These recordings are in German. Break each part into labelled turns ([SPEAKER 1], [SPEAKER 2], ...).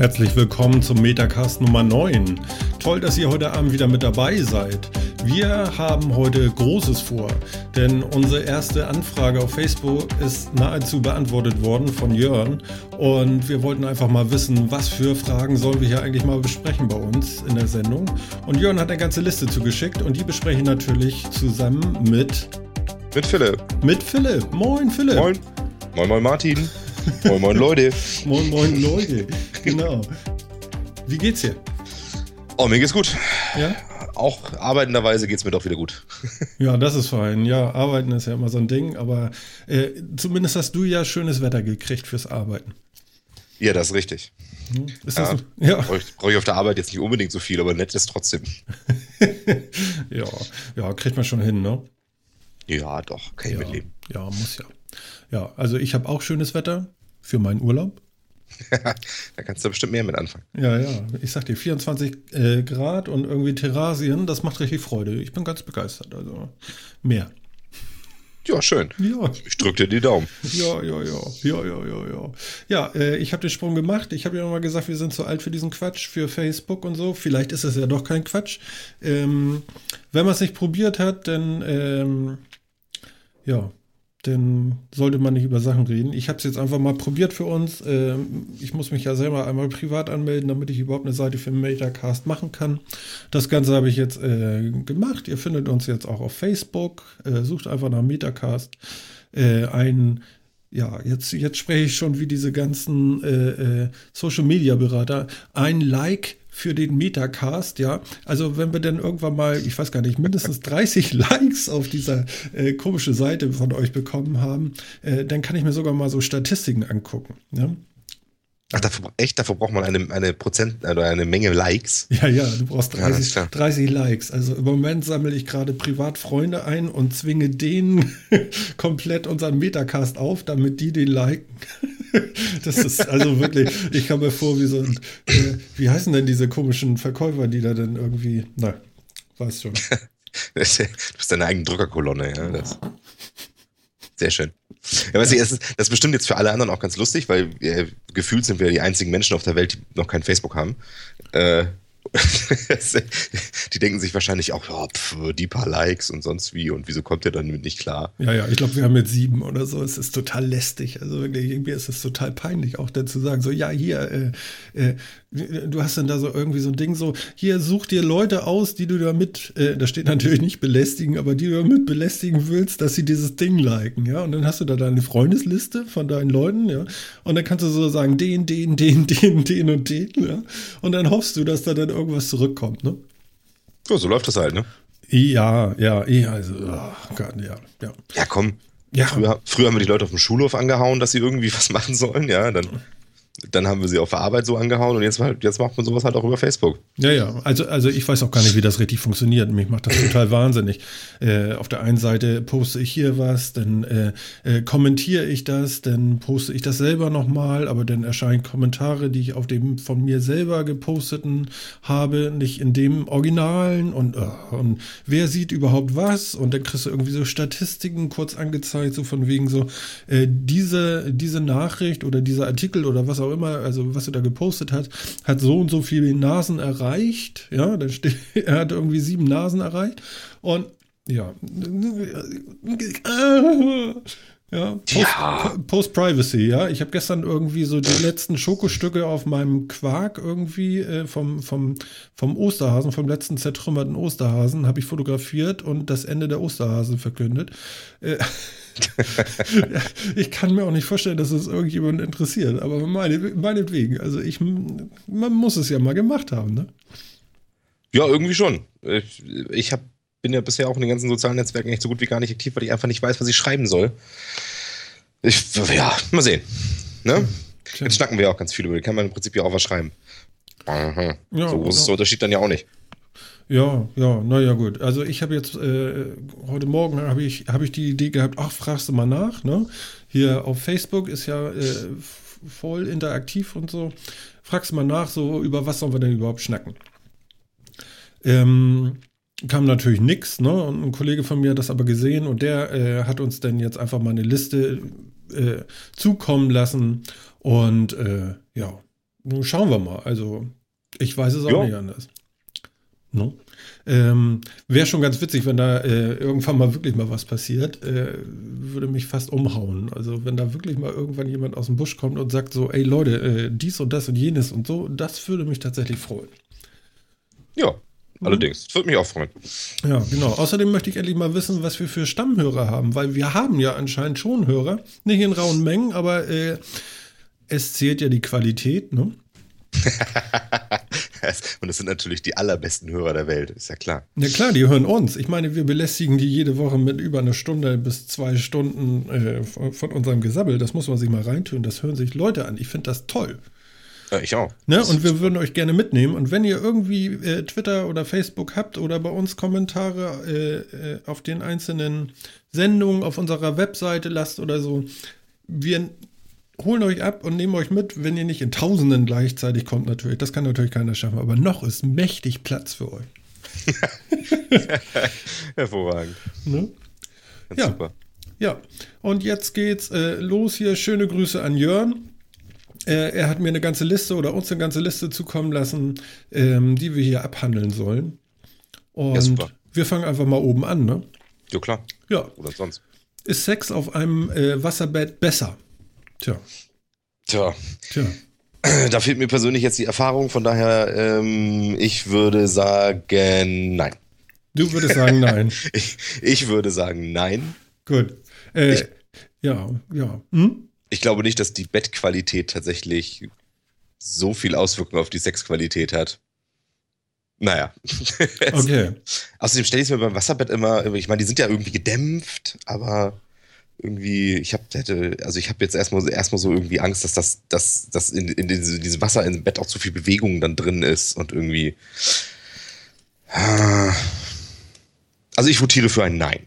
[SPEAKER 1] Herzlich willkommen zum Metacast Nummer 9. Toll, dass ihr heute Abend wieder mit dabei seid. Wir haben heute Großes vor, denn unsere erste Anfrage auf Facebook ist nahezu beantwortet worden von Jörn und wir wollten einfach mal wissen, was für Fragen sollen wir hier eigentlich mal besprechen bei uns in der Sendung. Und Jörn hat eine ganze Liste zugeschickt und die besprechen natürlich zusammen mit
[SPEAKER 2] mit Philipp.
[SPEAKER 1] Mit Philipp. Moin Philipp.
[SPEAKER 2] Moin. Moin moin Martin. Moin, moin, Leute.
[SPEAKER 1] moin, moin, Leute. Genau. Wie geht's dir?
[SPEAKER 2] Oh, mir geht's gut. Ja? Auch arbeitenderweise geht's mir doch wieder gut.
[SPEAKER 1] ja, das ist fein. Ja, arbeiten ist ja immer so ein Ding, aber äh, zumindest hast du ja schönes Wetter gekriegt fürs Arbeiten.
[SPEAKER 2] Ja, das ist richtig.
[SPEAKER 1] Hm? Ist das
[SPEAKER 2] ja, ja. Brauche ich, brauch ich auf der Arbeit jetzt nicht unbedingt so viel, aber nett ist trotzdem.
[SPEAKER 1] ja, ja, kriegt man schon hin, ne?
[SPEAKER 2] Ja, doch, kann ich
[SPEAKER 1] ja,
[SPEAKER 2] mitleben.
[SPEAKER 1] Ja, muss ja. Ja, also ich habe auch schönes Wetter für meinen Urlaub.
[SPEAKER 2] da kannst du bestimmt mehr mit anfangen.
[SPEAKER 1] Ja, ja. Ich sag dir, 24 äh, Grad und irgendwie Terrasien, das macht richtig Freude. Ich bin ganz begeistert. Also mehr.
[SPEAKER 2] Ja, schön.
[SPEAKER 1] Ja.
[SPEAKER 2] Ich drück dir die Daumen.
[SPEAKER 1] Ja, ja, ja. Ja, ja, ja, ja. Ja, äh, ich habe den Sprung gemacht. Ich habe ja nochmal gesagt, wir sind zu alt für diesen Quatsch, für Facebook und so. Vielleicht ist es ja doch kein Quatsch. Ähm, wenn man es nicht probiert hat, dann ähm, ja, dann sollte man nicht über Sachen reden. Ich habe es jetzt einfach mal probiert für uns. Ähm, ich muss mich ja selber einmal privat anmelden, damit ich überhaupt eine Seite für Metacast machen kann. Das Ganze habe ich jetzt äh, gemacht. Ihr findet uns jetzt auch auf Facebook. Äh, sucht einfach nach Metacast. Äh, ein ja, jetzt, jetzt spreche ich schon wie diese ganzen äh, äh, Social Media Berater. Ein Like für den Metacast, ja. Also wenn wir dann irgendwann mal, ich weiß gar nicht, mindestens 30 Likes auf dieser äh, komische Seite von euch bekommen haben, äh, dann kann ich mir sogar mal so Statistiken angucken. Ja?
[SPEAKER 2] Ach, dafür, echt? Dafür braucht man eine, eine Prozent oder eine Menge Likes?
[SPEAKER 1] Ja, ja, du brauchst 30, ja, 30 Likes. Also im Moment sammle ich gerade privat Freunde ein und zwinge denen komplett unseren Metacast auf, damit die den liken. das ist also wirklich, ich kam mir vor wie so ein, äh, wie heißen denn diese komischen Verkäufer, die da dann irgendwie, na, weißt schon. du
[SPEAKER 2] bist deine eigene Druckerkolonne, ja. Das. Sehr schön. Ja, weißt du, das, ist, das ist bestimmt jetzt für alle anderen auch ganz lustig, weil äh, gefühlt sind wir die einzigen Menschen auf der Welt, die noch kein Facebook haben. Äh, die denken sich wahrscheinlich auch, ja, pf, die paar Likes und sonst wie und wieso kommt ihr dann nicht klar?
[SPEAKER 1] Ja, ja, ich glaube, wir haben jetzt sieben oder so. Es ist total lästig. Also irgendwie ist es total peinlich, auch dazu sagen, so, ja, hier, äh, äh, du hast dann da so irgendwie so ein Ding, so, hier such dir Leute aus, die du damit, äh, da steht natürlich nicht belästigen, aber die du damit belästigen willst, dass sie dieses Ding liken, ja. Und dann hast du da deine Freundesliste von deinen Leuten, ja. Und dann kannst du so sagen, den, den, den, den, den und den, ja. Und dann hoffst du, dass da dann irgendwas zurückkommt, ne?
[SPEAKER 2] Ja, so läuft das halt, ne?
[SPEAKER 1] Ja, ja, ja, also, oh Gott, ja, ja.
[SPEAKER 2] Ja, komm. Ja. Früher, früher haben wir die Leute auf dem Schulhof angehauen, dass sie irgendwie was machen sollen, ja, dann dann haben wir sie auf der Arbeit so angehauen und jetzt, jetzt macht man sowas halt auch über Facebook.
[SPEAKER 1] Ja, ja, also, also ich weiß auch gar nicht, wie das richtig funktioniert. Mich macht das total wahnsinnig. Äh, auf der einen Seite poste ich hier was, dann äh, äh, kommentiere ich das, dann poste ich das selber nochmal, aber dann erscheinen Kommentare, die ich auf dem von mir selber geposteten habe, nicht in dem Originalen und, uh, und wer sieht überhaupt was und dann kriegst du irgendwie so Statistiken kurz angezeigt, so von wegen so, äh, diese, diese Nachricht oder dieser Artikel oder was auch auch immer, also was er da gepostet hat, hat so und so viele Nasen erreicht. Ja, da steht, er hat irgendwie sieben Nasen erreicht. Und ja. Ja, Post, ja. Post Privacy, ja. Ich habe gestern irgendwie so die letzten Schokostücke auf meinem Quark irgendwie äh, vom, vom, vom Osterhasen, vom letzten zertrümmerten Osterhasen, habe ich fotografiert und das Ende der Osterhasen verkündet. Äh, ich kann mir auch nicht vorstellen, dass es irgendjemand interessiert, aber meine, meinetwegen. Also ich, man muss es ja mal gemacht haben, ne?
[SPEAKER 2] Ja, irgendwie schon. Ich, ich hab, bin ja bisher auch in den ganzen sozialen Netzwerken echt so gut wie gar nicht aktiv, weil ich einfach nicht weiß, was ich schreiben soll. Ich, ja, mal sehen. Ne? Jetzt schnacken wir ja auch ganz viel über. Da kann man im Prinzip ja auch was schreiben. Ja, so groß ist der Unterschied dann ja auch nicht.
[SPEAKER 1] Ja, ja, naja, gut. Also ich habe jetzt, äh, heute Morgen habe ich, hab ich die Idee gehabt, ach, fragst du mal nach, ne? Hier auf Facebook ist ja äh, voll interaktiv und so. Fragst du mal nach, so, über was sollen wir denn überhaupt schnacken? Ähm, kam natürlich nichts, ne? Und ein Kollege von mir hat das aber gesehen und der äh, hat uns dann jetzt einfach mal eine Liste äh, zukommen lassen und äh, ja, nun schauen wir mal. Also, ich weiß es auch
[SPEAKER 2] Ja.
[SPEAKER 1] nicht anders. No? Ähm, Wäre schon ganz witzig, wenn da äh, irgendwann mal wirklich mal was passiert. Äh, würde mich fast umhauen. Also, wenn da wirklich mal irgendwann jemand aus dem Busch kommt und sagt so, ey Leute, äh, dies und das und jenes und so, das würde mich tatsächlich freuen.
[SPEAKER 2] Ja, allerdings. Das würde mich auch freuen.
[SPEAKER 1] Ja, genau. Außerdem möchte ich endlich mal wissen, was wir für Stammhörer haben, weil wir haben ja anscheinend schon Hörer. Nicht in rauen Mengen, aber äh, es zählt ja die Qualität, ne?
[SPEAKER 2] Und das sind natürlich die allerbesten Hörer der Welt, ist ja klar.
[SPEAKER 1] Ja klar, die hören uns. Ich meine, wir belästigen die jede Woche mit über eine Stunde bis zwei Stunden äh, von, unserem Gesabbel. Das muss man sich mal reintun. Das hören sich Leute an. Ich finde das toll.
[SPEAKER 2] Ja, ich auch.
[SPEAKER 1] Ne? Und wir würden euch gerne mitnehmen. Und wenn ihr irgendwie äh, Twitter oder Facebook habt oder bei uns Kommentare äh, äh, auf den einzelnen Sendungen auf unserer Webseite lasst oder so, wir holen euch ab und nehmen euch mit, wenn ihr nicht in Tausenden gleichzeitig kommt natürlich. Das kann natürlich keiner schaffen. Aber noch ist mächtig Platz für euch.
[SPEAKER 2] Hervorragend.
[SPEAKER 1] Ne? Ja.
[SPEAKER 2] super.
[SPEAKER 1] Ja, und jetzt geht's äh, los hier. Schöne Grüße an Jörn. Äh, er hat mir eine ganze Liste oder uns eine ganze Liste zukommen lassen, ähm, die wir hier abhandeln sollen. Und
[SPEAKER 2] Ja, super.
[SPEAKER 1] wir fangen einfach mal oben an, ne?
[SPEAKER 2] Ja, klar.
[SPEAKER 1] Ja,
[SPEAKER 2] Oder sonst.
[SPEAKER 1] ist Sex auf einem äh, Wasserbett besser? Tja,
[SPEAKER 2] Tja,
[SPEAKER 1] tja.
[SPEAKER 2] da fehlt mir persönlich jetzt die Erfahrung, von daher, ähm, ich würde sagen, nein.
[SPEAKER 1] Du würdest sagen nein.
[SPEAKER 2] Ich, ich würde sagen, nein.
[SPEAKER 1] Gut. Äh,
[SPEAKER 2] Ich-
[SPEAKER 1] ja, ja. Hm?
[SPEAKER 2] Ich glaube nicht, dass die Bettqualität tatsächlich so viel Auswirkungen auf die Sexqualität hat. Naja.
[SPEAKER 1] Okay.
[SPEAKER 2] Außerdem stelle ich es mir beim Wasserbett immer, ich meine, die sind ja irgendwie gedämpft, aber irgendwie, ich habe hätte, also ich habe jetzt erstmal erstmal so irgendwie Angst, dass das, dass, dass in, in diese, diesem Wasser im Bett auch zu viel Bewegung dann drin ist und irgendwie. Ah. Also ich votiere für ein Nein.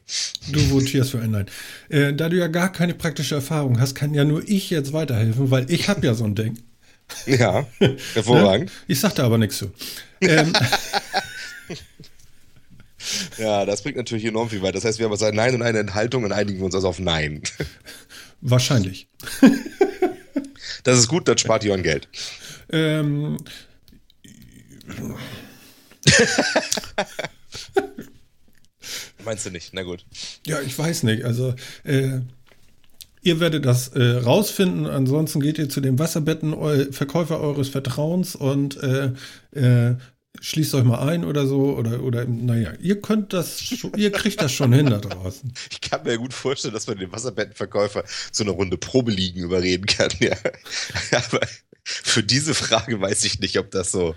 [SPEAKER 1] Du votierst für ein Nein. Äh, da du ja gar keine praktische Erfahrung hast, kann ja nur ich jetzt weiterhelfen, weil ich habe ja so ein Ding.
[SPEAKER 2] Ja, hervorragend.
[SPEAKER 1] Ne? Ich sagte aber nichts zu. Ähm,
[SPEAKER 2] Ja, das bringt natürlich enorm viel weiter. Das heißt, wir haben jetzt ein Nein und eine Enthaltung und einigen wir uns also auf Nein.
[SPEAKER 1] wahrscheinlich.
[SPEAKER 2] Das ist gut, dann spart Jörn Geld.
[SPEAKER 1] Ähm,
[SPEAKER 2] Meinst du nicht? Na gut.
[SPEAKER 1] ja, ich weiß nicht. Also, äh, ihr werdet das äh, rausfinden. Ansonsten geht ihr zu dem Wasserbetten eu Verkäufer eures Vertrauens und äh, äh, schließt euch mal ein oder so. Oder, oder naja, ihr könnt das, schon, ihr kriegt das schon hin da draußen.
[SPEAKER 2] Ich kann mir gut vorstellen, dass man den Wasserbettenverkäufer zu einer Runde Probeliegen überreden kann. Ja. Aber für diese Frage weiß ich nicht, ob das so.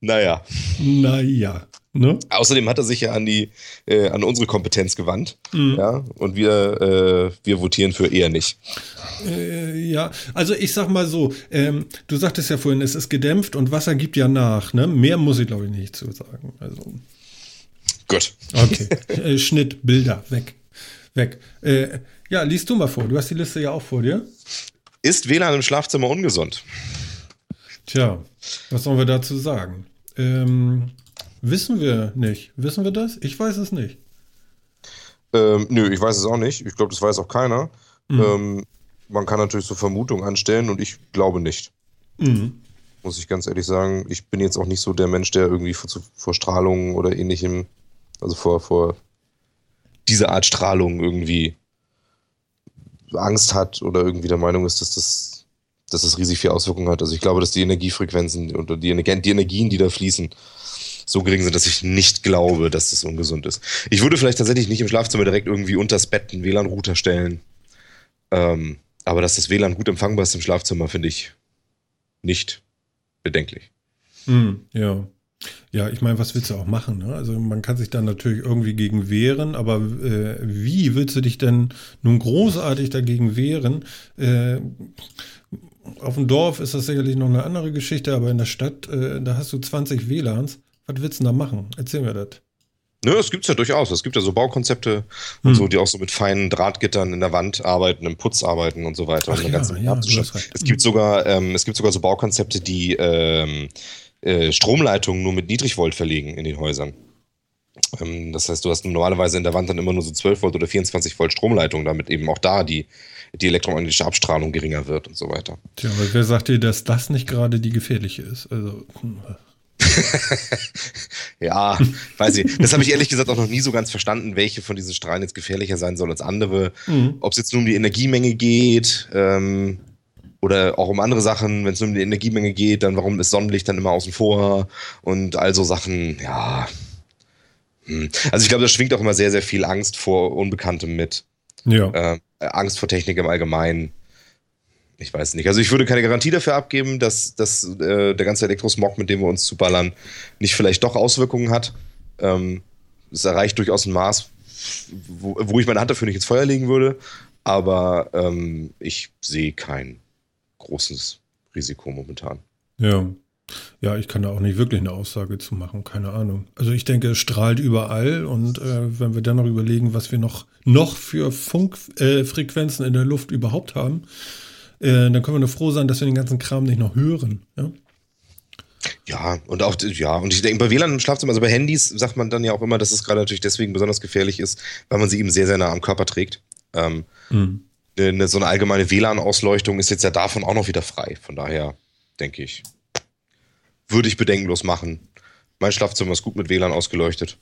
[SPEAKER 2] Naja.
[SPEAKER 1] Naja, ne?
[SPEAKER 2] Außerdem hat er sich ja an die, äh, an unsere Kompetenz gewandt.
[SPEAKER 1] Mhm.
[SPEAKER 2] Ja. Und wir, äh, wir votieren für eher nicht.
[SPEAKER 1] Äh, ja, also ich sag mal so, ähm, du sagtest ja vorhin, es ist gedämpft und Wasser gibt ja nach, ne? Mehr muss ich glaube ich nicht zu sagen. Also,
[SPEAKER 2] Gut.
[SPEAKER 1] okay. äh, Schnitt, Bilder, weg. Weg. Äh, ja, liest du mal vor. Du hast die Liste ja auch vor dir.
[SPEAKER 2] Ist WLAN im Schlafzimmer ungesund?
[SPEAKER 1] Tja, was sollen wir dazu sagen? Ähm, wissen wir nicht. Wissen wir das? Ich weiß es nicht.
[SPEAKER 2] Ähm, nö, ich weiß es auch nicht. Ich glaube, das weiß auch keiner. Ähm, man kann natürlich so Vermutungen anstellen und ich glaube nicht.
[SPEAKER 1] Mhm.
[SPEAKER 2] Muss ich ganz ehrlich sagen. Ich bin jetzt auch nicht so der Mensch, der irgendwie vor, vor Strahlung oder ähnlichem, also vor, vor dieser Art Strahlung irgendwie Angst hat oder irgendwie der Meinung ist, dass das, dass das riesig viel Auswirkungen hat. Also ich glaube, dass die Energiefrequenzen oder die, die Energien, die da fließen, so gering sind, dass ich nicht glaube, dass das ungesund ist. Ich würde vielleicht tatsächlich nicht im Schlafzimmer direkt irgendwie unters Bett einen WLAN-Router stellen. Ähm, aber dass das WLAN gut empfangbar ist im Schlafzimmer, finde ich nicht bedenklich.
[SPEAKER 1] Mhm, ja. Ja, ich meine, was willst du auch machen? Ne? Also man kann sich da natürlich irgendwie gegen wehren, aber äh, wie willst du dich denn nun großartig dagegen wehren? Äh, auf dem Dorf ist das sicherlich noch eine andere Geschichte, aber in der Stadt, äh, da hast du 20 WLANs. Was willst du denn da machen? Erzähl mir das.
[SPEAKER 2] Nö, es gibt's ja durchaus. Es gibt ja so Baukonzepte und
[SPEAKER 1] Hm.
[SPEAKER 2] so, die auch so mit feinen Drahtgittern in der Wand arbeiten, im Putz arbeiten und so weiter.
[SPEAKER 1] Ach
[SPEAKER 2] und
[SPEAKER 1] ja,
[SPEAKER 2] ganze
[SPEAKER 1] ja,
[SPEAKER 2] es gibt sogar, ähm, es gibt sogar so Baukonzepte, die ähm, äh, Stromleitungen nur mit Niedrigvolt verlegen in den Häusern. Ähm, das heißt, du hast normalerweise in der Wand dann immer nur so 12 Volt oder 24 Volt Stromleitungen, damit eben auch da die die elektromagnetische Abstrahlung geringer wird und so weiter.
[SPEAKER 1] Tja, aber wer sagt dir, dass das nicht gerade die gefährliche ist? Also. Hm.
[SPEAKER 2] ja, weiß ich. Das habe ich ehrlich gesagt auch noch nie so ganz verstanden, welche von diesen Strahlen jetzt gefährlicher sein soll als andere. Mhm. Ob es jetzt nur um die Energiemenge geht ähm, oder auch um andere Sachen. Wenn es nur um die Energiemenge geht, dann warum ist Sonnenlicht dann immer außen vor und all so Sachen. Ja. Hm. Also ich glaube, da schwingt auch immer sehr, sehr viel Angst vor Unbekanntem mit. Ja. Äh, Angst vor Technik im Allgemeinen ich weiß nicht. Also ich würde keine Garantie dafür abgeben, dass, dass äh, der ganze Elektrosmog, mit dem wir uns zuballern, nicht vielleicht doch Auswirkungen hat. Ähm, es erreicht durchaus ein Maß, wo, wo, ich meine Hand dafür nicht ins Feuer legen würde. Aber ähm, ich sehe kein großes Risiko momentan.
[SPEAKER 1] Ja. Ja, ich kann da auch nicht wirklich eine Aussage zu machen, keine Ahnung. Also ich denke, es strahlt überall und äh, wenn wir dann noch überlegen, was wir noch, noch für Funkfrequenzen äh, in der Luft überhaupt haben, äh, dann können wir nur froh sein, dass wir den ganzen Kram nicht noch hören. Ja?
[SPEAKER 2] Ja, und auch, ja, und ich denke, bei WLAN im Schlafzimmer, also bei Handys sagt man dann ja auch immer, dass es gerade natürlich deswegen besonders gefährlich ist, weil man sie eben sehr, sehr nah am Körper trägt. Ähm, mhm. eine, so eine allgemeine WLAN-Ausleuchtung ist jetzt ja davon auch noch wieder frei. Von daher denke ich, würde ich bedenkenlos machen. Mein Schlafzimmer ist gut mit WLAN ausgeleuchtet.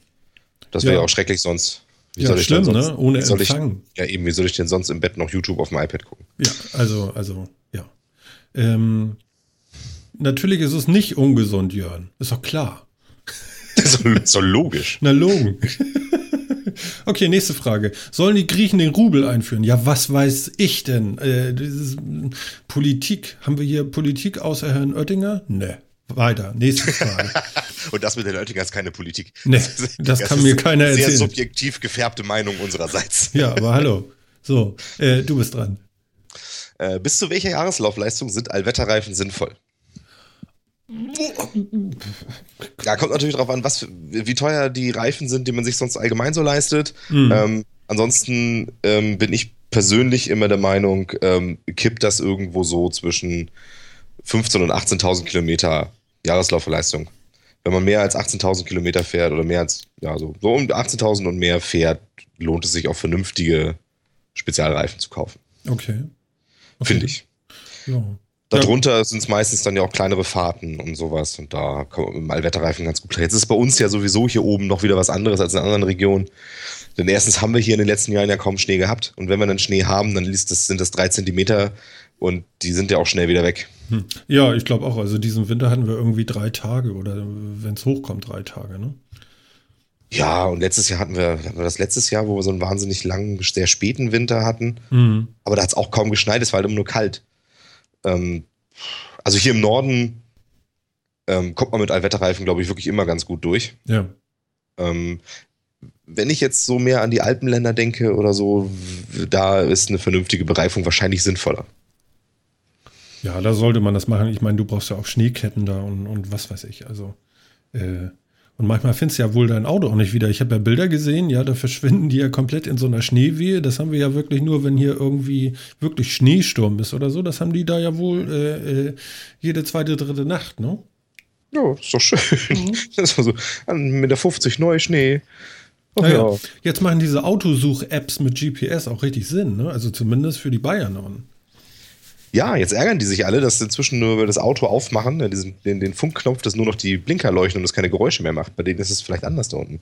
[SPEAKER 2] Das wäre ja. ja auch schrecklich sonst.
[SPEAKER 1] Wie ja, schlimm, sonst, ne? Ohne Empfang.
[SPEAKER 2] Ich, ja, eben, wie soll ich denn sonst im Bett noch YouTube auf dem iPad gucken?
[SPEAKER 1] Ja, also, also, ja. Ähm, natürlich ist es nicht ungesund, Jörn. Ist doch klar.
[SPEAKER 2] Das ist doch logisch.
[SPEAKER 1] Na, logisch. Okay, nächste Frage. Sollen die Griechen den Rubel einführen? Ja, was weiß ich denn? Äh, Politik. Haben wir hier Politik außer Herrn Oettinger? Ne. Weiter, nächste Frage.
[SPEAKER 2] Und das mit den Oettinger ist keine Politik.
[SPEAKER 1] Nee, das, das kann mir keiner erzählen. Sehr
[SPEAKER 2] subjektiv gefärbte Meinung unsererseits.
[SPEAKER 1] Ja, aber hallo. So, äh, du bist dran.
[SPEAKER 2] Äh, bis zu welcher Jahreslaufleistung sind Allwetterreifen sinnvoll? Ja, kommt natürlich darauf an, was, wie teuer die Reifen sind, die man sich sonst allgemein so leistet. Mhm. Ähm, ansonsten ähm, bin ich persönlich immer der Meinung, ähm, kippt das irgendwo so zwischen 15.000 und 18.000 Kilometer Jahreslaufleistung. Wenn man mehr als 18.000 Kilometer fährt oder mehr als, ja, so, so um 18.000 und mehr fährt, lohnt es sich auch vernünftige Spezialreifen zu kaufen.
[SPEAKER 1] Okay. okay.
[SPEAKER 2] Finde ich. Ja. Darunter ja. sind es meistens dann ja auch kleinere Fahrten und sowas. Und da kommen Allwetterreifen ganz gut klar. Jetzt ist bei uns ja sowieso hier oben noch wieder was anderes als in anderen Regionen. Denn erstens haben wir hier in den letzten Jahren ja kaum Schnee gehabt. Und wenn wir dann Schnee haben, dann sind das drei Zentimeter und die sind ja auch schnell wieder weg.
[SPEAKER 1] Hm. Ja, ich glaube auch. Also diesen Winter hatten wir irgendwie drei Tage oder wenn es hochkommt, drei Tage, ne?
[SPEAKER 2] Ja, und letztes Jahr hatten wir, hatten wir das letztes Jahr, wo wir so einen wahnsinnig langen, sehr späten Winter hatten. Mhm. Aber da hat es auch kaum geschneit, es war halt immer nur kalt. Ähm, also hier im Norden ähm, kommt man mit Allwetterreifen, glaube ich, wirklich immer ganz gut durch.
[SPEAKER 1] Ja.
[SPEAKER 2] Ähm, wenn ich jetzt so mehr an die Alpenländer denke oder so, da ist eine vernünftige Bereifung wahrscheinlich sinnvoller.
[SPEAKER 1] Ja, da sollte man das machen. Ich meine, du brauchst ja auch Schneeketten da und, und was weiß ich. Also, äh, und manchmal findest du ja wohl dein Auto auch nicht wieder. Ich habe ja Bilder gesehen, ja, da verschwinden die ja komplett in so einer Schneewehe. Das haben wir ja wirklich nur, wenn hier irgendwie wirklich Schneesturm ist oder so. Das haben die da ja wohl äh, äh, jede zweite, dritte Nacht, ne?
[SPEAKER 2] Ja, ist doch schön. Mhm. Das war so mit der 50 neue Schnee.
[SPEAKER 1] Ach, naja, ja. Jetzt machen diese Autosuch-Apps mit GPS auch richtig Sinn, ne? Also zumindest für die Bayern.
[SPEAKER 2] Ja, jetzt ärgern die sich alle, dass inzwischen nur wir das Auto aufmachen, ne, diesen, den, den Funkknopf, dass nur noch die Blinker leuchten und es keine Geräusche mehr macht. Bei denen ist es vielleicht anders da unten.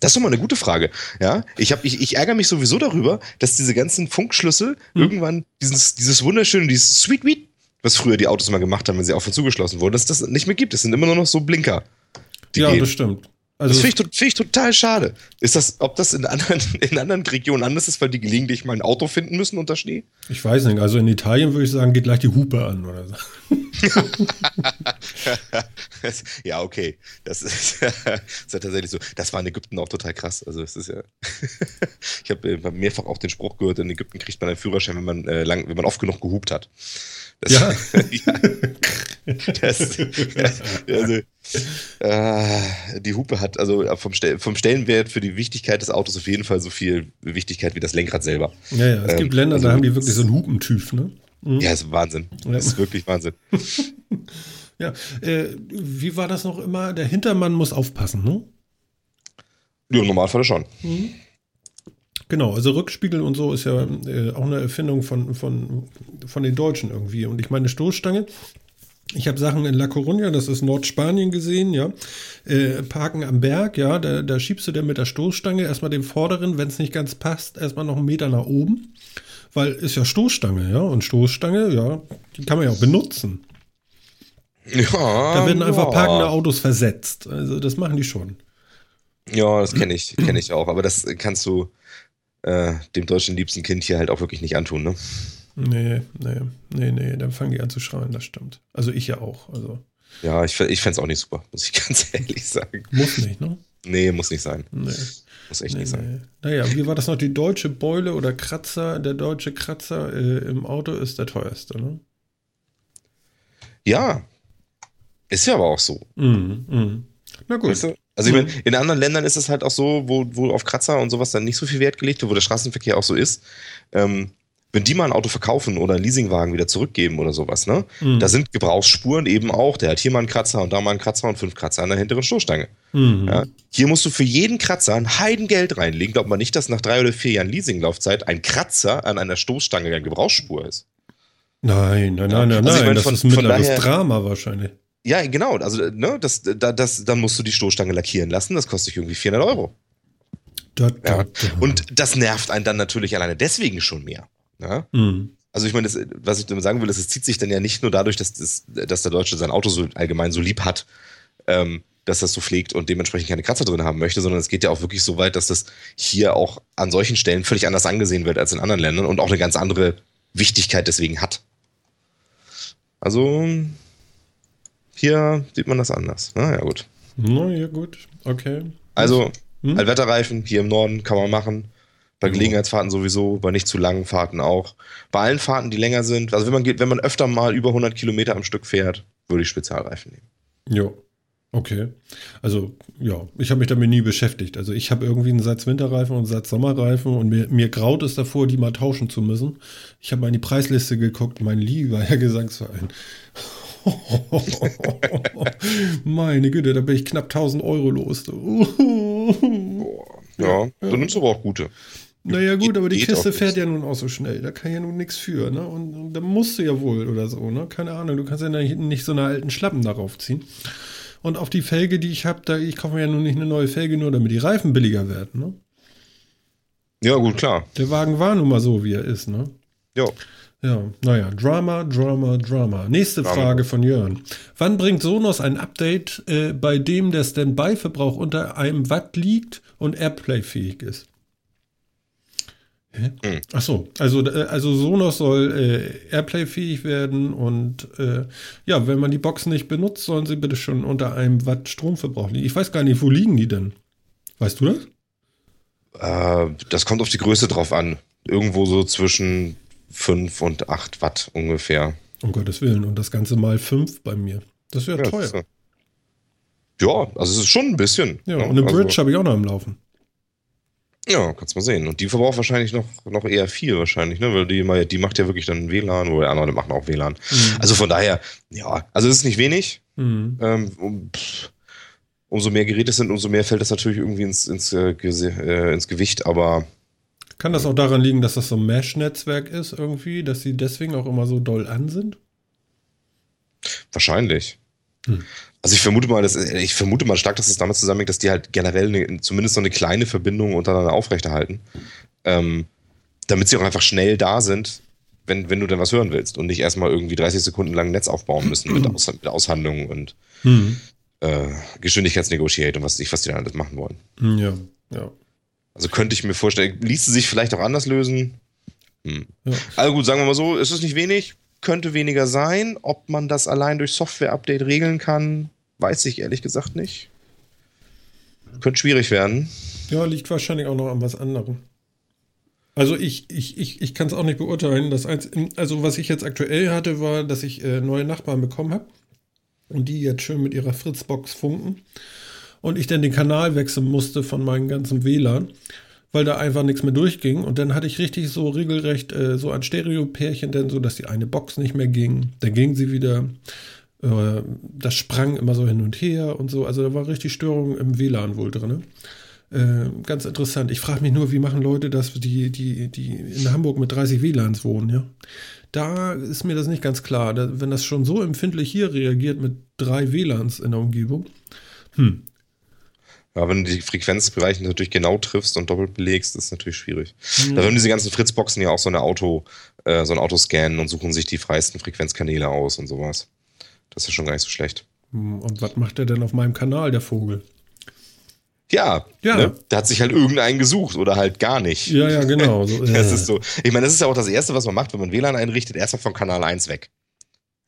[SPEAKER 2] Das ist doch mal eine gute Frage. Ja, ich, hab, ich, ich ärgere mich sowieso darüber, dass diese ganzen Funkschlüssel hm. irgendwann dieses, dieses wunderschöne, dieses Sweet Weed, was früher die Autos mal gemacht haben, wenn sie auf und zugeschlossen wurden, dass das nicht mehr gibt. Es sind immer nur noch so Blinker.
[SPEAKER 1] Ja, gehen. das stimmt.
[SPEAKER 2] Also das finde ich, find ich, total schade. Ist das, ob das in anderen, in anderen Regionen anders ist, weil die gelegentlich mal ein Auto finden müssen unter Schnee?
[SPEAKER 1] Ich weiß nicht. Also in Italien würde ich sagen, geht gleich die Hupe an oder so.
[SPEAKER 2] ja, okay. Das ist, das ist ja tatsächlich so. Das war in Ägypten auch total krass. Also es ist ja. ich habe mehrfach auch den Spruch gehört, in Ägypten kriegt man einen Führerschein, wenn man, äh, lang, wenn man oft genug gehupt hat. Das, ja. ja. Das, also, äh, die Hupe hat also vom, Stel vom Stellenwert für die Wichtigkeit des Autos auf jeden Fall so viel Wichtigkeit wie das Lenkrad selber.
[SPEAKER 1] Ja, ja. Es ähm, gibt Länder, also, da haben die wirklich so einen Hupentyp, ne?
[SPEAKER 2] Mhm. Ja, ist Wahnsinn. Ja. Das ist wirklich Wahnsinn.
[SPEAKER 1] ja, äh, wie war das noch immer? Der Hintermann muss aufpassen, ne?
[SPEAKER 2] Ja, im Normalfall schon. Mhm.
[SPEAKER 1] Genau, also Rückspiegel und so ist ja äh, auch eine Erfindung von, von, von den Deutschen irgendwie. Und ich meine, Stoßstange, ich habe Sachen in La Coruña, das ist Nordspanien gesehen, ja. Äh, Parken am Berg, ja, da, da schiebst du dann mit der Stoßstange erstmal den vorderen, wenn es nicht ganz passt, erstmal noch einen Meter nach oben. Weil ist ja Stoßstange, ja. Und Stoßstange, ja, die kann man ja auch benutzen.
[SPEAKER 2] Ja.
[SPEAKER 1] Da werden einfach
[SPEAKER 2] ja.
[SPEAKER 1] parkende Autos versetzt. Also das machen die schon.
[SPEAKER 2] Ja, das kenne ich, kenne ich auch. Aber das kannst du äh, dem deutschen liebsten Kind hier halt auch wirklich nicht antun, ne?
[SPEAKER 1] Nee, nee, nee, nee, dann fangen die an zu schreien, das stimmt. Also ich ja auch. Also
[SPEAKER 2] Ja, ich, ich fände es auch nicht super, muss ich ganz ehrlich sagen.
[SPEAKER 1] muss nicht, ne?
[SPEAKER 2] Nee, muss nicht sein.
[SPEAKER 1] Nee.
[SPEAKER 2] Muss echt
[SPEAKER 1] Nee,
[SPEAKER 2] nicht sein.
[SPEAKER 1] nee. Naja, wie war das noch? Die deutsche Beule oder Kratzer, der deutsche Kratzer äh, im Auto ist der teuerste, ne?
[SPEAKER 2] Ja. Ist ja aber auch so.
[SPEAKER 1] Mhm, mhm. Na gut.
[SPEAKER 2] Weißt du? Also ich meine, in anderen Ländern ist es halt auch so, wo, wo auf Kratzer und sowas dann nicht so viel Wert gelegt wird, wo der Straßenverkehr auch so ist. Ähm, wenn die mal ein Auto verkaufen oder einen Leasingwagen wieder zurückgeben oder sowas, ne?
[SPEAKER 1] Mhm.
[SPEAKER 2] Da sind Gebrauchsspuren eben auch. Der hat hier mal einen Kratzer und da mal einen Kratzer und fünf Kratzer an der hinteren Stoßstange.
[SPEAKER 1] Mhm.
[SPEAKER 2] Ja? Hier musst du für jeden Kratzer ein Heidengeld reinlegen. Glaubt man nicht, dass nach drei oder vier Jahren Leasinglaufzeit ein Kratzer an einer Stoßstange eine Gebrauchsspur ist.
[SPEAKER 1] Nein, nein, nein, nein,
[SPEAKER 2] also
[SPEAKER 1] nein.
[SPEAKER 2] meine,
[SPEAKER 1] das
[SPEAKER 2] von-
[SPEAKER 1] ist
[SPEAKER 2] von
[SPEAKER 1] mittleres Drama wahrscheinlich.
[SPEAKER 2] Ja, genau. Also, ne, das, da, das, dann musst du die Stoßstange lackieren lassen. Das kostet dich irgendwie 400 Euro.
[SPEAKER 1] Da,
[SPEAKER 2] Ja.
[SPEAKER 1] da, da.
[SPEAKER 2] Und das nervt einen dann natürlich alleine deswegen schon mehr. Ja?
[SPEAKER 1] Mhm.
[SPEAKER 2] Also ich meine, das, was ich damit sagen will, ist, es zieht sich dann ja nicht nur dadurch, dass, das, dass der Deutsche sein Auto so allgemein so lieb hat, ähm, dass das so pflegt und dementsprechend keine Kratzer drin haben möchte, sondern es geht ja auch wirklich so weit, dass das hier auch an solchen Stellen völlig anders angesehen wird als in anderen Ländern und auch eine ganz andere Wichtigkeit deswegen hat. Also hier sieht man das anders. Na ja, gut.
[SPEAKER 1] Na ja, gut. Okay.
[SPEAKER 2] Also
[SPEAKER 1] Hm?
[SPEAKER 2] Allwetterreifen hier im Norden kann man machen. Bei
[SPEAKER 1] Ja.
[SPEAKER 2] Gelegenheitsfahrten sowieso, bei nicht zu langen Fahrten auch. Bei allen Fahrten, die länger sind, also wenn man, geht, wenn man öfter mal über 100 Kilometer am Stück fährt, würde ich Spezialreifen nehmen.
[SPEAKER 1] Ja. Okay. Also, ja, ich habe mich damit nie beschäftigt. Also, ich habe irgendwie einen Satz Winterreifen und einen Satz Sommerreifen und mir, mir graut es davor, die mal tauschen zu müssen. Ich habe mal in die Preisliste geguckt, mein lieber Herr Gesangsverein. Meine Güte, da bin ich knapp 1000 Euro los.
[SPEAKER 2] Ja, dann nimmst du aber auch gute.
[SPEAKER 1] Naja, gut, aber die Kiste fährt ja nun auch so schnell. Da kann ja nun nichts für, ne? Und, und da musst du ja wohl oder so, ne? Keine Ahnung, du kannst ja nicht, nicht so eine alten Schlappen darauf ziehen. Und auf die Felge, die ich habe, da ich kaufe mir ja nun nicht eine neue Felge, nur damit die Reifen billiger werden, ne?
[SPEAKER 2] Ja, gut, klar.
[SPEAKER 1] Der Wagen war nun mal so, wie er ist, ne?
[SPEAKER 2] Ja.
[SPEAKER 1] Ja, naja, Drama, Drama, Drama. Nächste
[SPEAKER 2] Drama.
[SPEAKER 1] Frage von Jörn. Wann bringt Sonos ein Update, äh, bei dem der Standby-Verbrauch unter einem Watt liegt und Airplay-fähig ist? Hä?
[SPEAKER 2] Hm.
[SPEAKER 1] Ach so, also, äh, also Sonos soll äh, Airplay-fähig werden und äh, ja, wenn man die Box nicht benutzt, sollen sie bitte schon unter einem Watt Stromverbrauch liegen. Ich weiß gar nicht, wo liegen die denn? Weißt du das?
[SPEAKER 2] Äh, das kommt auf die Größe drauf an. Irgendwo so zwischen 5 und 8 Watt ungefähr.
[SPEAKER 1] Um Gottes Willen. Und das Ganze mal 5 bei mir. Das wäre
[SPEAKER 2] Ja,
[SPEAKER 1] teuer.
[SPEAKER 2] ist, ja, also es ist schon ein bisschen.
[SPEAKER 1] Ja,
[SPEAKER 2] ne?
[SPEAKER 1] und eine
[SPEAKER 2] also,
[SPEAKER 1] Bridge habe ich auch noch am Laufen.
[SPEAKER 2] Ja, kannst mal sehen. Und die verbraucht wahrscheinlich noch, noch eher viel wahrscheinlich, ne? Weil die, die macht ja wirklich dann WLAN oder andere machen auch WLAN.
[SPEAKER 1] Mhm.
[SPEAKER 2] Also von daher, ja, also es ist nicht wenig.
[SPEAKER 1] Mhm.
[SPEAKER 2] Ähm, um, umso mehr Geräte es sind, umso mehr fällt das natürlich irgendwie ins, ins, äh, äh, ins Gewicht, aber
[SPEAKER 1] Kann das auch daran liegen, dass das so ein Mesh-Netzwerk ist irgendwie, dass sie deswegen auch immer so doll an sind?
[SPEAKER 2] wahrscheinlich.
[SPEAKER 1] Hm.
[SPEAKER 2] Also ich vermute mal, dass, ich vermute mal stark, dass es damit zusammenhängt, dass die halt generell eine, zumindest so eine kleine Verbindung untereinander aufrechterhalten. Ähm, damit sie auch einfach schnell da sind, wenn, wenn du dann was hören willst und nicht erstmal irgendwie 30 Sekunden lang ein Netz aufbauen müssen mit, Aus, mit Aushandlungen und
[SPEAKER 1] Mhm.
[SPEAKER 2] äh, Geschwindigkeitsnegotiate und was was die dann alles machen wollen.
[SPEAKER 1] Hm, Ja, ja.
[SPEAKER 2] Also könnte ich mir vorstellen, ließe sich vielleicht auch anders lösen. Hm.
[SPEAKER 1] Ja.
[SPEAKER 2] Also gut, sagen wir mal so, es ist nicht wenig, könnte weniger sein. Ob man das allein durch Software-Update regeln kann, weiß ich ehrlich gesagt nicht. Könnte schwierig werden.
[SPEAKER 1] Ja, liegt wahrscheinlich auch noch an was anderem. Also ich, ich, ich, ich kann es auch nicht beurteilen. Das Einz also was ich jetzt aktuell hatte, war, dass ich äh, neue Nachbarn bekommen habe und die jetzt schön mit ihrer Fritzbox funken und ich dann den Kanal wechseln musste von meinem ganzen WLAN, weil da einfach nichts mehr durchging und dann hatte ich richtig so regelrecht äh, so ein Stereo-Pärchen, denn so, dass die eine Box nicht mehr ging, dann ging sie wieder, äh, das sprang immer so hin und her und so, also da war richtig Störung im WLAN wohl drin. Äh, ganz interessant. Ich frage mich nur, wie machen Leute das, die, die, die in Hamburg mit 30 WLANs wohnen, ja? Da ist mir das nicht ganz klar. Da, wenn das schon so empfindlich hier reagiert mit drei WLANs in der Umgebung. Hm.
[SPEAKER 2] Ja, wenn du die Frequenzbereiche natürlich genau triffst und doppelt belegst, ist natürlich schwierig. Mhm. Da haben diese ganzen Fritzboxen ja auch so eine Auto, äh, so ein Autoscan und suchen sich die freiesten Frequenzkanäle aus und sowas. Das ist schon gar nicht so schlecht.
[SPEAKER 1] Hm, und was macht er denn auf meinem Kanal, der Vogel?
[SPEAKER 2] Ja, ja. Ne? der hat sich halt irgendeinen gesucht oder halt gar nicht.
[SPEAKER 1] Ja, ja, genau.
[SPEAKER 2] So, ja. Das ist so. Ich meine, das ist ja auch das Erste, was man macht, wenn man WLAN einrichtet, erstmal von Kanal 1 weg.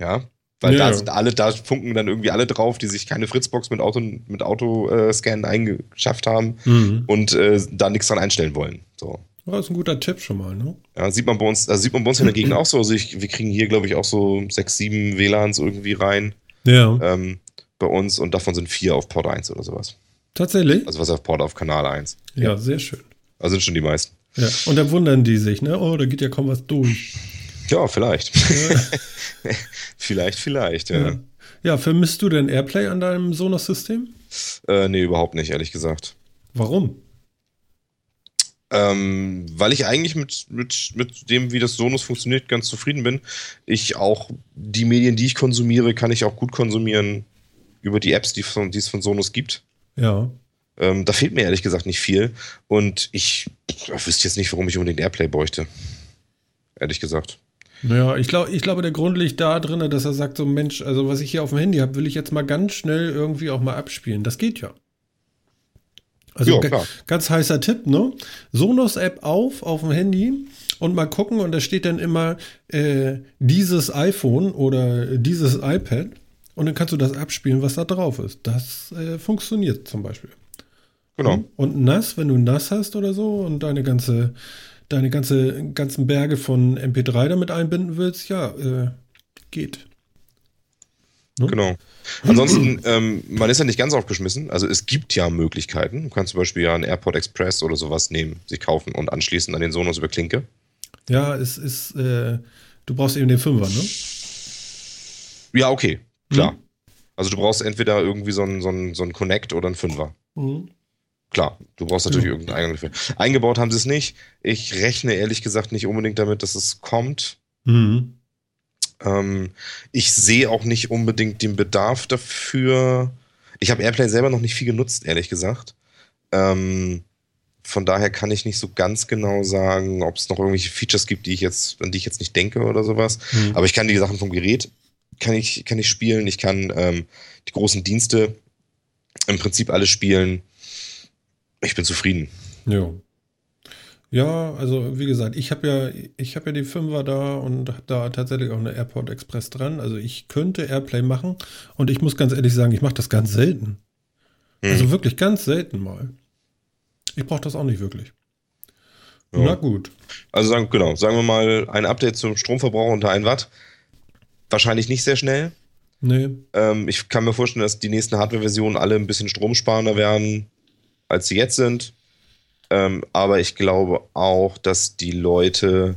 [SPEAKER 2] Ja. Weil ja. da sind alle, da funken dann irgendwie alle drauf, die sich keine Fritzbox mit Auto, mit Autoscan eingeschafft haben mhm. und äh, da nichts dran einstellen wollen. So.
[SPEAKER 1] Das ist ein guter Tipp schon mal, ne?
[SPEAKER 2] Ja, sieht man bei uns, also sieht man bei uns in der Gegend auch so. Also ich, wir kriegen hier, glaube ich, auch so sechs, sieben WLANs irgendwie rein.
[SPEAKER 1] Ja.
[SPEAKER 2] Ähm, bei uns und davon sind vier auf Port 1 oder sowas.
[SPEAKER 1] Tatsächlich?
[SPEAKER 2] Also was auf Port auf Kanal 1.
[SPEAKER 1] Ja, ja. sehr schön.
[SPEAKER 2] Also sind schon die meisten.
[SPEAKER 1] Ja, und dann wundern die sich, ne? Oh, da geht ja kaum was durch.
[SPEAKER 2] Ja, vielleicht. Ja. vielleicht, vielleicht, ja.
[SPEAKER 1] ja. ja. vermisst du denn Airplay an deinem Sonos-System?
[SPEAKER 2] Äh, nee, überhaupt nicht, ehrlich gesagt.
[SPEAKER 1] Warum?
[SPEAKER 2] Ähm, weil ich eigentlich mit, mit, mit dem, wie das Sonos funktioniert, ganz zufrieden bin. Ich auch die Medien, die ich konsumiere, kann ich auch gut konsumieren über die Apps, die, von, die es von Sonos gibt.
[SPEAKER 1] Ja.
[SPEAKER 2] Ähm, da fehlt mir ehrlich gesagt nicht viel. Und ich, ich wüsste jetzt nicht, warum ich unbedingt Airplay bräuchte. Ehrlich gesagt.
[SPEAKER 1] Naja, ich glaube, ich glaube, der Grund liegt da drin, dass er sagt, so Mensch, also was ich hier auf dem Handy habe, will ich jetzt mal ganz schnell irgendwie auch mal abspielen. Das geht ja. Also ja, ganz heißer Tipp, ne? Sonos-App auf, auf dem Handy und mal gucken und da steht dann immer äh, dieses iPhone oder dieses iPad und dann kannst du das abspielen, was da drauf ist. Das äh, funktioniert zum Beispiel.
[SPEAKER 2] Genau.
[SPEAKER 1] Und nass, wenn du nass hast oder so und deine ganze, deine ganze, ganzen Berge von MP3 damit einbinden willst, ja, äh, geht.
[SPEAKER 2] Ne? Genau. Ansonsten, ähm, man ist ja nicht ganz aufgeschmissen. Also es gibt ja Möglichkeiten. Du kannst zum Beispiel ja einen Airport Express oder sowas nehmen, sich kaufen und anschließen an den Sonos über Klinke.
[SPEAKER 1] Ja, es ist, äh, du brauchst eben den Fünfer, ne?
[SPEAKER 2] Ja, okay. Klar. Mhm. Also du brauchst entweder irgendwie so einen, so einen, so einen Connect oder einen Fünfer. Mhm. Klar, du brauchst natürlich mhm. irgendeinen eigenen Fünfer. Eingebaut haben sie es nicht. Ich rechne ehrlich gesagt nicht unbedingt damit, dass es kommt. Mhm. Ähm, ich sehe auch nicht unbedingt den Bedarf dafür. Ich habe Airplay selber noch nicht viel genutzt, ehrlich gesagt. Ähm, von daher kann ich nicht so ganz genau sagen, ob es noch irgendwelche Features gibt, die ich jetzt, an die ich jetzt nicht denke oder sowas. Mhm. Aber ich kann die Sachen vom Gerät kann ich, kann ich spielen. Ich kann ähm, die großen Dienste im Prinzip alle spielen. Ich bin zufrieden.
[SPEAKER 1] Ja. Ja, also wie gesagt, ich habe ja, ich habe ja die Fünfer da und habe da tatsächlich auch eine Airport Express dran. Also ich könnte Airplay machen und ich muss ganz ehrlich sagen, ich mache das ganz selten. Hm. Also wirklich ganz selten mal. Ich brauche das auch nicht wirklich. Ja. Na gut.
[SPEAKER 2] Also sagen, genau, sagen wir mal ein Update zum Stromverbrauch unter 1 Watt wahrscheinlich nicht sehr schnell.
[SPEAKER 1] Nee.
[SPEAKER 2] Ähm, ich kann mir vorstellen, dass die nächsten Hardware-Versionen alle ein bisschen stromsparender werden, als sie jetzt sind. Ähm, aber ich glaube auch, dass die Leute,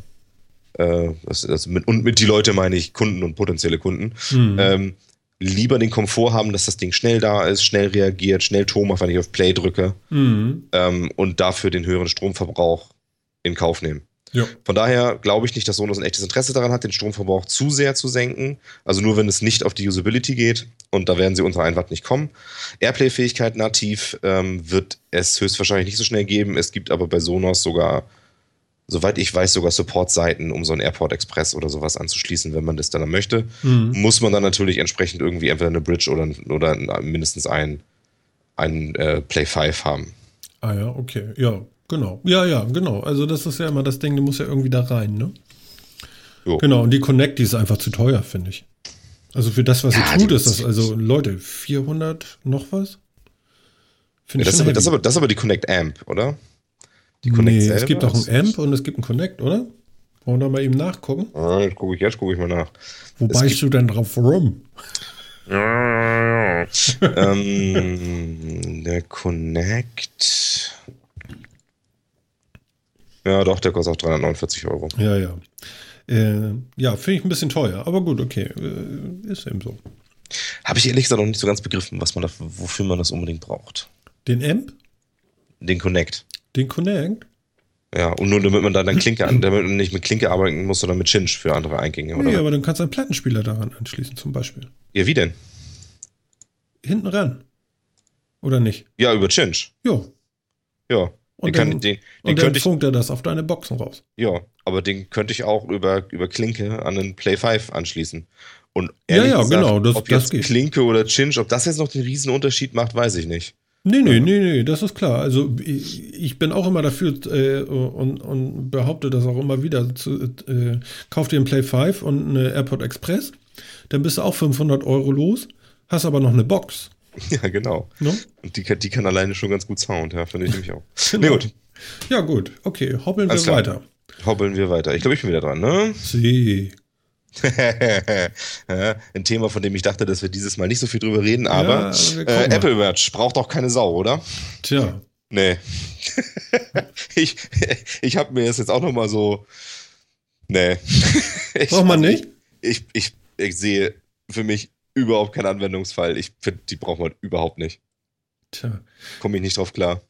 [SPEAKER 2] äh, das, das mit, und mit die Leute meine ich Kunden und potenzielle Kunden, mhm. ähm, lieber den Komfort haben, dass das Ding schnell da ist, schnell reagiert, schnell Ton macht, wenn ich auf Play drücke mhm. ähm, und dafür den höheren Stromverbrauch in Kauf nehmen.
[SPEAKER 1] Ja.
[SPEAKER 2] Von daher glaube ich nicht, dass Sonos ein echtes Interesse daran hat, den Stromverbrauch zu sehr zu senken. Also nur wenn es nicht auf die Usability geht. Und da werden sie unter 1 Watt nicht kommen. Airplay-Fähigkeit nativ ähm, wird es höchstwahrscheinlich nicht so schnell geben. Es gibt aber bei Sonos sogar, soweit ich weiß, sogar Support-Seiten, um so einen Airport Express oder sowas anzuschließen, wenn man das dann möchte. Mhm. Muss man dann natürlich entsprechend irgendwie entweder eine Bridge oder, oder mindestens ein, ein äh, Play 5 haben.
[SPEAKER 1] Ah ja, okay. Ja, Genau. Ja, ja, genau. Also das ist ja immer das Ding, du musst ja irgendwie da rein, ne? Jo. Genau, und die Connect, die ist einfach zu teuer, finde ich. Also für das, was ja, sie tut, ist das, also Leute, 400 noch was?
[SPEAKER 2] Ja, das, ist aber, das, aber, das ist aber die Connect Amp, oder?
[SPEAKER 1] Die Connect nee, selber? es gibt auch ein Amp und es gibt ein Connect, oder? Wollen wir mal eben nachgucken?
[SPEAKER 2] Ah, jetzt gucke ich, jetzt gucke ich mal nach.
[SPEAKER 1] Wo beißt du denn drauf rum?
[SPEAKER 2] Ja, ja, ja. ähm, der Connect. Ja, doch, der kostet auch 349 Euro.
[SPEAKER 1] Ja, ja. Äh, ja, finde ich ein bisschen teuer, aber gut, okay. Äh, ist eben so.
[SPEAKER 2] Habe ich ehrlich gesagt noch nicht so ganz begriffen, was man da, wofür man das unbedingt braucht.
[SPEAKER 1] Den Amp?
[SPEAKER 2] den Connect.
[SPEAKER 1] Den Connect?
[SPEAKER 2] Ja, und nur damit man dann, dann Klinke an, damit man nicht mit Klinke arbeiten muss, sondern mit Cinch für andere Eingänge, oder?
[SPEAKER 1] Nee, aber dann kannst du einen Plattenspieler daran anschließen, zum Beispiel.
[SPEAKER 2] Ja, wie denn?
[SPEAKER 1] Hinten ran. Oder nicht?
[SPEAKER 2] Ja, über Cinch.
[SPEAKER 1] Jo.
[SPEAKER 2] Ja.
[SPEAKER 1] Und
[SPEAKER 2] Den
[SPEAKER 1] dann,
[SPEAKER 2] den- den
[SPEAKER 1] und dann
[SPEAKER 2] ich-
[SPEAKER 1] funkt er das auf deine Boxen raus.
[SPEAKER 2] Ja, aber den könnte ich auch über, über Klinke an den Play 5 anschließen. Und
[SPEAKER 1] Ja,
[SPEAKER 2] ehrlich
[SPEAKER 1] ja,
[SPEAKER 2] gesagt,
[SPEAKER 1] genau, das-
[SPEAKER 2] ob
[SPEAKER 1] das
[SPEAKER 2] jetzt
[SPEAKER 1] geht.
[SPEAKER 2] Klinke oder Cinch, ob das jetzt noch den riesen Unterschied macht, weiß ich nicht.
[SPEAKER 1] Nee, nee, nee, nee, das ist klar. Also ich, ich bin auch immer dafür äh, und, und behaupte das auch immer wieder. Zu, äh, kauf dir einen Play 5 und eine AirPod Express, dann bist du auch 500 Euro los, hast aber noch eine Box.
[SPEAKER 2] Ja, genau.
[SPEAKER 1] Ne?
[SPEAKER 2] Und die, kann- die kann alleine schon ganz gut Sound, ja, finde ich nämlich auch.
[SPEAKER 1] Genau.
[SPEAKER 2] Na gut,
[SPEAKER 1] Ja gut, okay, hoppeln wir
[SPEAKER 2] Alles klar.
[SPEAKER 1] weiter.
[SPEAKER 2] hoppeln wir weiter. Ich glaube, ich bin wieder dran, ne?
[SPEAKER 1] Sie.
[SPEAKER 2] ja, ein Thema, von dem ich dachte, dass wir dieses Mal nicht so viel drüber reden, aber
[SPEAKER 1] aber wir
[SPEAKER 2] äh. Apple Watch braucht doch keine Sau, oder?
[SPEAKER 1] Tja,
[SPEAKER 2] Nee. ich ich habe mir das jetzt auch noch mal so. Nee. Ich,
[SPEAKER 1] braucht man nicht?
[SPEAKER 2] Ich, ich, ich sehe für mich überhaupt keinen Anwendungsfall. Ich finde, die braucht man überhaupt nicht.
[SPEAKER 1] Tja.
[SPEAKER 2] Komme ich nicht drauf klar.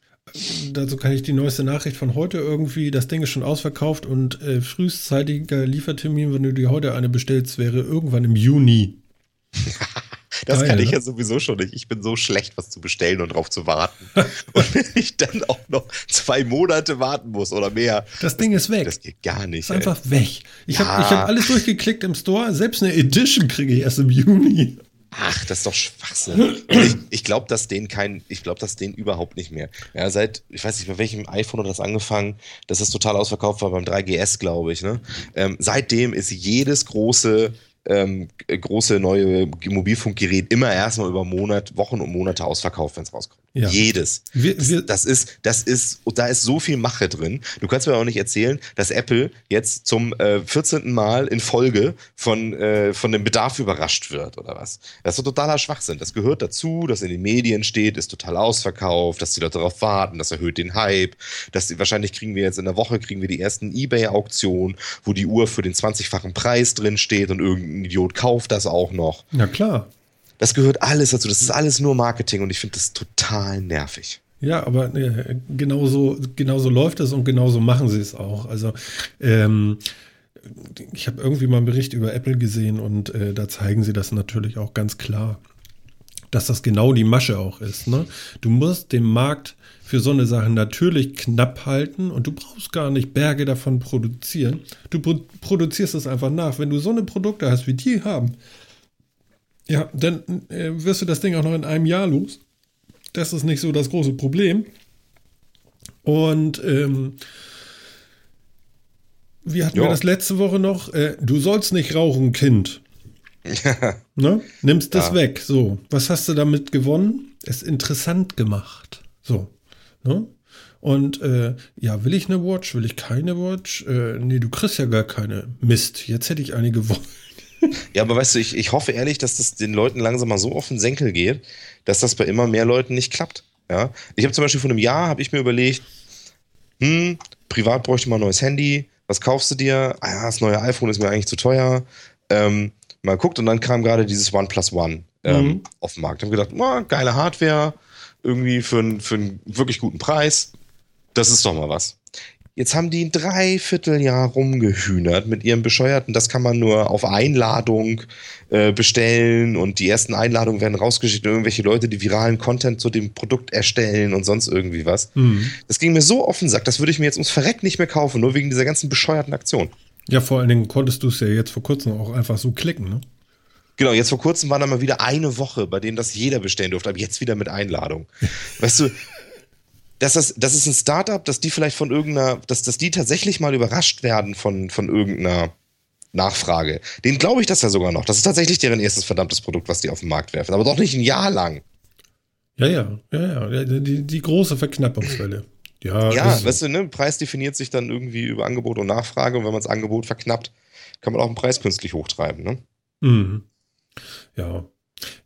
[SPEAKER 1] Dazu kann ich die neueste Nachricht von heute irgendwie, das Ding ist schon ausverkauft und äh, frühzeitiger Liefertermin, wenn du dir heute eine bestellst, wäre irgendwann im Juni.
[SPEAKER 2] Das
[SPEAKER 1] Geil,
[SPEAKER 2] kann ich
[SPEAKER 1] ne?
[SPEAKER 2] ja sowieso schon nicht. Ich bin so schlecht, was zu bestellen und drauf zu warten. und wenn ich dann auch noch zwei Monate warten muss oder mehr,
[SPEAKER 1] Das Ding ist weg.
[SPEAKER 2] das geht gar nicht.
[SPEAKER 1] ist einfach
[SPEAKER 2] ey.
[SPEAKER 1] weg. Ich
[SPEAKER 2] Ja.
[SPEAKER 1] habe hab alles durchgeklickt im Store. Selbst eine Edition kriege ich erst im Juni.
[SPEAKER 2] Ach, das ist doch Schwachsinn. Und ich ich glaube, dass denen kein, ich glaube, dass denen überhaupt nicht mehr. Ja, seit, ich weiß nicht, bei welchem iPhone hat das angefangen, dass es total ausverkauft war, beim 3GS, glaube ich. Ne? Ähm, seitdem ist jedes große, ähm, große neue Mobilfunkgerät immer erstmal über Monat, Wochen und Monate ausverkauft, wenn es rauskommt.
[SPEAKER 1] Ja.
[SPEAKER 2] Jedes.
[SPEAKER 1] Wir,
[SPEAKER 2] Das,
[SPEAKER 1] wir,
[SPEAKER 2] das ist, das ist, da ist so viel Mache drin. Du kannst mir auch nicht erzählen, dass Apple jetzt zum äh, 14. Mal in Folge von, äh, von dem Bedarf überrascht wird oder was. Das ist totaler Schwachsinn. Das gehört dazu, dass in den Medien steht, ist total ausverkauft, dass die Leute darauf warten, das erhöht den Hype, dass die, wahrscheinlich kriegen wir jetzt in der Woche kriegen wir die ersten Ebay-Auktionen, wo die Uhr für den 20-fachen Preis drin steht und irgendein Idiot kauft das auch noch.
[SPEAKER 1] na klar.
[SPEAKER 2] Das gehört alles dazu. Das ist alles nur Marketing und ich finde das total nervig.
[SPEAKER 1] Ja, aber äh, genauso, genauso läuft es und genauso machen sie es auch. Also ähm, ich habe irgendwie mal einen Bericht über Apple gesehen und äh, da zeigen sie das natürlich auch ganz klar, dass das genau die Masche auch ist. Ne? Du musst den Markt für so eine Sache natürlich knapp halten und du brauchst gar nicht Berge davon produzieren. Du pro produzierst es einfach nach. Wenn du so eine Produkte hast, wie die haben, ja, dann äh, wirst du das Ding auch noch in einem Jahr los. Das ist nicht so das große Problem. Und ähm, wie hatten wir
[SPEAKER 2] Ja.
[SPEAKER 1] das letzte Woche noch? Äh, du sollst nicht rauchen, Kind. Ne? Nimmst das
[SPEAKER 2] Ja.
[SPEAKER 1] weg. So, was hast du damit gewonnen? Es interessant gemacht. So. Ne? Und äh, ja, will ich eine Watch? Will ich keine Watch? Äh, nee, du kriegst ja gar keine. Mist, jetzt hätte ich eine gewonnen.
[SPEAKER 2] Ja, aber weißt du, ich, ich hoffe ehrlich, dass das den Leuten langsam mal so auf den Senkel geht, dass das bei immer mehr Leuten nicht klappt. Ja? Ich habe zum Beispiel vor einem Jahr, habe ich mir überlegt, hm, privat bräuchte ich mal ein neues Handy, was kaufst du dir? Ah ja, das neue iPhone ist mir eigentlich zu teuer. Ähm, mal guckt und dann kam gerade dieses OnePlus One ähm,
[SPEAKER 1] Mhm.
[SPEAKER 2] auf den Markt. Ich habe gedacht, oh, geile Hardware, irgendwie für, für einen wirklich guten Preis. Das ist doch mal was. Jetzt haben die ein Dreivierteljahr rumgehühnert mit ihrem bescheuerten, das kann man nur auf Einladung äh, bestellen und die ersten Einladungen werden rausgeschickt an irgendwelche Leute, die viralen Content zu dem Produkt erstellen und sonst irgendwie was.
[SPEAKER 1] Hm.
[SPEAKER 2] Das ging mir so auf den Sack, das würde ich mir jetzt ums Verreck nicht mehr kaufen, nur wegen dieser ganzen bescheuerten Aktion.
[SPEAKER 1] Ja, vor allen Dingen konntest du es ja jetzt vor kurzem auch einfach so klicken, ne?
[SPEAKER 2] Genau, jetzt vor kurzem war da mal wieder eine Woche, bei denen das jeder bestellen durfte, aber jetzt wieder mit Einladung. Weißt du, das ist, das ist ein Startup, dass die vielleicht von irgendeiner, dass, dass die tatsächlich mal überrascht werden von, von irgendeiner Nachfrage. Den glaube ich das ja sogar noch. Das ist tatsächlich deren erstes verdammtes Produkt, was die auf den Markt werfen, aber doch nicht ein Jahr lang.
[SPEAKER 1] Ja, ja, ja, ja. Die, die große Verknappungswelle. Ja,
[SPEAKER 2] Ja, weißt du, ne, Preis definiert sich dann irgendwie über Angebot und Nachfrage und wenn man das Angebot verknappt, kann man auch den Preis künstlich hochtreiben, ne?
[SPEAKER 1] Mhm. Ja,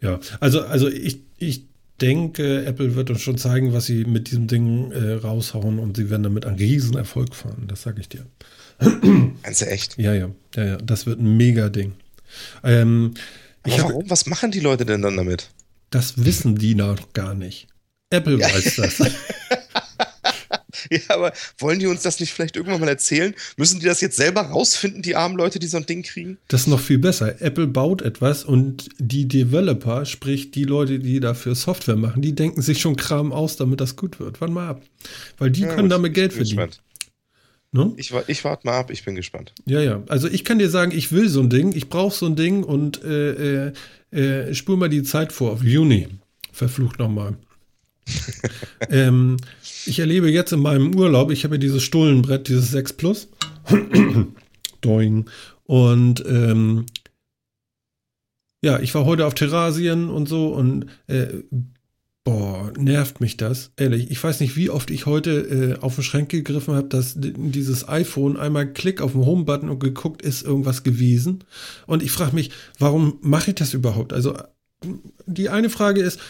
[SPEAKER 1] ja. Also, also ich, ich denke, Apple wird uns schon zeigen, was sie mit diesem Ding äh, raushauen und sie werden damit einen riesen Erfolg fahren. Das sage ich dir.
[SPEAKER 2] Meinst du echt?
[SPEAKER 1] Ja, ja, ja, ja. Das wird ein mega Ding. Ähm,
[SPEAKER 2] Aber
[SPEAKER 1] hab,
[SPEAKER 2] warum? Was machen die Leute denn dann damit?
[SPEAKER 1] das wissen die noch gar nicht. Apple weiß das.
[SPEAKER 2] ja, aber wollen die uns das nicht vielleicht irgendwann mal erzählen? Müssen die das jetzt selber rausfinden, die armen Leute, die so ein Ding kriegen?
[SPEAKER 1] Das ist noch viel besser. Apple baut etwas und die Developer, sprich die Leute, die dafür Software machen, die denken sich schon Kram aus, damit das gut wird. Warte mal ab. Weil die ja, können damit Geld verdienen.
[SPEAKER 2] Ne? Ich, ich warte mal ab, ich bin gespannt.
[SPEAKER 1] Ja, ja. Also ich kann dir sagen, ich will so ein Ding, ich brauche so ein Ding und äh, äh, äh, spul mal die Zeit vor auf Juni. Verflucht nochmal. ähm, ich erlebe jetzt in meinem Urlaub, ich habe ja dieses Stullenbrett, dieses 6 Plus. Doing. Und ähm, ja, ich war heute auf Terrasien und so und äh, boah, nervt mich das. Ehrlich, ich weiß nicht, wie oft ich heute äh, auf den Schrank gegriffen habe, dass dieses iPhone einmal Klick auf den Home-Button und geguckt, ist irgendwas gewesen. Und ich frage mich, warum mache ich das überhaupt? Also die eine Frage ist,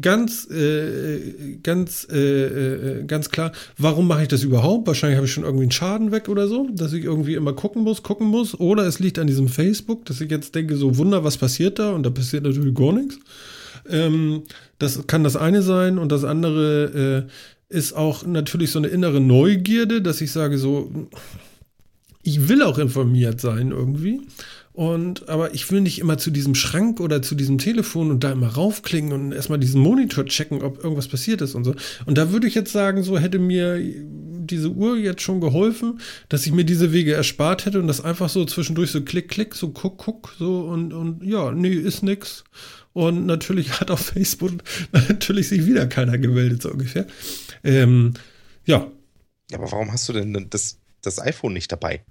[SPEAKER 1] ganz, äh, ganz, äh, äh, ganz klar, warum mache ich das überhaupt? Wahrscheinlich habe ich schon irgendwie einen Schaden weg oder so, dass ich irgendwie immer gucken muss, gucken muss. Oder es liegt an diesem Facebook, dass ich jetzt denke, so Wunder, was passiert da? Und da passiert natürlich gar nichts. Ähm, das kann das eine sein. Und das andere äh, ist auch natürlich so eine innere Neugierde, dass ich sage, so, ich will auch informiert sein irgendwie. Und, aber ich will nicht immer zu diesem Schrank oder zu diesem Telefon und da immer raufklingen und erstmal diesen Monitor checken, ob irgendwas passiert ist und so. Und da würde ich jetzt sagen, so hätte mir diese Uhr jetzt schon geholfen, dass ich mir diese Wege erspart hätte und das einfach so zwischendurch so klick, klick, so guck, guck, so und, und ja, nee, ist nix. Und natürlich hat auf Facebook natürlich sich wieder keiner gemeldet, so ungefähr. Ähm, ja.
[SPEAKER 2] Ja, aber warum hast du denn das, das iPhone nicht dabei?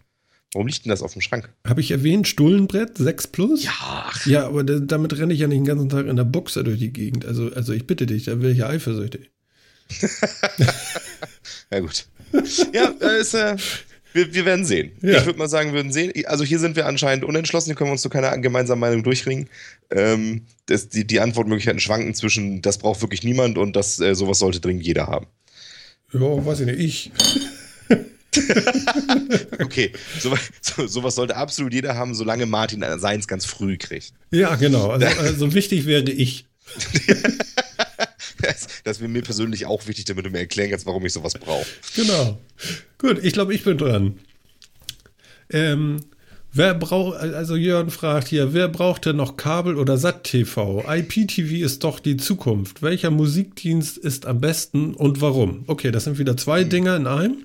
[SPEAKER 2] Warum liegt denn das auf dem Schrank?
[SPEAKER 1] Habe ich erwähnt, Stullenbrett 6 Plus?
[SPEAKER 2] Ja.
[SPEAKER 1] Ja, aber damit renne ich ja nicht den ganzen Tag in der Boxer durch die Gegend. Also, also ich bitte dich, da wäre ich ja eifersüchtig.
[SPEAKER 2] ja, gut. Ja, äh, ist, äh, wir, wir, werden sehen. Ja. Ich würde mal sagen, wir würden sehen. Also hier sind wir anscheinend unentschlossen, hier können wir uns zu keiner gemeinsamen Meinung durchringen. Ähm, das, die, die Antwortmöglichkeiten schwanken zwischen, das braucht wirklich niemand und das äh, sowas sollte dringend jeder haben.
[SPEAKER 1] Ja, weiß ich nicht, ich.
[SPEAKER 2] okay, so, so, sowas sollte absolut jeder haben, solange Martin seins ganz früh kriegt.
[SPEAKER 1] Ja, genau. Also, also wichtig wäre ich.
[SPEAKER 2] das, das wäre mir persönlich auch wichtig, damit du mir erklären kannst, warum ich sowas brauche.
[SPEAKER 1] Genau. Gut, ich glaube, ich bin dran. Ähm, wer braucht, also Jörn fragt hier, wer braucht denn noch Kabel oder SAT-TV? IPTV ist doch die Zukunft. Welcher Musikdienst ist am besten und warum? Okay, das sind wieder zwei hm. Dinge in einem.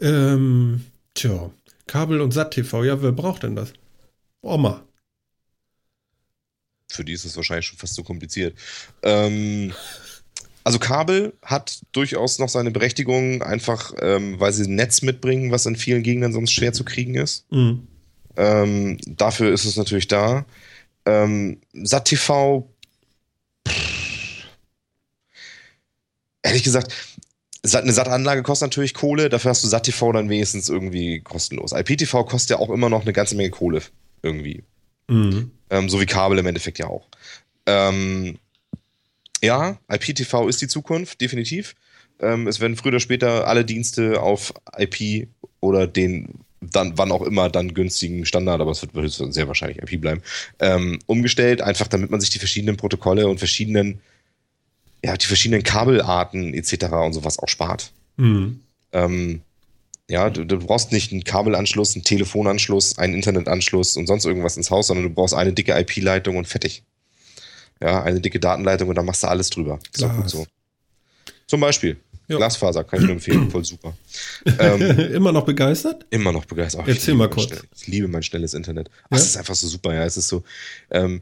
[SPEAKER 1] Ähm, tja, Kabel und SAT-TV, ja, wer braucht denn das? Oma.
[SPEAKER 2] Für die ist es wahrscheinlich schon fast so kompliziert. Ähm, also Kabel hat durchaus noch seine Berechtigung, einfach ähm, weil sie ein Netz mitbringen, was in vielen Gegenden sonst schwer zu kriegen ist. Mhm. Ähm, dafür ist es natürlich da. Ähm, SAT-TV, ehrlich gesagt, eine SAT-Anlage kostet natürlich Kohle, dafür hast du SAT-TV dann wenigstens irgendwie kostenlos. IPTV kostet ja auch immer noch eine ganze Menge Kohle irgendwie. Mhm. Ähm, so wie Kabel im Endeffekt ja auch. Ähm, ja, IPTV ist die Zukunft, definitiv. Ähm, es werden früher oder später alle Dienste auf IP oder den dann, wann auch immer, dann günstigen Standard, aber es wird sehr wahrscheinlich IP bleiben, ähm, umgestellt, einfach damit man sich die verschiedenen Protokolle und verschiedenen ja, die verschiedenen Kabelarten etc. und sowas auch spart. Mhm. Ähm, ja, du, du, brauchst nicht einen Kabelanschluss, einen Telefonanschluss, einen Internetanschluss und sonst irgendwas ins Haus, sondern du brauchst eine dicke IP-Leitung und fertig. Ja, eine dicke Datenleitung und dann machst du alles drüber. Ist auch gut so. Zum Beispiel. Jo. Glasfaser kann ich nur empfehlen, voll super.
[SPEAKER 1] Ähm, immer noch begeistert?
[SPEAKER 2] Immer noch begeistert.
[SPEAKER 1] Oh, Erzähl mal kurz.
[SPEAKER 2] ich liebe mein schnelles Internet. Ach, ja? Es ist einfach so super, ja. Es ist so, ähm,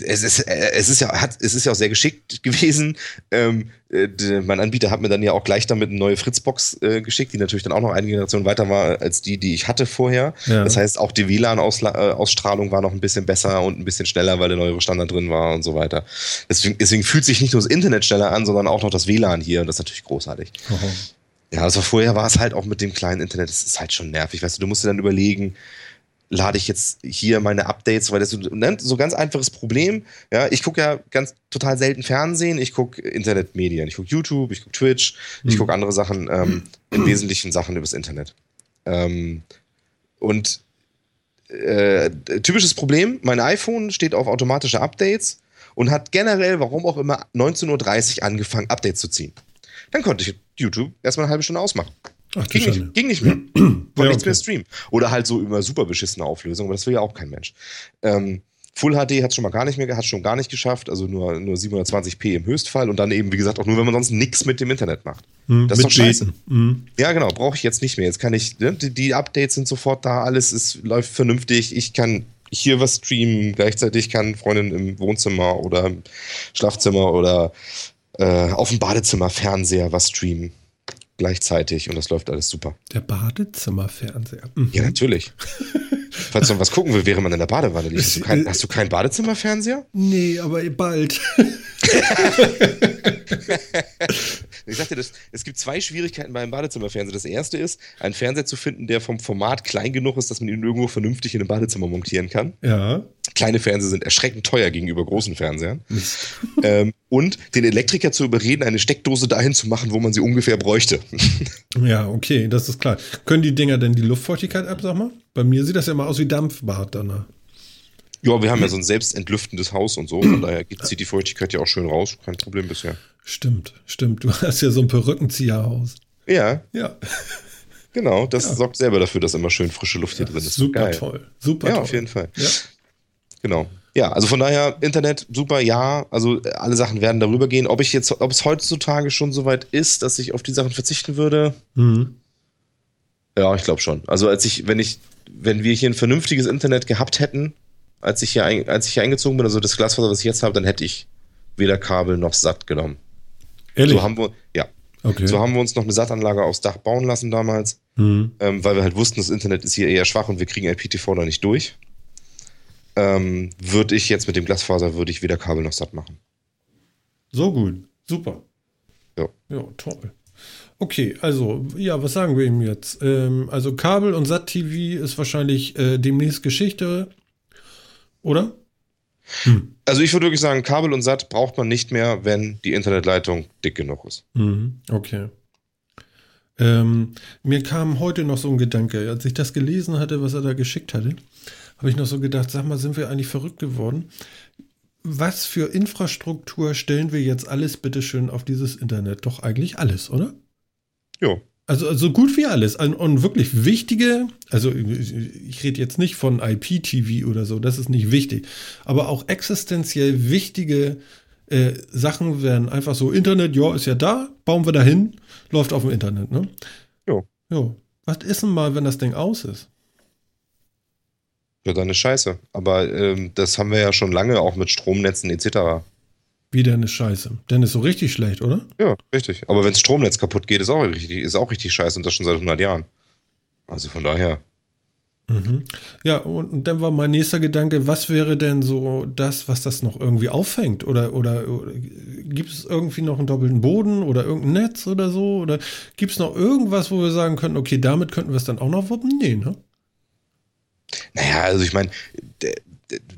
[SPEAKER 2] es ist, es ist ja, hat, es ist ja auch sehr geschickt gewesen. Ähm, äh, mein Anbieter hat mir dann ja auch gleich damit eine neue Fritzbox äh, geschickt, die natürlich dann auch noch eine Generation weiter war als die, die ich hatte vorher. Ja. Das heißt, auch die WLAN-Ausstrahlung äh, war noch ein bisschen besser und ein bisschen schneller, weil der neuere Standard drin war und so weiter. Deswegen, deswegen fühlt sich nicht nur das Internet schneller an, sondern auch noch das WLAN hier und das ist natürlich großartig. Aha. Ja, also vorher war es halt auch mit dem kleinen Internet, das ist halt schon nervig. Weißt du, du musst dir dann überlegen, lade ich jetzt hier meine Updates, weil das ist ne, so ganz einfaches Problem. Ja, ich gucke ja ganz total selten Fernsehen, ich gucke Internetmedien, ich gucke YouTube, ich gucke Twitch, mhm. ich gucke andere Sachen, ähm, im Wesentlichen Sachen übers Internet. Ähm, und äh, typisches Problem, mein iPhone steht auf automatische Updates und hat generell, warum auch immer, 19.30 Uhr angefangen, Updates zu ziehen. dann konnte ich YouTube erstmal eine halbe Stunde ausmachen.
[SPEAKER 1] Ach,
[SPEAKER 2] Ging nicht, ging nicht mehr. Konnte
[SPEAKER 1] Ja,
[SPEAKER 2] nichts
[SPEAKER 1] okay.
[SPEAKER 2] mehr streamen. Oder halt so immer super beschissene Auflösung, aber das will ja auch kein Mensch. Ähm, Full HD hat schon mal gar nicht mehr, hat schon gar nicht geschafft, also nur, nur 720p im Höchstfall und dann eben, wie gesagt, auch nur, wenn man sonst nichts mit dem Internet macht.
[SPEAKER 1] Hm,
[SPEAKER 2] Das ist doch scheiße.
[SPEAKER 1] Beten. Hm.
[SPEAKER 2] Ja, genau, brauche ich jetzt nicht mehr. Jetzt kann ich, ne, die, die Updates sind sofort da, alles ist, läuft vernünftig. Ich kann hier was streamen, gleichzeitig kann Freundin im Wohnzimmer oder im Schlafzimmer oder äh, auf dem Badezimmer Fernseher was streamen. Gleichzeitig und das läuft alles super.
[SPEAKER 1] Der Badezimmerfernseher. Mhm.
[SPEAKER 2] Ja, natürlich. Falls man was gucken will, während man in der Badewanne liegt. Hast du, kein, hast du keinen Badezimmerfernseher?
[SPEAKER 1] Nee, aber bald.
[SPEAKER 2] Ich sagte, das, es gibt zwei Schwierigkeiten beim Badezimmerfernseher. Das erste ist, einen Fernseher zu finden, der vom Format klein genug ist, dass man ihn irgendwo vernünftig in einem Badezimmer montieren kann.
[SPEAKER 1] ja.
[SPEAKER 2] Kleine Fernseher sind erschreckend teuer gegenüber großen Fernsehern. ähm, und den Elektriker zu überreden, eine Steckdose dahin zu machen, wo man sie ungefähr bräuchte.
[SPEAKER 1] Ja, okay, das ist klar. Können die Dinger denn die Luftfeuchtigkeit ab, sag mal? Bei mir sieht das ja mal aus wie Dampfbad danach.
[SPEAKER 2] ja, wir haben ja so ein selbst entlüftendes Haus und so. Von daher zieht die Feuchtigkeit ja auch schön raus. Kein Problem bisher.
[SPEAKER 1] Stimmt, stimmt. Du hast ja so ein Perückenzieherhaus.
[SPEAKER 2] Ja,
[SPEAKER 1] Ja,
[SPEAKER 2] genau. Das sorgt selber dafür, dass immer schön frische Luft hier drin ist.
[SPEAKER 1] super
[SPEAKER 2] Geil.
[SPEAKER 1] toll. Super
[SPEAKER 2] Ja,
[SPEAKER 1] toll.
[SPEAKER 2] auf jeden Fall.
[SPEAKER 1] Ja.
[SPEAKER 2] Genau. Ja, also von daher, Internet, super, ja. Also äh, alle Sachen werden darüber gehen. Ob ich jetzt, ob es heutzutage schon so weit ist, dass ich auf die Sachen verzichten würde,
[SPEAKER 1] Mhm.
[SPEAKER 2] ja, ich glaube schon. Also als ich, wenn ich, wenn wir hier ein vernünftiges Internet gehabt hätten, als ich hier, ein, als ich hier eingezogen bin, also das Glasfaser, was ich jetzt habe, dann hätte ich weder Kabel noch satt genommen.
[SPEAKER 1] Ehrlich?
[SPEAKER 2] So haben wir, ja,
[SPEAKER 1] okay.
[SPEAKER 2] so haben wir uns noch eine Sattanlage aufs Dach bauen lassen damals,
[SPEAKER 1] mhm.
[SPEAKER 2] ähm, weil wir halt wussten, das Internet ist hier eher schwach und wir kriegen IPTV da nicht durch. Ähm, würde ich jetzt mit dem Glasfaser, würde ich weder Kabel noch satt machen.
[SPEAKER 1] So gut. Super.
[SPEAKER 2] Ja.
[SPEAKER 1] Ja, toll. Okay, also, ja, was sagen wir ihm jetzt? Ähm, also Kabel und Sat-TV ist wahrscheinlich äh, demnächst Geschichte, oder?
[SPEAKER 2] Also ich würde wirklich sagen, Kabel und Satt braucht man nicht mehr, wenn die Internetleitung dick genug ist.
[SPEAKER 1] Mhm, okay. Ähm, mir kam heute noch so ein Gedanke, als ich das gelesen hatte, was er da geschickt hatte, habe ich noch so gedacht, sag mal, sind wir eigentlich verrückt geworden? Was für Infrastruktur stellen wir jetzt alles bitteschön auf dieses Internet? Doch eigentlich alles, oder?
[SPEAKER 2] Jo.
[SPEAKER 1] Also so gut wie alles. Und, und wirklich wichtige, also ich ich rede jetzt nicht von IPTV oder so, das ist nicht wichtig. Aber auch existenziell wichtige äh, Sachen werden einfach so, Internet, ja, ist ja da, bauen wir dahin, läuft auf dem Internet, ne?
[SPEAKER 2] Jo.
[SPEAKER 1] Jo. Was ist denn mal, wenn das Ding aus ist?
[SPEAKER 2] Ja, dann ist scheiße. Aber ähm, das haben wir ja schon lange auch mit Stromnetzen etc.
[SPEAKER 1] Wieder eine Scheiße. Denn ist so richtig schlecht, oder?
[SPEAKER 2] Ja, richtig. Aber wenn das Stromnetz kaputt geht, ist auch richtig, ist auch richtig scheiße und das schon seit 100 Jahren. Also von daher.
[SPEAKER 1] Mhm. Ja, und, und dann war mein nächster Gedanke, was wäre denn so das, was das noch irgendwie auffängt? Oder, oder, oder gibt es irgendwie noch einen doppelten Boden oder irgendein Netz oder so? Oder gibt es noch irgendwas, wo wir sagen könnten, okay, damit könnten wir es dann auch noch wuppen? Nee, ne?
[SPEAKER 2] Naja, also ich meine,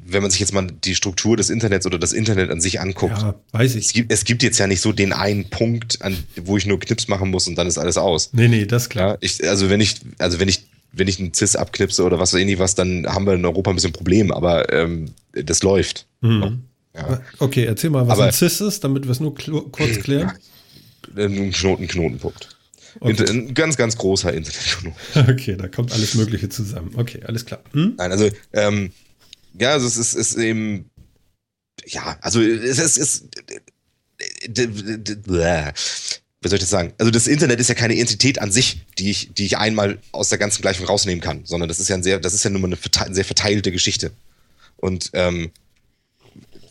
[SPEAKER 2] wenn man sich jetzt mal die Struktur des Internets oder das Internet an sich anguckt,
[SPEAKER 1] Ja, weiß
[SPEAKER 2] es,
[SPEAKER 1] ich.
[SPEAKER 2] gibt, es gibt jetzt ja nicht so den einen Punkt, an, wo ich nur Knips machen muss und dann ist alles aus.
[SPEAKER 1] Nee, nee, das ist klar.
[SPEAKER 2] Ja, ich, also wenn ich, also wenn ich, wenn ich einen CIS abknipse oder was weiß ich was, dann haben wir in Europa ein bisschen Problem, aber ähm, das läuft.
[SPEAKER 1] Mhm.
[SPEAKER 2] Ja.
[SPEAKER 1] Okay, erzähl mal, was
[SPEAKER 2] Aber-
[SPEAKER 1] ein CIS ist, damit wir es nur kurz klären.
[SPEAKER 2] Ein Knoten, Knotenpunkt. Inter, ein ganz, ganz großer Internetknoten.
[SPEAKER 1] Okay, da kommt alles Mögliche zusammen. Okay, alles klar. Hm?
[SPEAKER 2] Nein, also, ähm, ja, also es ist, ist eben, ja, also es ist, ist wie soll ich das sagen? Also das Internet ist ja keine Entität an sich, die ich, die ich einmal aus der ganzen Gleichung rausnehmen kann, sondern das ist ja ein sehr, das ist ja nur mal eine verte- sehr verteilte Geschichte. Und ähm,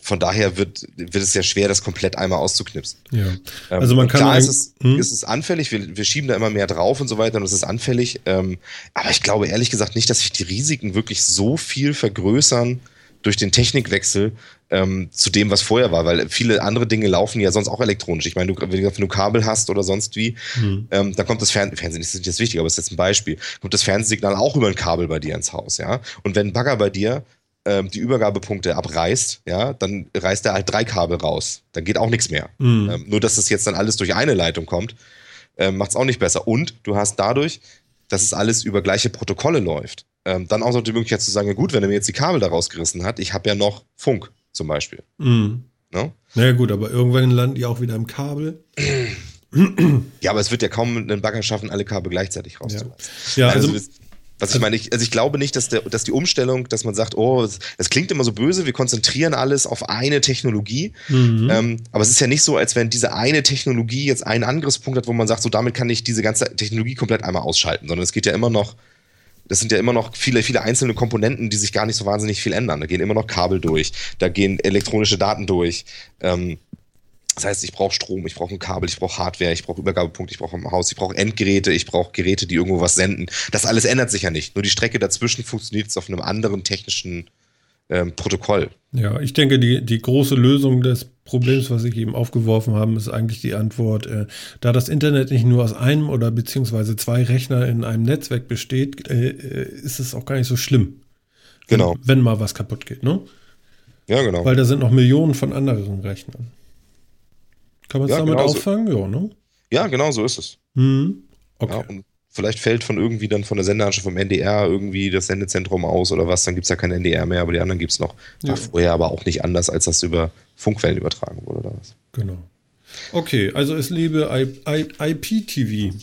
[SPEAKER 2] von daher wird, wird es sehr schwer, das komplett einmal auszuknipsen.
[SPEAKER 1] Ja.
[SPEAKER 2] Ähm,
[SPEAKER 1] Also man
[SPEAKER 2] und
[SPEAKER 1] kann
[SPEAKER 2] klar ist es,
[SPEAKER 1] hm?
[SPEAKER 2] ist es anfällig, wir, wir schieben da immer mehr drauf und so weiter und es ist anfällig. Ähm, aber ich glaube ehrlich gesagt nicht, dass sich die Risiken wirklich so viel vergrößern durch den Technikwechsel ähm, zu dem, was vorher war, weil viele andere Dinge laufen ja sonst auch elektronisch. Ich meine, du, wenn du Kabel hast oder sonst wie,
[SPEAKER 1] Hm.
[SPEAKER 2] ähm, dann kommt das Fern Fernsehen, das ist jetzt wichtig, aber es ist jetzt ein Beispiel, kommt das Fernsehsignal auch über ein Kabel bei dir ins Haus, ja. Und wenn ein Bagger bei dir ähm, die Übergabepunkte abreißt, ja, dann reißt er halt drei Kabel raus. Dann geht auch nichts mehr.
[SPEAKER 1] Mhm.
[SPEAKER 2] Ähm, nur, dass es jetzt dann alles durch eine Leitung kommt, ähm, macht es auch nicht besser. Und du hast dadurch, dass es alles über gleiche Protokolle läuft, ähm, dann auch noch die Möglichkeit zu sagen, ja gut, wenn er mir jetzt die Kabel da rausgerissen hat, ich habe ja noch Funk zum Beispiel.
[SPEAKER 1] Mhm.
[SPEAKER 2] Ne?
[SPEAKER 1] Naja gut, aber irgendwann landen die auch wieder im Kabel.
[SPEAKER 2] Ja, aber es wird ja kaum einen Bagger schaffen, alle Kabel gleichzeitig rauszuholen.
[SPEAKER 1] Ja, also,
[SPEAKER 2] also was ich meine, ich, also ich glaube nicht, dass, der, dass die Umstellung, dass man sagt, oh, das klingt immer so böse, wir konzentrieren alles auf eine Technologie.
[SPEAKER 1] Mhm.
[SPEAKER 2] Ähm, aber es ist ja nicht so, als wenn diese eine Technologie jetzt einen Angriffspunkt hat, wo man sagt, so damit kann ich diese ganze Technologie komplett einmal ausschalten, sondern es geht ja immer noch, das sind ja immer noch viele, viele einzelne Komponenten, die sich gar nicht so wahnsinnig viel ändern. Da gehen immer noch Kabel durch, da gehen elektronische Daten durch. Ähm, das heißt, ich brauche Strom, ich brauche ein Kabel, ich brauche Hardware, ich brauche Übergabepunkte, ich brauche ein Haus, ich brauche Endgeräte, ich brauche Geräte, die irgendwo was senden. Das alles ändert sich ja nicht. Nur die Strecke dazwischen funktioniert jetzt auf einem anderen technischen ähm, Protokoll.
[SPEAKER 1] Ja, ich denke, die, die große Lösung des Problems, was ich eben aufgeworfen habe, ist eigentlich die Antwort, äh, da das Internet nicht nur aus einem oder beziehungsweise zwei Rechner in einem Netzwerk besteht, äh, äh ist es auch gar nicht so schlimm.
[SPEAKER 2] Genau.
[SPEAKER 1] Wenn, wenn mal was kaputt geht, ne?
[SPEAKER 2] Ja, genau.
[SPEAKER 1] Weil da sind noch Millionen von anderen Rechnern. Kann man es
[SPEAKER 2] Ja,
[SPEAKER 1] damit
[SPEAKER 2] genau so.
[SPEAKER 1] auffangen? Ja, ne?
[SPEAKER 2] Ja, genau so ist es.
[SPEAKER 1] Hm. Okay.
[SPEAKER 2] Ja, und vielleicht fällt von irgendwie dann von der Sendeanstalt vom NDR irgendwie das Sendezentrum aus oder was, dann gibt es ja kein NDR mehr, aber die anderen gibt es noch.
[SPEAKER 1] Ja.
[SPEAKER 2] Vorher aber auch nicht anders, als das über Funkwellen übertragen wurde oder was.
[SPEAKER 1] Genau. Okay, also es lebe IPTV.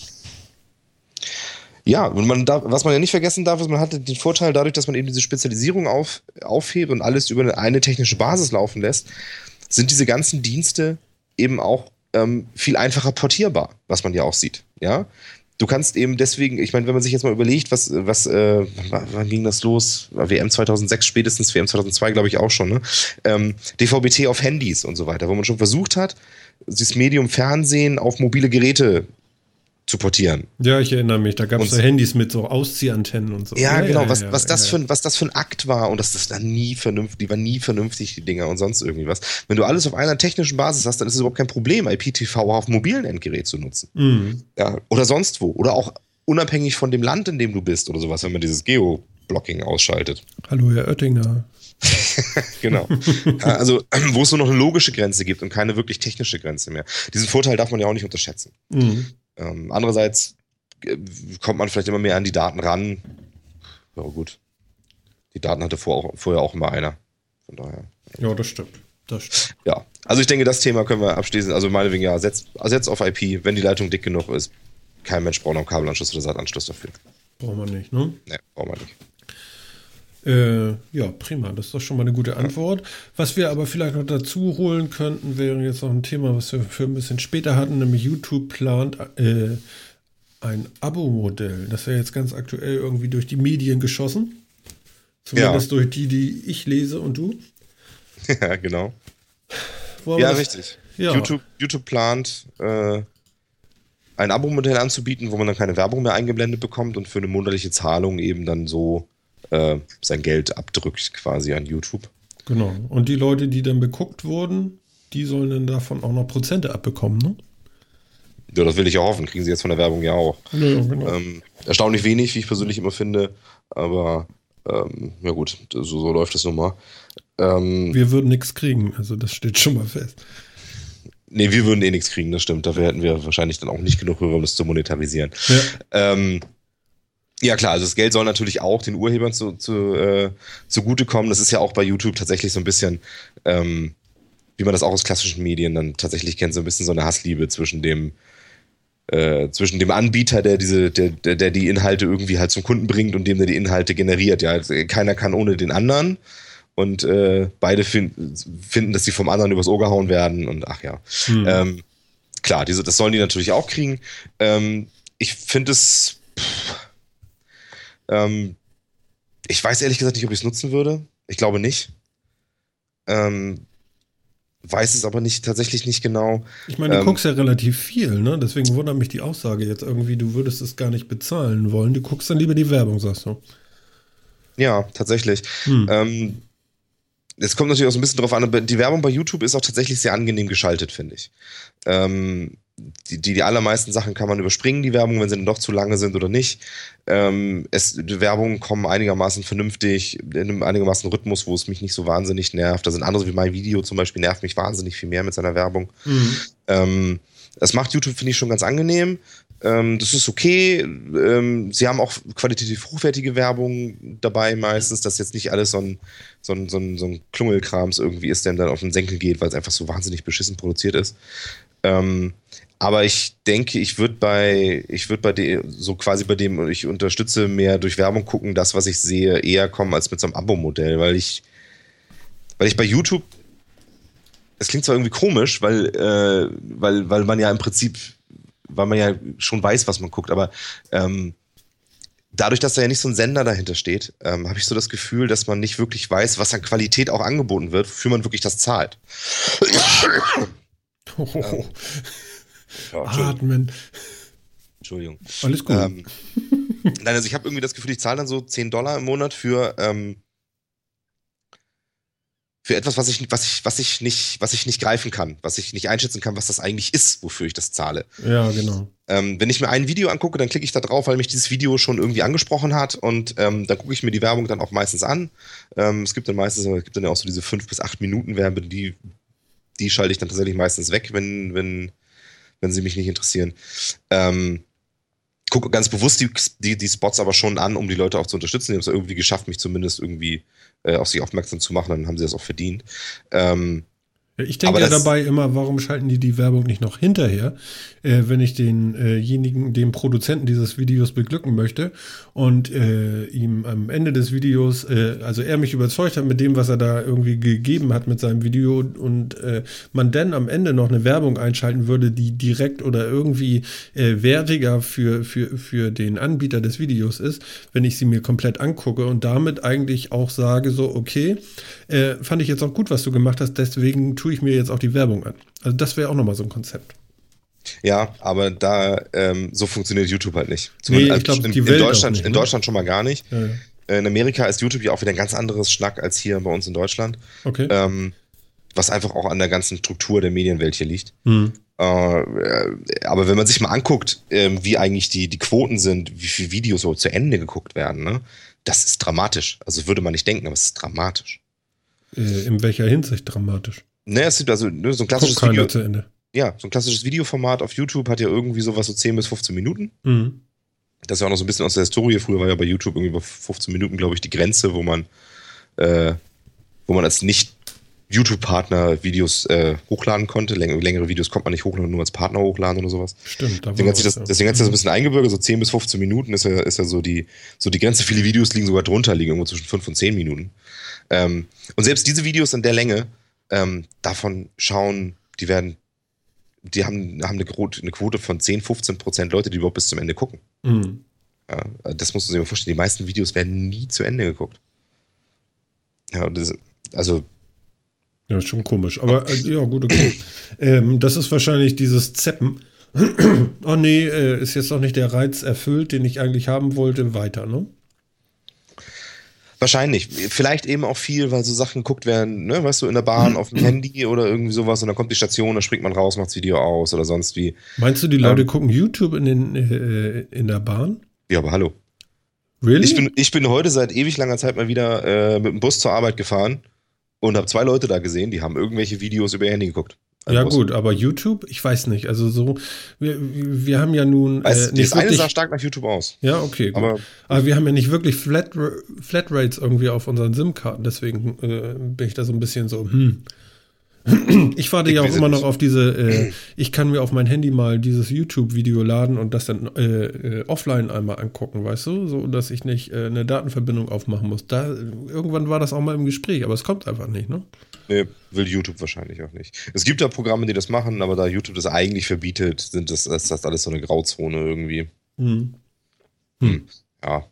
[SPEAKER 2] Ja, und man darf, was man ja nicht vergessen darf, ist, man hatte den Vorteil dadurch, dass man eben diese Spezialisierung auf, aufhebt und alles über eine, eine technische Basis laufen lässt, sind diese ganzen Dienste eben auch ähm, viel einfacher portierbar, was man ja auch sieht. Ja, du kannst eben deswegen, ich meine, wenn man sich jetzt mal überlegt, was, was, äh, wann, ging das los? WM 2006 spätestens, WM 2002 glaube ich auch schon, ne? Ähm, DVB-T auf Handys und so weiter, wo man schon versucht hat, das Medium Fernsehen auf mobile Geräte zu portieren.
[SPEAKER 1] Ja, ich erinnere mich, da gab es so Handys mit so Ausziehantennen und so.
[SPEAKER 2] Ja, genau, was, was,
[SPEAKER 1] ja,
[SPEAKER 2] das
[SPEAKER 1] ja.
[SPEAKER 2] Für, ein- was das für ein Akt war und dass das dann nie vernünftig, die waren nie vernünftig, die Dinger und sonst irgendwie was. Wenn du alles auf einer technischen Basis hast, dann ist es überhaupt kein Problem, IPTV auch auf mobilen Endgerät zu nutzen.
[SPEAKER 1] Mhm.
[SPEAKER 2] Ja, oder sonst wo. Oder auch unabhängig von dem Land, in dem du bist oder sowas, wenn man dieses Geo-Blocking ausschaltet.
[SPEAKER 1] Hallo, Herr Oettinger.
[SPEAKER 2] Genau. Ja, also, wo es nur noch eine logische Grenze gibt und keine wirklich technische Grenze mehr. Diesen Vorteil darf man ja auch nicht unterschätzen.
[SPEAKER 1] Mhm.
[SPEAKER 2] Ähm, andererseits äh, kommt man vielleicht immer mehr an die Daten ran. Ja, gut. Die Daten hatte vor, auch, vorher auch immer einer. Von daher.
[SPEAKER 1] Ja, das stimmt. Das stimmt.
[SPEAKER 2] Ja. Also ich denke, das Thema können wir abschließen. Also meinetwegen, ja, setz, setz auf IP, wenn die Leitung dick genug ist. Kein Mensch braucht noch einen Kabelanschluss oder Saatanschluss dafür.
[SPEAKER 1] Braucht man nicht, ne?
[SPEAKER 2] Ne, braucht man nicht.
[SPEAKER 1] Äh, ja, prima. Das ist doch schon mal eine gute Antwort. Was wir aber vielleicht noch dazu holen könnten, wäre jetzt noch ein Thema, was wir für ein bisschen später hatten, nämlich YouTube plant äh, ein Abo-Modell. Das wäre jetzt ganz aktuell irgendwie durch die Medien geschossen. Zumindest durch die, die ich lese und du.
[SPEAKER 2] ja, genau. Ja,
[SPEAKER 1] das-
[SPEAKER 2] richtig.
[SPEAKER 1] Ja.
[SPEAKER 2] YouTube, YouTube plant, äh, ein Abo-Modell anzubieten, wo man dann keine Werbung mehr eingeblendet bekommt und für eine monatliche Zahlung eben dann so äh, sein Geld abdrückt quasi an YouTube.
[SPEAKER 1] Genau. Und die Leute, die dann beguckt wurden, die sollen dann davon auch noch Prozente abbekommen, ne?
[SPEAKER 2] Ja, das will ich ja hoffen. Kriegen sie jetzt von der Werbung ja auch.
[SPEAKER 1] Ja, genau.
[SPEAKER 2] Ähm, erstaunlich wenig, wie ich persönlich immer finde. Aber ähm, ja gut, so, so läuft es nun mal. Ähm,
[SPEAKER 1] Wir würden nichts kriegen, also das steht schon mal fest.
[SPEAKER 2] nee, wir würden eh nichts kriegen, das stimmt. Dafür hätten wir wahrscheinlich dann auch nicht genug Hörer, um das zu monetarisieren.
[SPEAKER 1] Ja.
[SPEAKER 2] Ähm, ja klar, also das Geld soll natürlich auch den Urhebern zu, zu, äh, zugutekommen. Das ist ja auch bei YouTube tatsächlich so ein bisschen, ähm, wie man das auch aus klassischen Medien dann tatsächlich kennt, so ein bisschen so eine Hassliebe zwischen dem äh, zwischen dem Anbieter, der diese, der, der, der die Inhalte irgendwie halt zum Kunden bringt und dem, der die Inhalte generiert. Ja, also keiner kann ohne den anderen. Und äh, beide fin finden, dass sie vom anderen übers Ohr gehauen werden. Und ach ja.
[SPEAKER 1] Hm.
[SPEAKER 2] Ähm, klar, diese, das sollen die natürlich auch kriegen. Ähm, ich finde es. Ähm, ich weiß ehrlich gesagt nicht, ob ich es nutzen würde. Ich glaube nicht. Ähm, weiß es aber nicht tatsächlich nicht genau.
[SPEAKER 1] Ich meine, du
[SPEAKER 2] Ähm,
[SPEAKER 1] guckst ja relativ viel, ne? Deswegen wundert mich die Aussage jetzt irgendwie, du würdest es gar nicht bezahlen wollen. Du guckst dann lieber die Werbung, sagst du.
[SPEAKER 2] Ja, tatsächlich.
[SPEAKER 1] Hm.
[SPEAKER 2] Ähm, es kommt natürlich auch so ein bisschen drauf an, aber die Werbung bei YouTube ist auch tatsächlich sehr angenehm geschaltet, finde ich. Ähm, die, die, die allermeisten Sachen kann man überspringen, die Werbung, wenn sie dann doch zu lange sind oder nicht. Ähm, es, die Werbungen kommen einigermaßen vernünftig, in einem einigermaßen Rhythmus, wo es mich nicht so wahnsinnig nervt. Da sind andere wie mein Video zum Beispiel, nervt mich wahnsinnig viel mehr mit seiner Werbung.
[SPEAKER 1] Mhm.
[SPEAKER 2] Ähm, das macht YouTube, finde ich, schon ganz angenehm. Ähm, das ist okay. Ähm, sie haben auch qualitativ hochwertige Werbung dabei meistens, dass jetzt nicht alles so ein, so ein, so ein, so ein Klungelkrams irgendwie ist, der dann auf den Senkel geht, weil es einfach so wahnsinnig beschissen produziert ist. Ähm, aber ich denke, ich würde bei, ich würde bei dem, so quasi bei dem, ich unterstütze mehr durch Werbung gucken, das, was ich sehe, eher kommen als mit so einem Abo-Modell, weil ich, weil ich bei YouTube, es klingt zwar irgendwie komisch, weil, äh, weil, weil man ja im Prinzip, weil man ja schon weiß, was man guckt, aber ähm, dadurch, dass da ja nicht so ein Sender dahinter steht, ähm, habe ich so das Gefühl, dass man nicht wirklich weiß, was an Qualität auch angeboten wird, wofür man wirklich das zahlt.
[SPEAKER 1] Oh. Ähm, ja, Atmen.
[SPEAKER 2] Entschuldigung.
[SPEAKER 1] Alles gut. Ähm,
[SPEAKER 2] nein, also ich habe irgendwie das Gefühl, ich zahle dann so 10 Dollar im Monat für, ähm, für etwas, was ich, was, ich, was, ich nicht, was ich nicht greifen kann, was ich nicht einschätzen kann, was das eigentlich ist, wofür ich das zahle.
[SPEAKER 1] Ja, genau.
[SPEAKER 2] Ähm, wenn ich mir ein Video angucke, dann klicke ich da drauf, weil mich dieses Video schon irgendwie angesprochen hat und ähm, dann gucke ich mir die Werbung dann auch meistens an. Ähm, es gibt dann meistens, es gibt dann ja auch so diese 5 bis 8 Minuten Werbe, die, die schalte ich dann tatsächlich meistens weg, wenn, wenn, wenn sie mich nicht interessieren. Ähm, gucke ganz bewusst die, die, die, Spots aber schon an, um die Leute auch zu unterstützen. Die haben es irgendwie geschafft, mich zumindest irgendwie äh, auf sich aufmerksam zu machen, dann haben sie das auch verdient. Ähm,
[SPEAKER 1] ich denke ja dabei immer, warum schalten die die Werbung nicht noch hinterher, äh, wenn ich denjenigen, äh dem Produzenten dieses Videos beglücken möchte und äh, ihm am Ende des Videos, äh, also er mich überzeugt hat mit dem, was er da irgendwie gegeben hat mit seinem Video und äh, man dann am Ende noch eine Werbung einschalten würde, die direkt oder irgendwie äh, wertiger für, für, für den Anbieter des Videos ist, wenn ich sie mir komplett angucke und damit eigentlich auch sage, so, okay, fand ich jetzt auch gut, was du gemacht hast, deswegen tue ich mir jetzt auch die Werbung an. Also das wäre auch nochmal so ein Konzept.
[SPEAKER 2] Ja, aber da ähm, so funktioniert YouTube halt nicht. Zumindest nee, ich glaub, in, in, Deutschland, nicht, ne? in Deutschland schon mal gar nicht. Ja, ja. Äh, in Amerika ist YouTube ja auch wieder ein ganz anderes Schnack als hier bei uns in Deutschland.
[SPEAKER 1] Okay.
[SPEAKER 2] Ähm, was einfach auch an der ganzen Struktur der Medienwelt hier liegt. Mhm. Äh, aber wenn man sich mal anguckt, äh, wie eigentlich die, die Quoten sind, wie viele Videos so zu Ende geguckt werden, ne? das ist dramatisch. Also würde man nicht denken, aber es ist dramatisch.
[SPEAKER 1] Äh, in welcher Hinsicht dramatisch?
[SPEAKER 2] Ne, es gibt also ne, so ein klassisches Video.
[SPEAKER 1] Zu Ende.
[SPEAKER 2] Ja, so ein klassisches Videoformat auf YouTube hat ja irgendwie sowas so 10 bis 15 Minuten.
[SPEAKER 1] Mhm.
[SPEAKER 2] Das ist ja auch noch so ein bisschen aus der Historie. Früher war ja bei YouTube irgendwie bei 15 Minuten, glaube ich, die Grenze, wo man, äh, wo man als nicht YouTube-Partner Videos äh, hochladen konnte. Läng längere Videos konnte man nicht hochladen, nur als Partner hochladen oder sowas.
[SPEAKER 1] Stimmt.
[SPEAKER 2] Deswegen hat sich das, deswegen hat sich das ein bisschen eingebürgert. So 10 bis 15 Minuten ist ja, ist ja so, die, so die Grenze. Viele Videos liegen sogar drunter, liegen irgendwo zwischen 5 und 10 Minuten. Ähm, und selbst diese Videos in der Länge ähm, davon schauen, die werden, die haben, haben eine, Quote, eine Quote von 10, 15 Prozent Leute, die überhaupt bis zum Ende gucken.
[SPEAKER 1] Mhm.
[SPEAKER 2] Ja, das musst du dir mal vorstellen. Die meisten Videos werden nie zu Ende geguckt. Ja, das, also.
[SPEAKER 1] Ja, ist schon komisch. Aber äh, ja, gut, okay. ähm, das ist wahrscheinlich dieses Zeppen. oh nee, äh, ist jetzt noch nicht der Reiz erfüllt, den ich eigentlich haben wollte, weiter, ne?
[SPEAKER 2] Wahrscheinlich. Vielleicht eben auch viel, weil so Sachen geguckt werden, ne, weißt du, in der Bahn, auf dem Handy oder irgendwie sowas und dann kommt die Station, dann springt man raus, macht das Video aus oder sonst wie.
[SPEAKER 1] Meinst du, die Leute ähm, gucken YouTube in, den, äh, in der Bahn?
[SPEAKER 2] Ja, aber hallo.
[SPEAKER 1] Really?
[SPEAKER 2] Ich bin, ich bin heute seit ewig langer Zeit mal wieder äh, mit dem Bus zur Arbeit gefahren und habe zwei Leute da gesehen, die haben irgendwelche Videos über ihr Handy geguckt.
[SPEAKER 1] Ja gut, aber YouTube, ich weiß nicht. Also so, wir, wir haben ja nun.
[SPEAKER 2] Äh, das eine sah stark nach YouTube aus.
[SPEAKER 1] Ja, okay. Gut. Aber, aber wir haben ja nicht wirklich Flat, Flatrates irgendwie auf unseren SIM-Karten. Deswegen äh, bin ich da so ein bisschen so, hm. Ich warte ich ja auch immer noch auf diese, äh, ich kann mir auf mein Handy mal dieses YouTube-Video laden und das dann äh, äh, offline einmal angucken, weißt du? So, dass ich nicht äh, eine Datenverbindung aufmachen muss. Da, irgendwann war das auch mal im Gespräch, aber es kommt einfach nicht, ne?
[SPEAKER 2] Nee, will YouTube wahrscheinlich auch nicht. Es gibt da Programme, die das machen, aber da YouTube das eigentlich verbietet, sind das, ist das alles so eine Grauzone irgendwie.
[SPEAKER 1] Hm.
[SPEAKER 2] Hm. hm. Ja.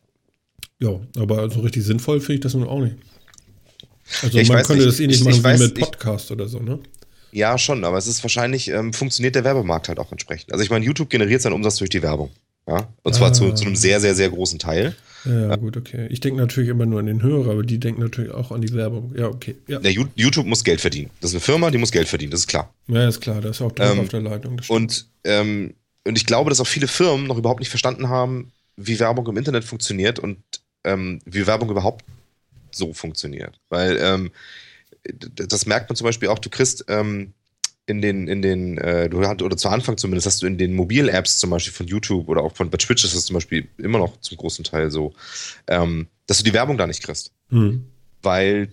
[SPEAKER 1] Ja, aber so richtig sinnvoll finde ich das nun auch nicht. Also ja, man könnte nicht. das eh nicht ich, machen ich weiß, wie mit Podcast ich, oder so, ne?
[SPEAKER 2] Ja, schon, aber es ist wahrscheinlich, ähm, funktioniert der Werbemarkt halt auch entsprechend. Also ich meine, YouTube generiert seinen Umsatz durch die Werbung. Ja? Und zwar ah. zu, zu einem sehr, sehr, sehr großen Teil.
[SPEAKER 1] Ja, gut, okay. Ich denke natürlich immer nur an den Hörer, aber die denken natürlich auch an die Werbung. Ja, okay. Ja.
[SPEAKER 2] Der YouTube muss Geld verdienen. Das ist eine Firma, die muss Geld verdienen, das ist klar.
[SPEAKER 1] Ja, ist klar, das ist auch Druck ähm, auf der Leitung.
[SPEAKER 2] Und, ähm, und ich glaube, dass auch viele Firmen noch überhaupt nicht verstanden haben, wie Werbung im Internet funktioniert und ähm, wie Werbung überhaupt so funktioniert. Weil ähm, das merkt man zum Beispiel auch, du kriegst ähm, in den, in den, äh, du hast, oder zu Anfang zumindest, hast du in den Mobil-Apps zum Beispiel von YouTube oder auch von bei Twitch ist das zum Beispiel immer noch zum großen Teil so, ähm, dass du die Werbung da nicht kriegst. Mhm. Weil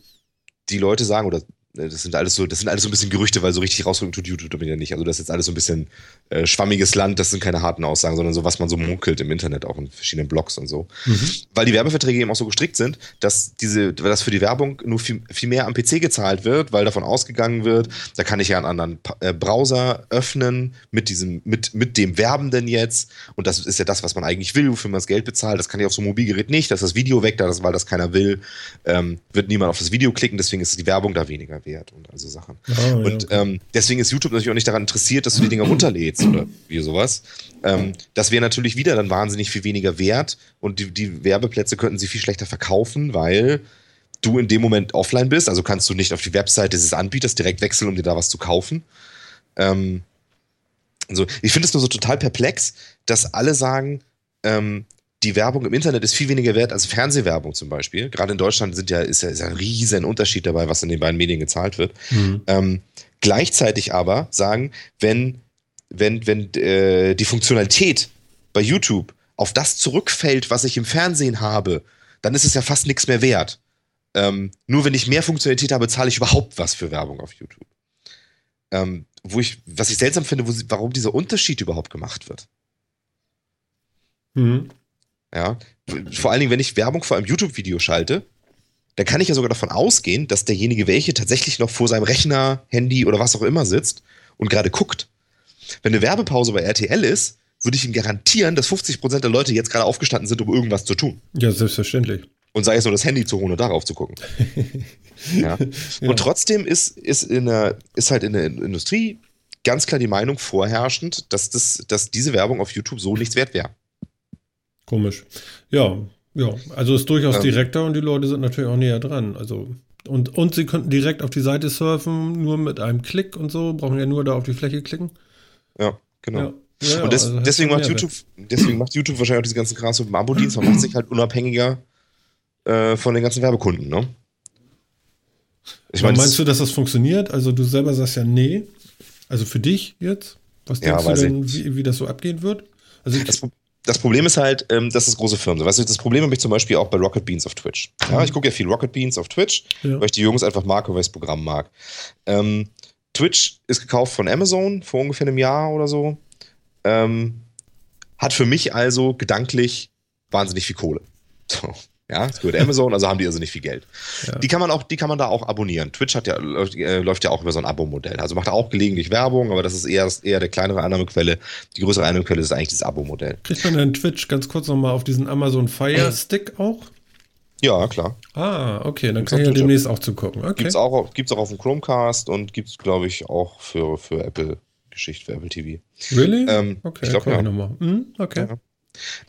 [SPEAKER 2] die Leute sagen, oder das sind alles so, das sind alles so ein bisschen Gerüchte, weil so richtig rausrücken tut YouTube damit ja nicht. Also das ist jetzt alles so ein bisschen äh, schwammiges Land, das sind keine harten Aussagen, sondern so, was man so munkelt im Internet, auch in verschiedenen Blogs und so. Mhm. Weil die Werbeverträge eben auch so gestrickt sind, dass diese, dass für die Werbung nur viel, viel mehr am PC gezahlt wird, weil davon ausgegangen wird, da kann ich ja einen anderen äh, Browser öffnen mit diesem, mit, mit dem Werbenden jetzt. Und das ist ja das, was man eigentlich will, wofür man das Geld bezahlt. Das kann ich auf so einem Mobilgerät nicht, dass das Video weg da ist, weil das keiner will, ähm, wird niemand auf das Video klicken, deswegen ist die Werbung da weniger wert und also Sachen. Oh, und ja, okay. ähm, deswegen ist YouTube natürlich auch nicht daran interessiert, dass du die Dinger runterlädst oder wie sowas. Ähm, das wäre natürlich wieder dann wahnsinnig viel weniger wert und die, die Werbeplätze könnten sie viel schlechter verkaufen, weil du in dem Moment offline bist, also kannst du nicht auf die Website dieses Anbieters direkt wechseln, um dir da was zu kaufen. Ähm, also ich finde es nur so total perplex, dass alle sagen, ähm, die Werbung im Internet ist viel weniger wert als Fernsehwerbung zum Beispiel. Gerade in Deutschland sind ja, ist, ja, ist ja ein riesen Unterschied dabei, was in den beiden Medien gezahlt wird. Mhm. Ähm, gleichzeitig aber sagen, wenn, wenn, wenn äh, die Funktionalität bei YouTube auf das zurückfällt, was ich im Fernsehen habe, dann ist es ja fast nichts mehr wert. Ähm, nur wenn ich mehr Funktionalität habe, zahle ich überhaupt was für Werbung auf YouTube. Ähm, wo ich, was ich seltsam finde, wo, warum dieser Unterschied überhaupt gemacht wird. Mhm. Ja. Vor allen Dingen, wenn ich Werbung vor einem YouTube-Video schalte, dann kann ich ja sogar davon ausgehen, dass derjenige welche tatsächlich noch vor seinem Rechner, Handy oder was auch immer sitzt und gerade guckt. Wenn eine Werbepause bei RTL ist, würde ich ihm garantieren, dass 50% der Leute jetzt gerade aufgestanden sind, um irgendwas zu tun.
[SPEAKER 1] Ja, selbstverständlich.
[SPEAKER 2] Und sei es nur das Handy zu holen und darauf zu gucken. ja. ja. Und trotzdem ist, ist, in der, ist halt in der Industrie ganz klar die Meinung vorherrschend, dass, das, dass diese Werbung auf YouTube so nichts wert wäre.
[SPEAKER 1] Komisch. Ja, ja. Also ist durchaus ähm, direkter und die Leute sind natürlich auch näher dran. Also und, und sie könnten direkt auf die Seite surfen, nur mit einem Klick und so, brauchen ja nur da auf die Fläche klicken.
[SPEAKER 2] Ja, genau. Ja. Ja, und des, also deswegen, macht YouTube, deswegen macht YouTube wahrscheinlich auch diese ganzen Gras mit dem Abo-Dienst, man macht sich halt unabhängiger äh, von den ganzen Werbekunden, ne?
[SPEAKER 1] Ich mein, meinst du, dass das funktioniert? Also du selber sagst ja nee. Also für dich jetzt? Was denkst ja, du denn, wie, wie, das so abgehen wird? Also
[SPEAKER 2] das, das Problem ist halt, ähm, dass es große Firmen sind. Weißt du, das Problem habe ich zum Beispiel auch bei Rocket Beans auf Twitch. Ja, ich gucke ja viel Rocket Beans auf Twitch, ja. weil ich die Jungs einfach mag und weil ich das Programm mag. Ähm, Twitch ist gekauft von Amazon vor ungefähr einem Jahr oder so. Ähm, hat für mich also gedanklich wahnsinnig viel Kohle. So. Ja, es gehört Amazon, also haben die also nicht viel Geld. Ja. Die kann man auch, die kann man da auch abonnieren. Twitch hat ja, läuft, äh, läuft ja auch über so ein Abo-Modell. Also macht auch gelegentlich Werbung, aber das ist eher, eher der kleinere Einnahmequelle. Die größere Einnahmequelle ist eigentlich das Abo-Modell.
[SPEAKER 1] Kriegt man denn Twitch ganz kurz nochmal auf diesen Amazon Fire Stick auch?
[SPEAKER 2] Ja, klar.
[SPEAKER 1] Ah, okay, dann gibt's kann ich ja demnächst auch zugucken. Okay.
[SPEAKER 2] Gibt's auch, gibt's auch auf dem Chromecast und gibt's, glaube ich, auch für, für Apple Geschichte, für Apple TV.
[SPEAKER 1] Really? Ähm, okay, ich glaube ja. Nochmal. Hm, okay.
[SPEAKER 2] Ja.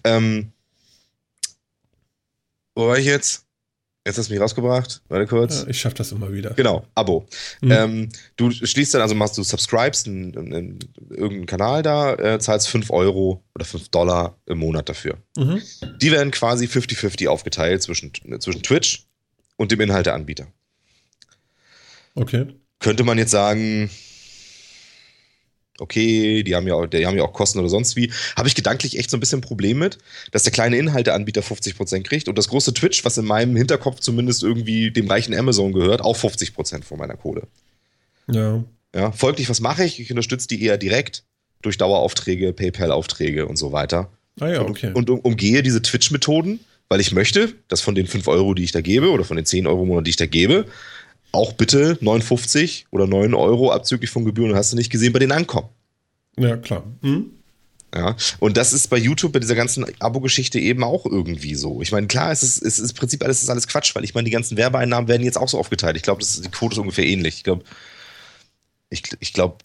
[SPEAKER 2] Ähm, wo war ich jetzt? Jetzt hast du mich rausgebracht. Warte kurz.
[SPEAKER 1] Ja, ich schaffe das immer wieder.
[SPEAKER 2] Genau, Abo. Mhm. Ähm, du schließt dann, also machst du subscribest in, in, in irgendeinen Kanal da, äh, zahlst 5 Euro oder 5 Dollar im Monat dafür. Mhm. Die werden quasi 50-50 aufgeteilt zwischen, zwischen Twitch und dem Inhalteanbieter.
[SPEAKER 1] Okay.
[SPEAKER 2] Könnte man jetzt sagen, okay, die haben ja auch, die haben ja auch Kosten oder sonst wie. Habe ich gedanklich echt so ein bisschen ein Problem mit, dass der kleine Inhalteanbieter 50% kriegt und das große Twitch, was in meinem Hinterkopf zumindest irgendwie dem reichen Amazon gehört, auch 50% von meiner Kohle.
[SPEAKER 1] Ja.
[SPEAKER 2] Ja, folglich, was mache ich? Ich unterstütze die eher direkt durch Daueraufträge, PayPal-Aufträge und so weiter.
[SPEAKER 1] Ah ja, okay.
[SPEAKER 2] Und, und um, umgehe diese Twitch-Methoden, weil ich möchte, dass von den 5 Euro, die ich da gebe, oder von den 10 Euro im Monat, die ich da gebe, auch bitte 59 oder 9 Euro abzüglich von Gebühren, hast du nicht gesehen, bei denen ankommen.
[SPEAKER 1] Ja, klar. Mhm.
[SPEAKER 2] Ja, und das ist bei YouTube bei dieser ganzen Abo-Geschichte eben auch irgendwie so. Ich meine, klar, es ist, es ist im Prinzip alles, ist alles Quatsch, weil ich meine, die ganzen Werbeeinnahmen werden jetzt auch so aufgeteilt. Ich glaube, die Quote ist ungefähr ähnlich. Ich glaube, ich, ich glaube,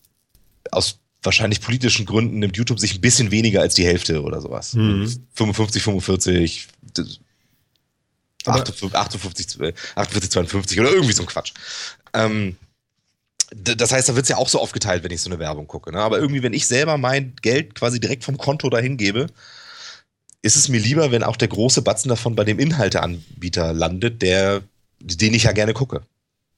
[SPEAKER 2] aus wahrscheinlich politischen Gründen nimmt YouTube sich ein bisschen weniger als die Hälfte oder sowas. Mhm. 55, 45, 58, 58, 48, 52 oder irgendwie so ein Quatsch. Ähm, das heißt, da wird es ja auch so aufgeteilt, wenn ich so eine Werbung gucke. Ne? Aber irgendwie, wenn ich selber mein Geld quasi direkt vom Konto dahin gebe, ist es mir lieber, wenn auch der große Batzen davon bei dem Inhalteanbieter landet, der, den ich ja gerne gucke.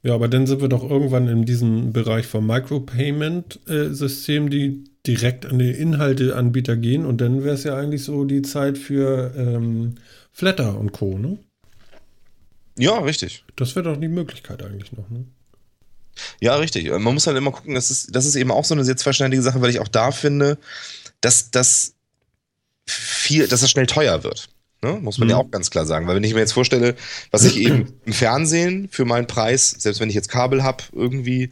[SPEAKER 1] Ja, aber dann sind wir doch irgendwann in diesem Bereich vom Micropayment-System, die direkt an die Inhalteanbieter gehen und dann wäre es ja eigentlich so die Zeit für ähm, Flatter und Co., ne?
[SPEAKER 2] Ja, richtig.
[SPEAKER 1] Das wäre doch die Möglichkeit eigentlich noch, ne?
[SPEAKER 2] Ja, richtig. Man muss halt immer gucken, das ist, das ist eben auch so eine sehr zweischneidige Sache, weil ich auch da finde, dass das viel, dass das schnell teuer wird. Ne? Muss man mhm. ja auch ganz klar sagen. Weil wenn ich mir jetzt vorstelle, was ich eben im Fernsehen für meinen Preis, selbst wenn ich jetzt Kabel habe, irgendwie,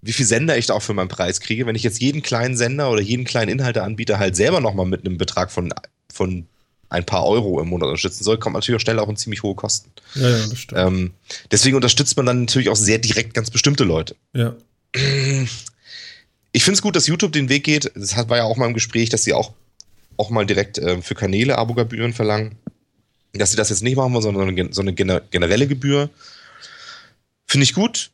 [SPEAKER 2] wie viel Sender ich da auch für meinen Preis kriege, wenn ich jetzt jeden kleinen Sender oder jeden kleinen Inhalteanbieter halt selber nochmal mit einem Betrag von, von ein paar Euro im Monat unterstützen soll, kommt natürlich auch schnell auch in ziemlich hohe Kosten.
[SPEAKER 1] Ja, ja, das stimmt.
[SPEAKER 2] Ähm, deswegen unterstützt man dann natürlich auch sehr direkt ganz bestimmte Leute.
[SPEAKER 1] Ja.
[SPEAKER 2] Ich finde es gut, dass YouTube den Weg geht. Das war ja auch mal im Gespräch, dass sie auch, auch mal direkt äh, für Kanäle Abogebühren verlangen. Dass sie das jetzt nicht machen wollen, sondern so eine generelle Gebühr. Finde ich gut.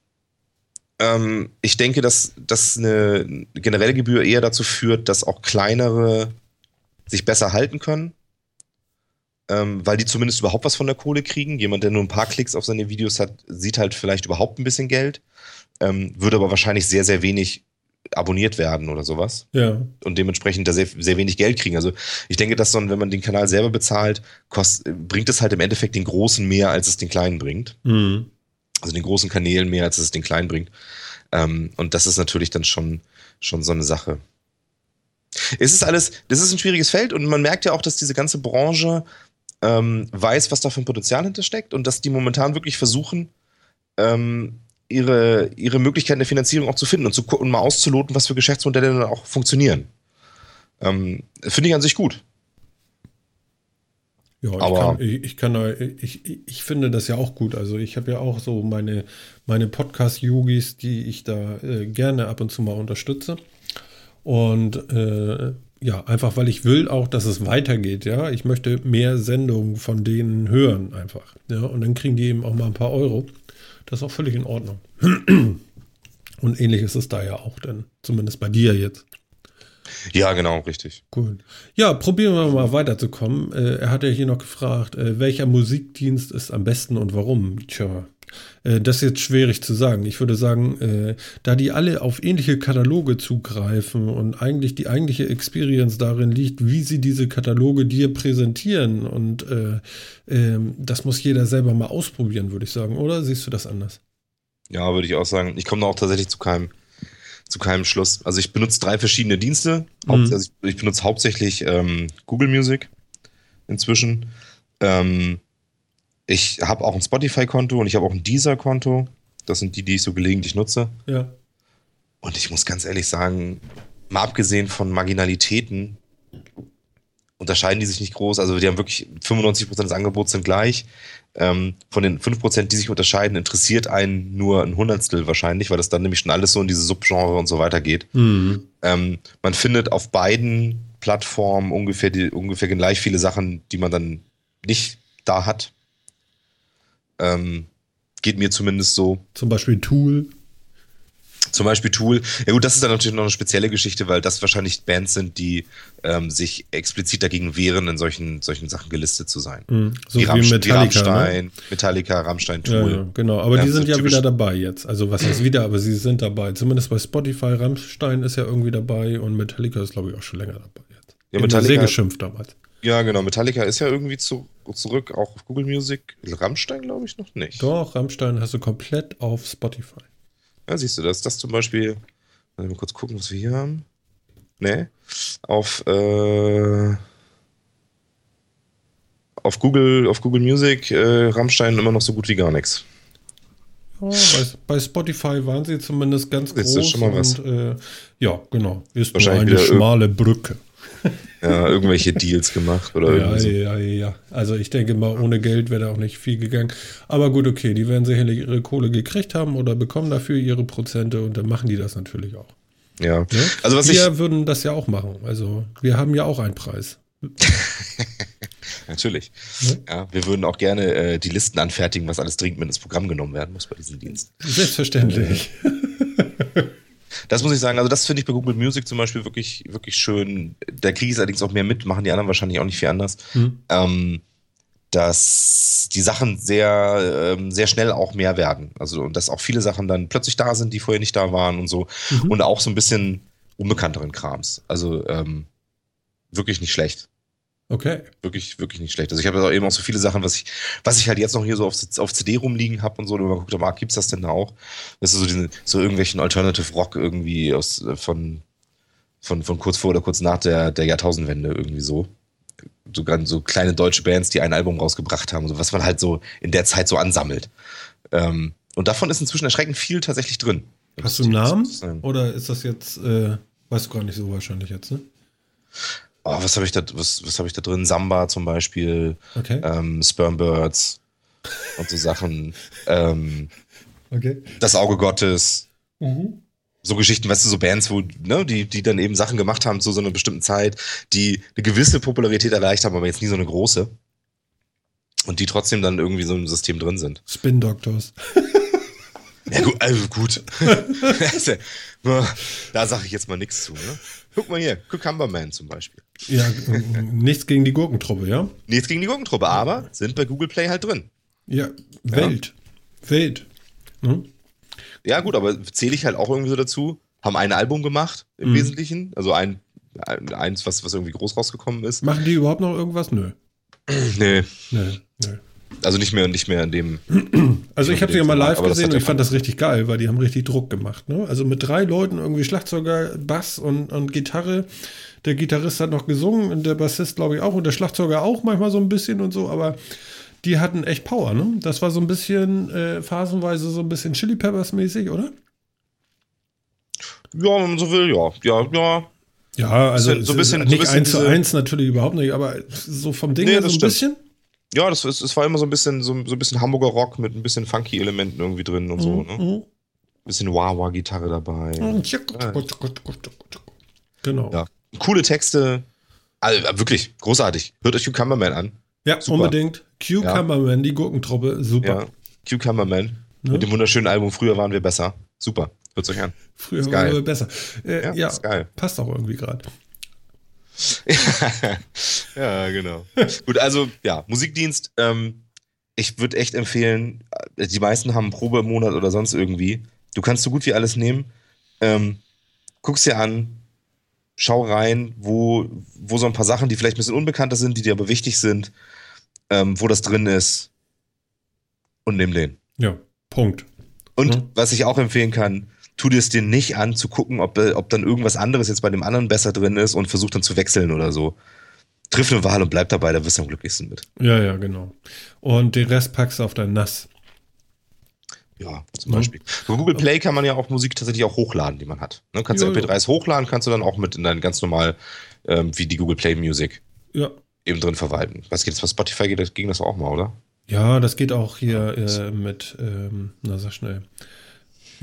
[SPEAKER 2] Ähm, ich denke, dass, dass eine generelle Gebühr eher dazu führt, dass auch kleinere sich besser halten können ähm, weil die zumindest überhaupt was von der Kohle kriegen. Jemand, der nur ein paar Klicks auf seine Videos hat, sieht halt vielleicht überhaupt ein bisschen Geld, ähm, würde aber wahrscheinlich sehr, sehr wenig abonniert werden oder sowas.
[SPEAKER 1] Ja.
[SPEAKER 2] Und dementsprechend da sehr, sehr wenig Geld kriegen. Also ich denke, dass dann, wenn man den Kanal selber bezahlt, kost, bringt es halt im Endeffekt den großen mehr, als es den kleinen bringt.
[SPEAKER 1] Mhm.
[SPEAKER 2] Also den großen Kanälen mehr, als es den kleinen bringt. Ähm, und das ist natürlich dann schon, schon so eine Sache. Es ist alles, das ist ein schwieriges Feld und man merkt ja auch, dass diese ganze Branche ähm, weiß, was da für ein Potenzial hintersteckt und dass die momentan wirklich versuchen, ähm, ihre, ihre Möglichkeiten der Finanzierung auch zu finden und, zu, und mal auszuloten, was für Geschäftsmodelle dann auch funktionieren. Ähm, Finde ich an sich gut.
[SPEAKER 1] Ja, ich Aber kann, ich, ich, kann, ich, ich finde das ja auch gut. Also ich habe ja auch so meine, meine Podcast-Yogis, die ich da äh, gerne ab und zu mal unterstütze. Und äh, ja, einfach weil ich will auch, dass es weitergeht, ja. Ich möchte mehr Sendungen von denen hören, einfach. Ja, und dann kriegen die eben auch mal ein paar Euro. Das ist auch völlig in Ordnung. Und ähnlich ist es da ja auch dann, zumindest bei dir jetzt.
[SPEAKER 2] Ja, genau, richtig.
[SPEAKER 1] Cool. Ja, probieren wir mal weiterzukommen. Äh, er hat ja hier noch gefragt, äh, welcher Musikdienst ist am besten und warum? Tja, das ist jetzt schwierig zu sagen. Ich würde sagen, äh, da die alle auf ähnliche Kataloge zugreifen und eigentlich die eigentliche Experience darin liegt, wie sie diese Kataloge dir präsentieren und äh, äh, das muss jeder selber mal ausprobieren, würde ich sagen. Oder siehst du das anders?
[SPEAKER 2] Ja, würde ich auch sagen. Ich komme da auch tatsächlich zu keinem, zu keinem Schluss. Also ich benutze drei verschiedene Dienste. Mhm. Also ich, ich, benutze hauptsächlich ähm, Google Music inzwischen. Ähm, ich habe auch ein Spotify-Konto und ich habe auch ein Deezer-Konto. Das sind die, die ich so gelegentlich nutze.
[SPEAKER 1] Ja.
[SPEAKER 2] Und ich muss ganz ehrlich sagen, mal abgesehen von Marginalitäten, unterscheiden die sich nicht groß. Also die haben wirklich 95% des Angebots sind gleich. Ähm, von den 5%, die sich unterscheiden, interessiert einen nur ein Hundertstel wahrscheinlich, weil das dann nämlich schon alles so in diese Subgenre und so weiter geht.
[SPEAKER 1] Mhm.
[SPEAKER 2] Ähm, man findet auf beiden Plattformen ungefähr, die, ungefähr gleich viele Sachen, die man dann nicht da hat. Ähm, geht mir zumindest so.
[SPEAKER 1] Zum Beispiel Tool.
[SPEAKER 2] Zum Beispiel Tool. Ja gut, das ist dann natürlich noch eine spezielle Geschichte, weil das wahrscheinlich Bands sind, die ähm, sich explizit dagegen wehren, in solchen, solchen Sachen gelistet zu sein.
[SPEAKER 1] Mhm. So wie, wie Metallica,
[SPEAKER 2] Rammstein,
[SPEAKER 1] ne?
[SPEAKER 2] Metallica, Rammstein, Tool.
[SPEAKER 1] Ja, ja, genau, aber ja, die sind ja wieder dabei jetzt. Also was heißt wieder, aber sie sind dabei. Zumindest bei Spotify, Rammstein ist ja irgendwie dabei und Metallica ist, glaube ich, auch schon länger dabei jetzt.
[SPEAKER 2] Ja, Metallica,
[SPEAKER 1] sehr geschimpft damals.
[SPEAKER 2] Ja, genau. Metallica ist ja irgendwie zu, zurück, auch auf Google Music. Rammstein, glaube ich, noch nicht.
[SPEAKER 1] Doch, Rammstein hast du komplett auf Spotify.
[SPEAKER 2] Ja, siehst du, das das zum Beispiel. Mal kurz gucken, was wir hier haben. Nee. Auf, äh, auf Google, auf Google Music äh, Rammstein immer noch so gut wie gar nichts.
[SPEAKER 1] Ja, bei, bei, Spotify waren sie zumindest ganz groß. Ist schon mal was. Und, äh, ja, genau. Ist nur eine schmale Brücke
[SPEAKER 2] ja, irgendwelche Deals gemacht oder
[SPEAKER 1] ja, so. ja, ja. Also ich denke mal, ohne Geld wäre da auch nicht viel gegangen. Aber gut, okay, die werden sicherlich ihre Kohle gekriegt haben oder bekommen dafür ihre Prozente und dann machen die das natürlich auch.
[SPEAKER 2] Ja.
[SPEAKER 1] ja? Also was wir ich würden das ja auch machen. Also wir haben ja auch einen Preis.
[SPEAKER 2] Natürlich. Ja? ja? wir würden auch gerne äh, die Listen anfertigen, was alles dringend mit ins Programm genommen werden muss bei diesem Dienst.
[SPEAKER 1] Selbstverständlich.
[SPEAKER 2] Das muss ich sagen, also das finde ich bei Google Music zum Beispiel wirklich, wirklich schön. Da kriege ich es allerdings auch mehr mit, machen die anderen wahrscheinlich auch nicht viel anders. Mhm. Ähm, dass die Sachen sehr, ähm, sehr schnell auch mehr werden. Also, und dass auch viele Sachen dann plötzlich da sind, die vorher nicht da waren und so. Mhm. Und auch so ein bisschen unbekannteren Krams. Also, ähm, wirklich nicht schlecht.
[SPEAKER 1] Okay.
[SPEAKER 2] Wirklich, wirklich nicht schlecht. Also ich habe auch eben auch so viele Sachen, was ich, was ich halt jetzt noch hier so auf, auf CD rumliegen habe und so, und man guckt, ah, gibt's das denn da auch? Das ist so, diesen, so irgendwelchen Alternative Rock irgendwie aus, äh, von, von, von kurz vor oder kurz nach der, der Jahrtausendwende irgendwie so. Sogar so kleine deutsche Bands, die ein Album rausgebracht haben, so was man halt so in der Zeit so ansammelt. Ähm, und davon ist inzwischen erschreckend viel tatsächlich drin.
[SPEAKER 1] Hast du einen Namen? Oder ist das jetzt, äh, weißt du gar nicht so wahrscheinlich jetzt, ne?
[SPEAKER 2] Oh, was habe ich da, was, was habe ich da drin? Samba zum Beispiel, okay. ähm, Spermbirds und so Sachen. Ähm, okay. Das Auge Gottes. Mhm. So Geschichten, weißt du, so Bands, wo, ne, die, die dann eben Sachen gemacht haben zu so einer bestimmten Zeit, die eine gewisse Popularität erreicht haben, aber jetzt nie so eine große. Und die trotzdem dann irgendwie so im System drin sind.
[SPEAKER 1] Spin Doctors.
[SPEAKER 2] ja, gut, also gut. da sage ich jetzt mal nichts zu, ne? Guck mal hier, Cucumber Man zum Beispiel.
[SPEAKER 1] Ja, nichts gegen die Gurkentruppe, ja?
[SPEAKER 2] Nichts gegen die Gurkentruppe, aber sind bei Google Play halt drin.
[SPEAKER 1] Ja, Welt. Ja. Welt.
[SPEAKER 2] Hm? Ja, gut, aber zähle ich halt auch irgendwie so dazu. Haben ein Album gemacht im mhm. Wesentlichen. Also ein, eins, was, was irgendwie groß rausgekommen ist.
[SPEAKER 1] Machen die überhaupt noch irgendwas? Nö.
[SPEAKER 2] nee. Nee, nee. Also nicht mehr, nicht mehr in dem.
[SPEAKER 1] Also ich habe sie ja mal live gesehen und ich fand das richtig geil, weil die haben richtig Druck gemacht. Ne? Also mit drei Leuten irgendwie Schlagzeuger, Bass und, und Gitarre. Der Gitarrist hat noch gesungen und der Bassist glaube ich auch und der Schlagzeuger auch manchmal so ein bisschen und so, aber die hatten echt Power. Ne? Das war so ein bisschen äh, phasenweise so ein bisschen Chili Peppers mäßig, oder?
[SPEAKER 2] Ja, wenn man so will, ja, ja, ja.
[SPEAKER 1] Ja, also so ein bisschen, nicht so ein bisschen eins zu eins natürlich überhaupt nicht, aber so vom Ding nee, her so ein stimmt. bisschen.
[SPEAKER 2] Ja, das, ist, das war immer so ein bisschen so, so ein bisschen Hamburger Rock mit ein bisschen funky Elementen irgendwie drin und so. Mhm. Ne? Bisschen Wah-Wah-Gitarre dabei.
[SPEAKER 1] Genau.
[SPEAKER 2] Ja. Coole Texte. Also, wirklich großartig. Hört euch Cucumberman an.
[SPEAKER 1] Ja, super. unbedingt. Cucumberman, ja. die Gurkentruppe, super. Ja.
[SPEAKER 2] Cucumberman. Ne? Mit dem wunderschönen Album Früher waren wir besser. Super. Hört euch an.
[SPEAKER 1] Früher waren wir besser. Äh, ja, ja, ist geil. Passt auch irgendwie gerade.
[SPEAKER 2] ja, genau. Gut, also ja, Musikdienst. Ähm, ich würde echt empfehlen, äh, die meisten haben einen Probe im Monat oder sonst irgendwie. Du kannst so gut wie alles nehmen. Ähm, guck's dir an, schau rein, wo, wo so ein paar Sachen, die vielleicht ein bisschen unbekannter sind, die dir aber wichtig sind, ähm, wo das drin ist. Und nimm den.
[SPEAKER 1] Ja, Punkt.
[SPEAKER 2] Und mhm. was ich auch empfehlen kann, tu dir es dir nicht an, zu gucken, ob, äh, ob dann irgendwas anderes jetzt bei dem anderen besser drin ist und versuch dann zu wechseln oder so. Triff eine Wahl und bleib dabei, da wirst du am glücklichsten mit.
[SPEAKER 1] Ja, ja, genau. Und den Rest packst du auf dein Nass.
[SPEAKER 2] Ja, zum mhm. Beispiel. Bei Google Play kann man ja auch Musik tatsächlich auch hochladen, die man hat. Ne, kannst du MP3s hochladen, kannst du dann auch mit in dein ganz normal, ähm, wie die Google Play Music
[SPEAKER 1] ja.
[SPEAKER 2] eben drin verwalten. Was geht das bei Spotify geht, ging das auch mal, oder?
[SPEAKER 1] Ja, das geht auch hier äh, mit, ähm, na sag schnell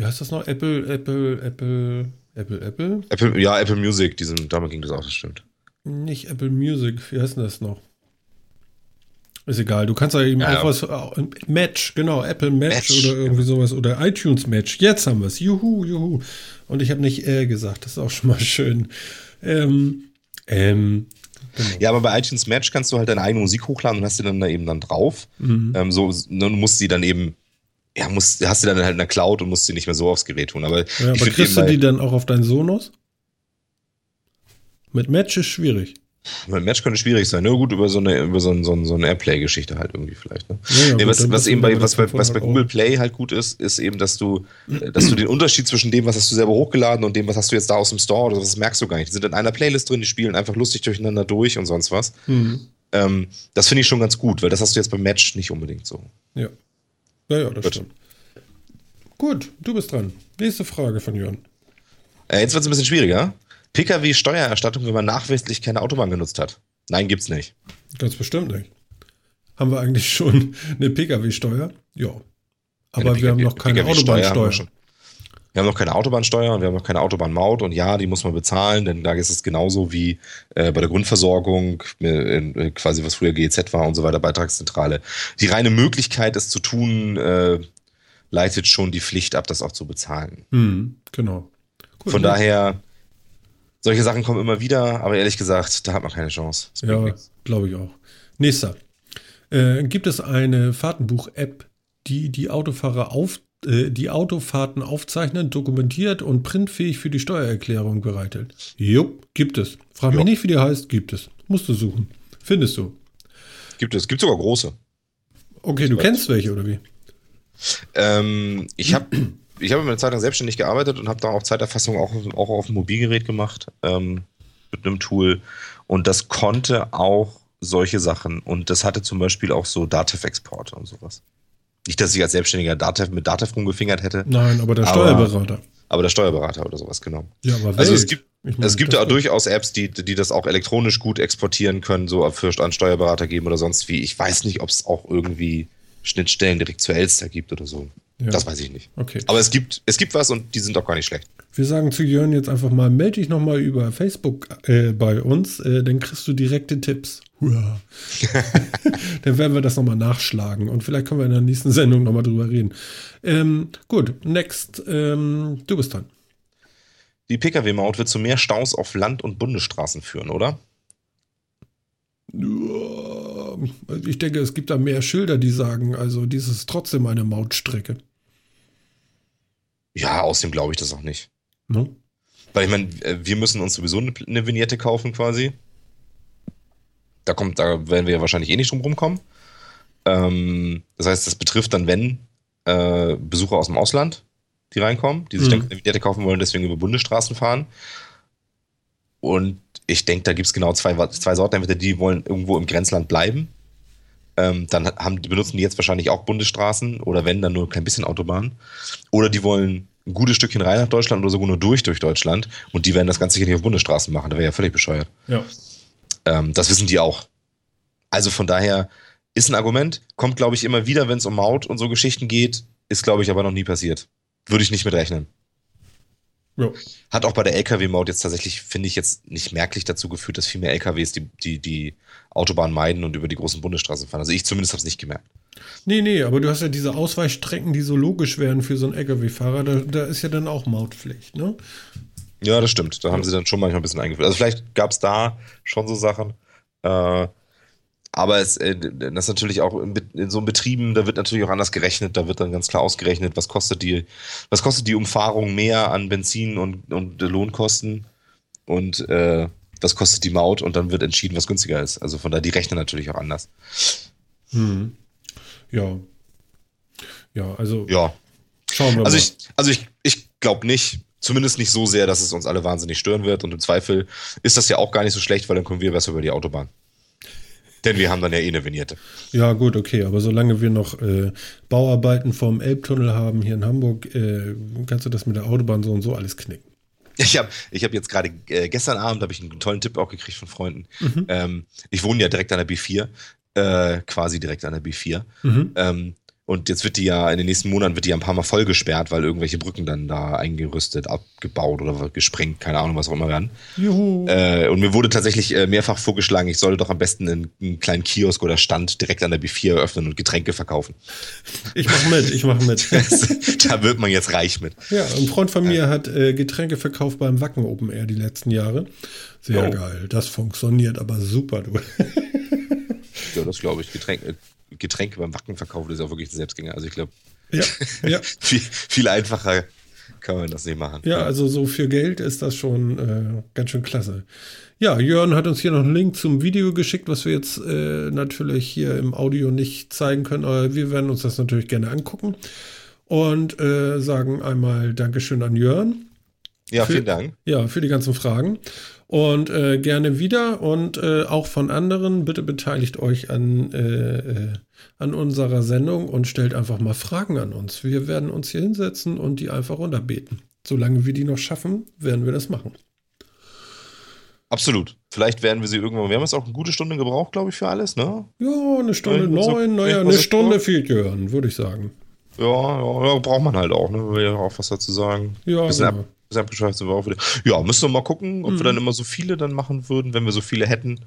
[SPEAKER 1] wie heißt das noch? Apple, Apple, Apple, Apple, Apple?
[SPEAKER 2] Apple ja, Apple Music, diesen, damit ging das auch, das stimmt.
[SPEAKER 1] Nicht Apple Music, wie heißt denn das noch? Ist egal, du kannst ja eben ja, auch was. Match, genau, Apple Match, Match, oder irgendwie sowas. Oder iTunes Match. Jetzt haben wir es. Juhu, juhu. Und ich habe nicht äh gesagt, das ist auch schon mal schön. Ähm, ähm,
[SPEAKER 2] Genau. Ja, aber bei iTunes Match kannst du halt deine eigene Musik hochladen und hast sie dann da eben dann drauf. Mhm. Ähm, so, du musst sie dann eben ja, musst, hast du dann halt in der Cloud und musst sie nicht mehr so aufs Gerät tun. Aber,
[SPEAKER 1] ja, aber kriegst du die dann auch auf deinen Sonos? Mit Match ist schwierig.
[SPEAKER 2] Mit Match könnte schwierig sein. Nur gut, über so eine, über so, ein, so, ein, so eine Airplay-Geschichte halt irgendwie vielleicht. Ne? Ja, ja, nee, was, was eben bei, was bei, was bei Google Play halt gut ist, ist eben, dass du, dass du den Unterschied zwischen dem, was hast du selber hochgeladen und dem, was hast du jetzt da aus dem Store, oder das merkst du gar nicht. Die sind in einer Playlist drin, die spielen einfach lustig durcheinander durch und sonst was. Mhm. Ähm, das finde ich schon ganz gut, weil das hast du jetzt beim Match nicht unbedingt so.
[SPEAKER 1] Ja. Ja, ja, das Gut. stimmt. Gut, du bist dran. Nächste Frage von Jörn.
[SPEAKER 2] Äh, jetzt wird es ein bisschen schwieriger. Pkw-Steuererstattung, wenn man nachweislich keine Autobahn genutzt hat. Nein, gibt's nicht.
[SPEAKER 1] Ganz bestimmt nicht. Haben wir eigentlich schon eine Pkw-Steuer? Ja. Aber wir haben noch keine Autobahnsteuer.
[SPEAKER 2] Wir, wir haben noch keine Autobahnsteuer und wir haben noch keine Autobahnmaut und ja, die muss man bezahlen, denn da ist es genauso wie äh, bei der Grundversorgung, äh, quasi was früher GEZ war und so weiter, Beitragszentrale. Die reine Möglichkeit, es zu tun, äh, leitet schon die Pflicht ab, das auch zu bezahlen.
[SPEAKER 1] Mhm, genau.
[SPEAKER 2] Gut, Von ne? daher, solche Sachen kommen immer wieder, aber ehrlich gesagt, da hat man keine Chance.
[SPEAKER 1] Ja, glaube ich auch. Nächster. äh, gibt es eine Fahrtenbuch-App, die die Autofahrer auf, äh, die Autofahrten aufzeichnet, dokumentiert und printfähig für die Steuererklärung bereitet. Jupp, gibt es. Frag mich
[SPEAKER 2] Ja.
[SPEAKER 1] nicht, wie die heißt, gibt es. Musst du suchen. Findest du.
[SPEAKER 2] Gibt es, gibt sogar große.
[SPEAKER 1] Okay, du kennst welche, oder wie?
[SPEAKER 2] Ähm, ich habe ich hab eine Zeit lang selbstständig gearbeitet und habe da auch Zeiterfassung auch, auch auf dem Mobilgerät gemacht ähm, mit einem Tool. Und das konnte auch solche Sachen. Und das hatte zum Beispiel auch so Datev-Exporte und sowas. Nicht, dass ich als Selbstständiger Datev, mit Datev rumgefingert hätte,
[SPEAKER 1] Nein, aber der Steuerberater.
[SPEAKER 2] aber der Steuerberater oder sowas, genau.
[SPEAKER 1] Ja, aber
[SPEAKER 2] Also es gibt,
[SPEAKER 1] Ich meine,
[SPEAKER 2] es gibt da durchaus Apps, die, die das auch elektronisch gut exportieren können, so für an Steuerberater geben oder sonst wie. Ich weiß nicht, ob es auch irgendwie Schnittstellen direkt zu Elster gibt oder so.
[SPEAKER 1] Ja.
[SPEAKER 2] Das weiß ich nicht.
[SPEAKER 1] Okay.
[SPEAKER 2] Aber es gibt, es gibt was und die sind auch gar nicht schlecht.
[SPEAKER 1] Wir sagen zu Jörn jetzt einfach mal, melde dich nochmal über Facebook äh, bei uns, äh, dann kriegst du direkte Tipps. Dann werden wir das nochmal nachschlagen und vielleicht können wir in der nächsten Sendung nochmal drüber reden. Ähm, gut, next, ähm, du bist dran.
[SPEAKER 2] Die Pkw-Maut wird zu mehr Staus auf Land- und Bundesstraßen führen, oder?
[SPEAKER 1] Ich denke, es gibt da mehr Schilder, die sagen, also dies ist trotzdem eine Mautstrecke.
[SPEAKER 2] Ja, außerdem glaube ich das auch nicht.
[SPEAKER 1] Ne?
[SPEAKER 2] Weil ich meine, äh, wir müssen uns sowieso eine, eine Vignette kaufen quasi. Da kommt, da werden wir ja wahrscheinlich eh nicht drum rumkommen. Ähm, das heißt, das betrifft dann, wenn äh, Besucher aus dem Ausland, die reinkommen, die sich
[SPEAKER 1] Mhm.
[SPEAKER 2] dann eine Vignette kaufen wollen, deswegen über Bundesstraßen fahren. Und ich denke, da gibt es genau zwei, zwei Sorten. Entweder die wollen irgendwo im Grenzland bleiben. Ähm, dann haben, benutzen die jetzt wahrscheinlich auch Bundesstraßen oder wenn, dann nur ein klein bisschen Autobahn. Oder die wollen ein gutes Stückchen rein nach Deutschland oder sogar nur durch durch Deutschland und die werden das Ganze hier nicht auf Bundesstraßen machen. Da wäre ja völlig bescheuert.
[SPEAKER 1] Ja.
[SPEAKER 2] Ähm, das wissen die auch. Also von daher ist ein Argument, kommt glaube ich immer wieder, wenn es um Maut und so Geschichten geht, ist glaube ich aber noch nie passiert. Würde ich nicht mit rechnen.
[SPEAKER 1] Ja.
[SPEAKER 2] Hat auch bei der LKW-Maut jetzt tatsächlich, finde ich, jetzt nicht merklich dazu geführt, dass viel mehr LKWs die, die, die Autobahn meiden und über die großen Bundesstraßen fahren. Also ich zumindest habe es nicht gemerkt.
[SPEAKER 1] Nee, nee, aber du hast ja diese Ausweichstrecken, die so logisch wären für so einen LKW-Fahrer. Da, da ist ja dann auch Mautpflicht, ne?
[SPEAKER 2] Ja, das stimmt. Da haben sie dann schon manchmal ein bisschen eingeführt. Also vielleicht gab es da schon so Sachen. Äh, aber es, äh, das ist natürlich auch in, so einem Betrieben, da wird natürlich auch anders gerechnet. Da wird dann ganz klar ausgerechnet, was kostet die, was kostet die Umfahrung mehr an Benzin und, und Lohnkosten und äh, was kostet die Maut und dann wird entschieden, was günstiger ist. Also von daher, die rechnen natürlich auch anders.
[SPEAKER 1] Hm. Ja. Ja, also
[SPEAKER 2] Ja.
[SPEAKER 1] schauen wir
[SPEAKER 2] Also
[SPEAKER 1] mal.
[SPEAKER 2] ich, also ich, ich glaube nicht, zumindest nicht so sehr, dass es uns alle wahnsinnig stören wird. Und im Zweifel ist das ja auch gar nicht so schlecht, weil dann kommen wir besser über die Autobahn. Denn wir haben dann ja eh eine Vignette.
[SPEAKER 1] Ja, gut, okay, aber solange wir noch äh, Bauarbeiten vom Elbtunnel haben hier in Hamburg, äh, kannst du das mit der Autobahn so und so alles knicken.
[SPEAKER 2] Ich habe ich hab jetzt gerade äh, gestern Abend habe ich einen tollen Tipp auch gekriegt von Freunden. Ähm, ich wohne ja direkt an der B4, äh, quasi direkt an der B4.
[SPEAKER 1] Mhm.
[SPEAKER 2] Ähm, und jetzt wird die ja in den nächsten Monaten wird die ja ein paar Mal voll gesperrt, weil irgendwelche Brücken dann da eingerüstet, abgebaut oder gesprengt, keine Ahnung, was auch immer werden.
[SPEAKER 1] Juhu.
[SPEAKER 2] Äh, und mir wurde tatsächlich äh, mehrfach vorgeschlagen, ich solle doch am besten einen, einen kleinen Kiosk oder Stand direkt an der B4 eröffnen und Getränke verkaufen.
[SPEAKER 1] Ich mach mit, ich mach mit.
[SPEAKER 2] da wird man jetzt reich mit.
[SPEAKER 1] ja, ein Freund von mir hat äh, Getränke verkauft beim Wacken Open Air die letzten Jahre. Sehr
[SPEAKER 2] Oh.
[SPEAKER 1] geil. Das funktioniert aber super, du.
[SPEAKER 2] Ja, das glaube ich. Getränke, Getränke beim Wacken verkaufen ist ja wirklich ein Selbstgänger. Also ich glaube,
[SPEAKER 1] ja, ja.
[SPEAKER 2] viel, viel einfacher kann man das nicht machen.
[SPEAKER 1] Ja, also so für Geld ist das schon äh, ganz schön klasse. Ja, Jörn hat uns hier noch einen Link zum Video geschickt, was wir jetzt äh, natürlich hier im Audio nicht zeigen können, aber wir werden uns das natürlich gerne angucken und äh, sagen einmal Dankeschön an Jörn.
[SPEAKER 2] Ja,
[SPEAKER 1] Für-
[SPEAKER 2] vielen Dank.
[SPEAKER 1] Ja, für die ganzen Fragen. Und äh, gerne wieder und äh, auch von anderen. Bitte beteiligt euch an, äh, äh, an unserer Sendung und stellt einfach mal Fragen an uns. Wir werden uns hier hinsetzen und die einfach runterbeten. Solange wir die noch schaffen, werden wir das machen.
[SPEAKER 2] Absolut. Vielleicht werden wir sie irgendwann. Wir haben jetzt auch eine gute Stunde gebraucht, glaube ich, für alles, ne?
[SPEAKER 1] Ja, eine Stunde neun, naja, eine Stunde fehlt Jörn, würde ich sagen.
[SPEAKER 2] Ja, ja, braucht man halt auch, ne? Will ja auch was dazu sagen.
[SPEAKER 1] Ja, genau.
[SPEAKER 2] Abgeschweift sind wir auch wieder. Ja, müssen wir mal gucken, ob
[SPEAKER 1] Mhm.
[SPEAKER 2] wir dann immer so viele dann machen würden, wenn wir so viele hätten.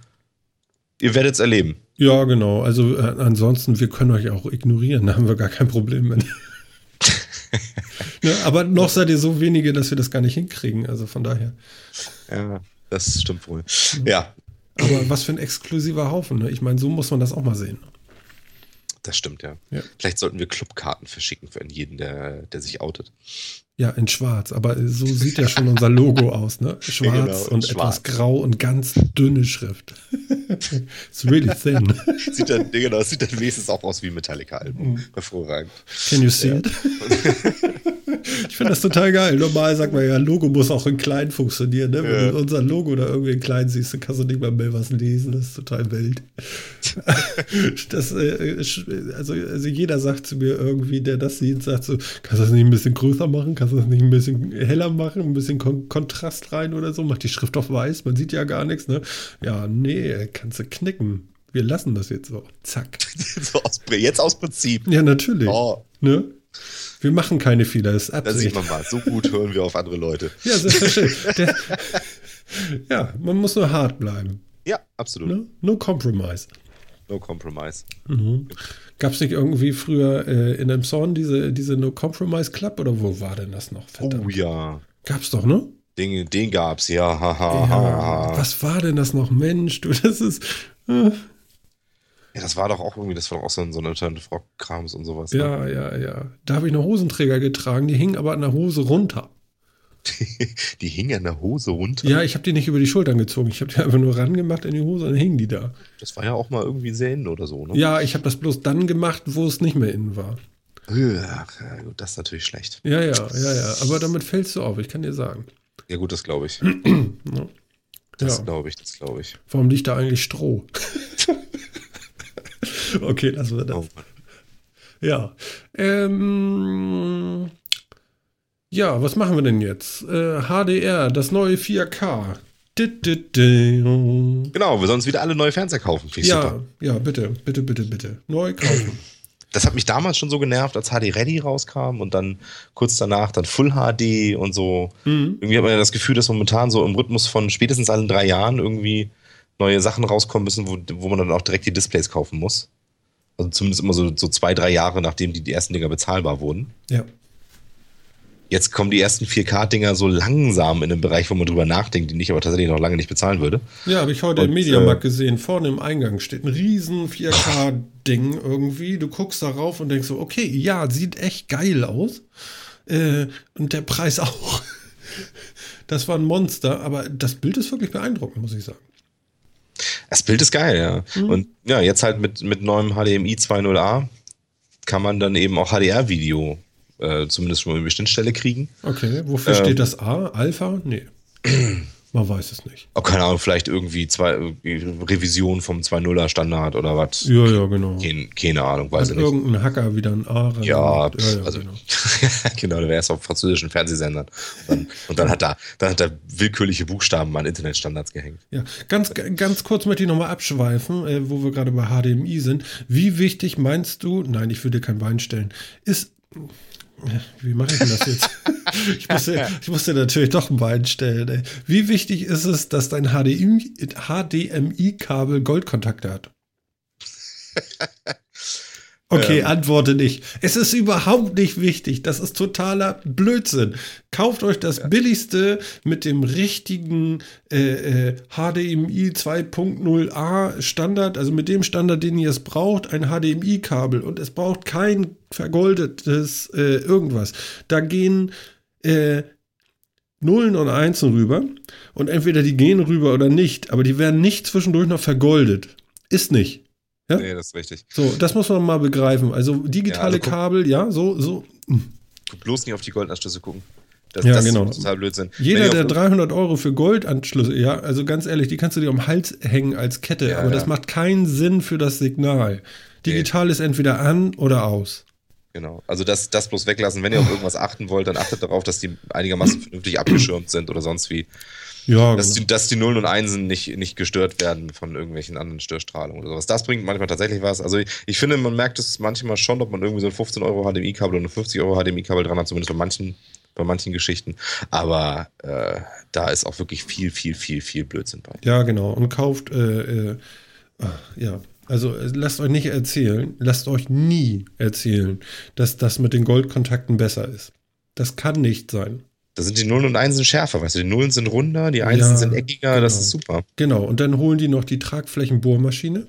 [SPEAKER 2] Ihr werdet es erleben.
[SPEAKER 1] Ja, genau. Also äh, ansonsten, wir können euch auch ignorieren, da haben wir gar kein Problem mit. ne, aber noch seid ihr so wenige, dass wir das gar nicht hinkriegen. Also von daher.
[SPEAKER 2] Ja, das stimmt wohl. Ja,
[SPEAKER 1] Aber was für ein exklusiver Haufen. Ne? Ich meine, so muss man das auch mal sehen.
[SPEAKER 2] Das stimmt, ja.
[SPEAKER 1] Ja.
[SPEAKER 2] Vielleicht sollten wir Clubkarten verschicken für jeden, der, der sich outet.
[SPEAKER 1] Ja, in schwarz, aber so sieht ja schon unser Logo aus, ne? Schwarz
[SPEAKER 2] genau,
[SPEAKER 1] und
[SPEAKER 2] in
[SPEAKER 1] etwas
[SPEAKER 2] schwarz.
[SPEAKER 1] grau und ganz dünne Schrift. It's really thin.
[SPEAKER 2] Sieht dann, genau, sieht dann wenigstens auch aus wie ein Metallica-Album.
[SPEAKER 1] Mhm.
[SPEAKER 2] Hervorragend.
[SPEAKER 1] Can you see it? ich finde das total geil. Normal sagt man ja, Logo muss auch in klein funktionieren. Ne? Wenn
[SPEAKER 2] Ja.
[SPEAKER 1] du unser Logo da irgendwie in klein siehst, dann kannst du nicht mal mehr was lesen. Das ist total wild. das, äh, also, also jeder sagt zu mir irgendwie, der das sieht, sagt so, kannst du das nicht ein bisschen größer machen? Kannst du das nicht ein bisschen heller machen? Ein bisschen Kon Kontrast rein oder so? Mach die Schrift auf weiß, man sieht ja gar nichts. Ne? Ja, nee, kannst du knicken. Wir lassen das jetzt so. Zack.
[SPEAKER 2] so aus, jetzt aus Prinzip.
[SPEAKER 1] Ja, natürlich.
[SPEAKER 2] Oh,
[SPEAKER 1] Ne? Wir machen keine Fehler, das ist Absicht.
[SPEAKER 2] sieht man mal, so gut hören wir auf andere Leute.
[SPEAKER 1] Ja, selbstverständlich. Der, ja, man muss nur hart bleiben.
[SPEAKER 2] Ja, absolut.
[SPEAKER 1] Ne? No compromise.
[SPEAKER 2] No compromise.
[SPEAKER 1] Gab es nicht irgendwie früher äh, in einem Song diese, diese No Compromise Club oder wo war denn das noch? Verdammt.
[SPEAKER 2] Oh ja.
[SPEAKER 1] Gab's doch, ne?
[SPEAKER 2] Den, den gab's, ja.
[SPEAKER 1] Ja, was war denn das noch? Mensch, du, das ist. Äh,
[SPEAKER 2] Ja, das war doch auch irgendwie, das war doch auch so ein, so ein Alternative Rock-Krams und sowas. ne?
[SPEAKER 1] ja, ja, ja. Da habe ich noch Hosenträger getragen, die hingen aber an der Hose runter.
[SPEAKER 2] Die hing an der Hose runter.
[SPEAKER 1] Ja, ich habe die nicht über die Schultern gezogen. Ich habe die einfach nur rangemacht in die Hose und dann hingen die da.
[SPEAKER 2] Das war ja auch mal irgendwie sehr innen oder so, ne?
[SPEAKER 1] Ja, ich habe das bloß dann gemacht, wo es nicht mehr innen war.
[SPEAKER 2] Ja, gut, das ist natürlich schlecht.
[SPEAKER 1] Ja, ja, ja, ja. Aber damit fällst du auf, ich kann dir sagen.
[SPEAKER 2] Ja, gut, das glaube ich.
[SPEAKER 1] Ne?
[SPEAKER 2] Das
[SPEAKER 1] Ja.
[SPEAKER 2] glaube ich, das glaube ich.
[SPEAKER 1] Warum liegt da eigentlich Stroh? okay, lassen wir das.
[SPEAKER 2] Oh.
[SPEAKER 1] Ja. Ähm, ja, was machen wir denn jetzt? Äh, HDR, das neue 4K. Dit, dit, dit.
[SPEAKER 2] Genau, wir sollen uns wieder alle neue Fernseher kaufen.
[SPEAKER 1] Ja,
[SPEAKER 2] super.
[SPEAKER 1] ja, bitte, bitte, bitte, bitte. Neu kaufen.
[SPEAKER 2] Das hat mich damals schon so genervt, als HD Ready rauskam und dann kurz danach dann Full HD und so.
[SPEAKER 1] Mhm.
[SPEAKER 2] Irgendwie hat man ja das Gefühl, dass momentan so im Rhythmus von spätestens allen drei Jahren irgendwie neue Sachen rauskommen müssen, wo, wo man dann auch direkt die Displays kaufen muss. Also zumindest immer so, so zwei, drei Jahre, nachdem die, die ersten Dinger bezahlbar wurden.
[SPEAKER 1] Ja.
[SPEAKER 2] Jetzt kommen die ersten 4K-Dinger so langsam in den Bereich, wo man drüber nachdenkt, die ich aber tatsächlich noch lange nicht bezahlen würde.
[SPEAKER 1] Ja, habe ich heute
[SPEAKER 2] Und,
[SPEAKER 1] im Mediamarkt
[SPEAKER 2] äh,
[SPEAKER 1] gesehen. Vorne im Eingang steht ein riesen 4K-Ding irgendwie. Du guckst darauf und denkst so, okay, ja, sieht echt geil aus. Äh, und der Preis auch. Das war ein Monster, aber das Bild ist wirklich beeindruckend, muss ich sagen.
[SPEAKER 2] Das Bild ist geil, ja. Und ja, jetzt halt mit, mit neuem HDMI 2.0a kann man dann eben auch HDR-Video äh, zumindest schon mal die Schnittstelle kriegen.
[SPEAKER 1] Okay, wofür
[SPEAKER 2] Ähm.
[SPEAKER 1] steht das A? Alpha? Nee. Man weiß es nicht.
[SPEAKER 2] Auch keine Ahnung, vielleicht irgendwie zwei, irgendwie Revision vom 2.0er Standard oder was.
[SPEAKER 1] Ja, ja, genau.
[SPEAKER 2] Keine, keine Ahnung, weiß
[SPEAKER 1] Hat
[SPEAKER 2] ich nicht.
[SPEAKER 1] irgendein Hacker wieder ein A rein
[SPEAKER 2] Ja,
[SPEAKER 1] ja, ja
[SPEAKER 2] also
[SPEAKER 1] genau.
[SPEAKER 2] genau, der wäre auf französischen Fernsehsendern. Dann, und dann hat er, dann hat er willkürliche Buchstaben an Internetstandards gehängt.
[SPEAKER 1] Ja, ganz, ganz kurz möchte ich nochmal abschweifen, äh, wo wir gerade bei HDMI sind. Wie wichtig meinst du, nein, ich würde kein Bein stellen, ist, wie mache ich denn das jetzt? ich, musste, ich musste natürlich doch ein Bein stellen. Ey. Wie wichtig ist es, dass dein HDMI HDMI-Kabel Goldkontakte hat? Okay,
[SPEAKER 2] Ähm.
[SPEAKER 1] antworte nicht. Es ist überhaupt nicht wichtig. Das ist totaler Blödsinn. Kauft euch das billigste mit dem richtigen äh, äh, HDMI 2.0a Standard, also mit dem Standard, den ihr es braucht, ein HDMI-Kabel. Und es braucht kein vergoldetes äh, irgendwas. Da gehen äh, Nullen und Einsen rüber. Und entweder die gehen rüber oder nicht. Aber die werden nicht zwischendurch noch vergoldet. Ist nicht. Ja?
[SPEAKER 2] Nee, das ist richtig.
[SPEAKER 1] So, das muss man mal begreifen. Also digitale
[SPEAKER 2] Ja, also
[SPEAKER 1] Kabel, ja, so, so.
[SPEAKER 2] Guck bloß nicht auf die Goldanschlüsse gucken. Das,
[SPEAKER 1] Ja,
[SPEAKER 2] das
[SPEAKER 1] genau.
[SPEAKER 2] ist total Blödsinn.
[SPEAKER 1] Jeder, der
[SPEAKER 2] auf-
[SPEAKER 1] 300 Euro für Goldanschlüsse, ja, also ganz ehrlich, die kannst du dir um den Hals hängen als Kette,
[SPEAKER 2] Ja,
[SPEAKER 1] aber das
[SPEAKER 2] ja.
[SPEAKER 1] macht keinen Sinn für das Signal. Digital ist entweder an oder aus.
[SPEAKER 2] Genau. Also das, das bloß weglassen. Wenn ihr auf irgendwas achten wollt, dann achtet darauf, dass die einigermaßen vernünftig abgeschirmt sind oder sonst wie.
[SPEAKER 1] Ja,
[SPEAKER 2] Dass
[SPEAKER 1] genau.
[SPEAKER 2] die, dass die Nullen und Einsen nicht, nicht gestört werden von irgendwelchen anderen Störstrahlungen oder sowas. Das bringt manchmal tatsächlich was. Also ich, ich finde, man merkt es manchmal schon, ob man irgendwie so ein 15 Euro HDMI-Kabel oder ein 50 Euro HDMI-Kabel dran hat, zumindest bei manchen, bei manchen Geschichten. Aber äh, da ist auch wirklich viel, viel, viel, viel Blödsinn bei.
[SPEAKER 1] Ja, genau. Und kauft, äh, äh, ah, ja. Also äh, lasst euch nicht erzählen, lasst euch nie erzählen, dass das mit den Goldkontakten besser ist. Das kann nicht sein.
[SPEAKER 2] Da sind die Nullen und Einsen schärfer, weißt du, die Nullen sind runder, die Einsen
[SPEAKER 1] Ja,
[SPEAKER 2] sind eckiger, das
[SPEAKER 1] genau.
[SPEAKER 2] ist super.
[SPEAKER 1] Genau. Und dann holen die noch die Tragflächenbohrmaschine.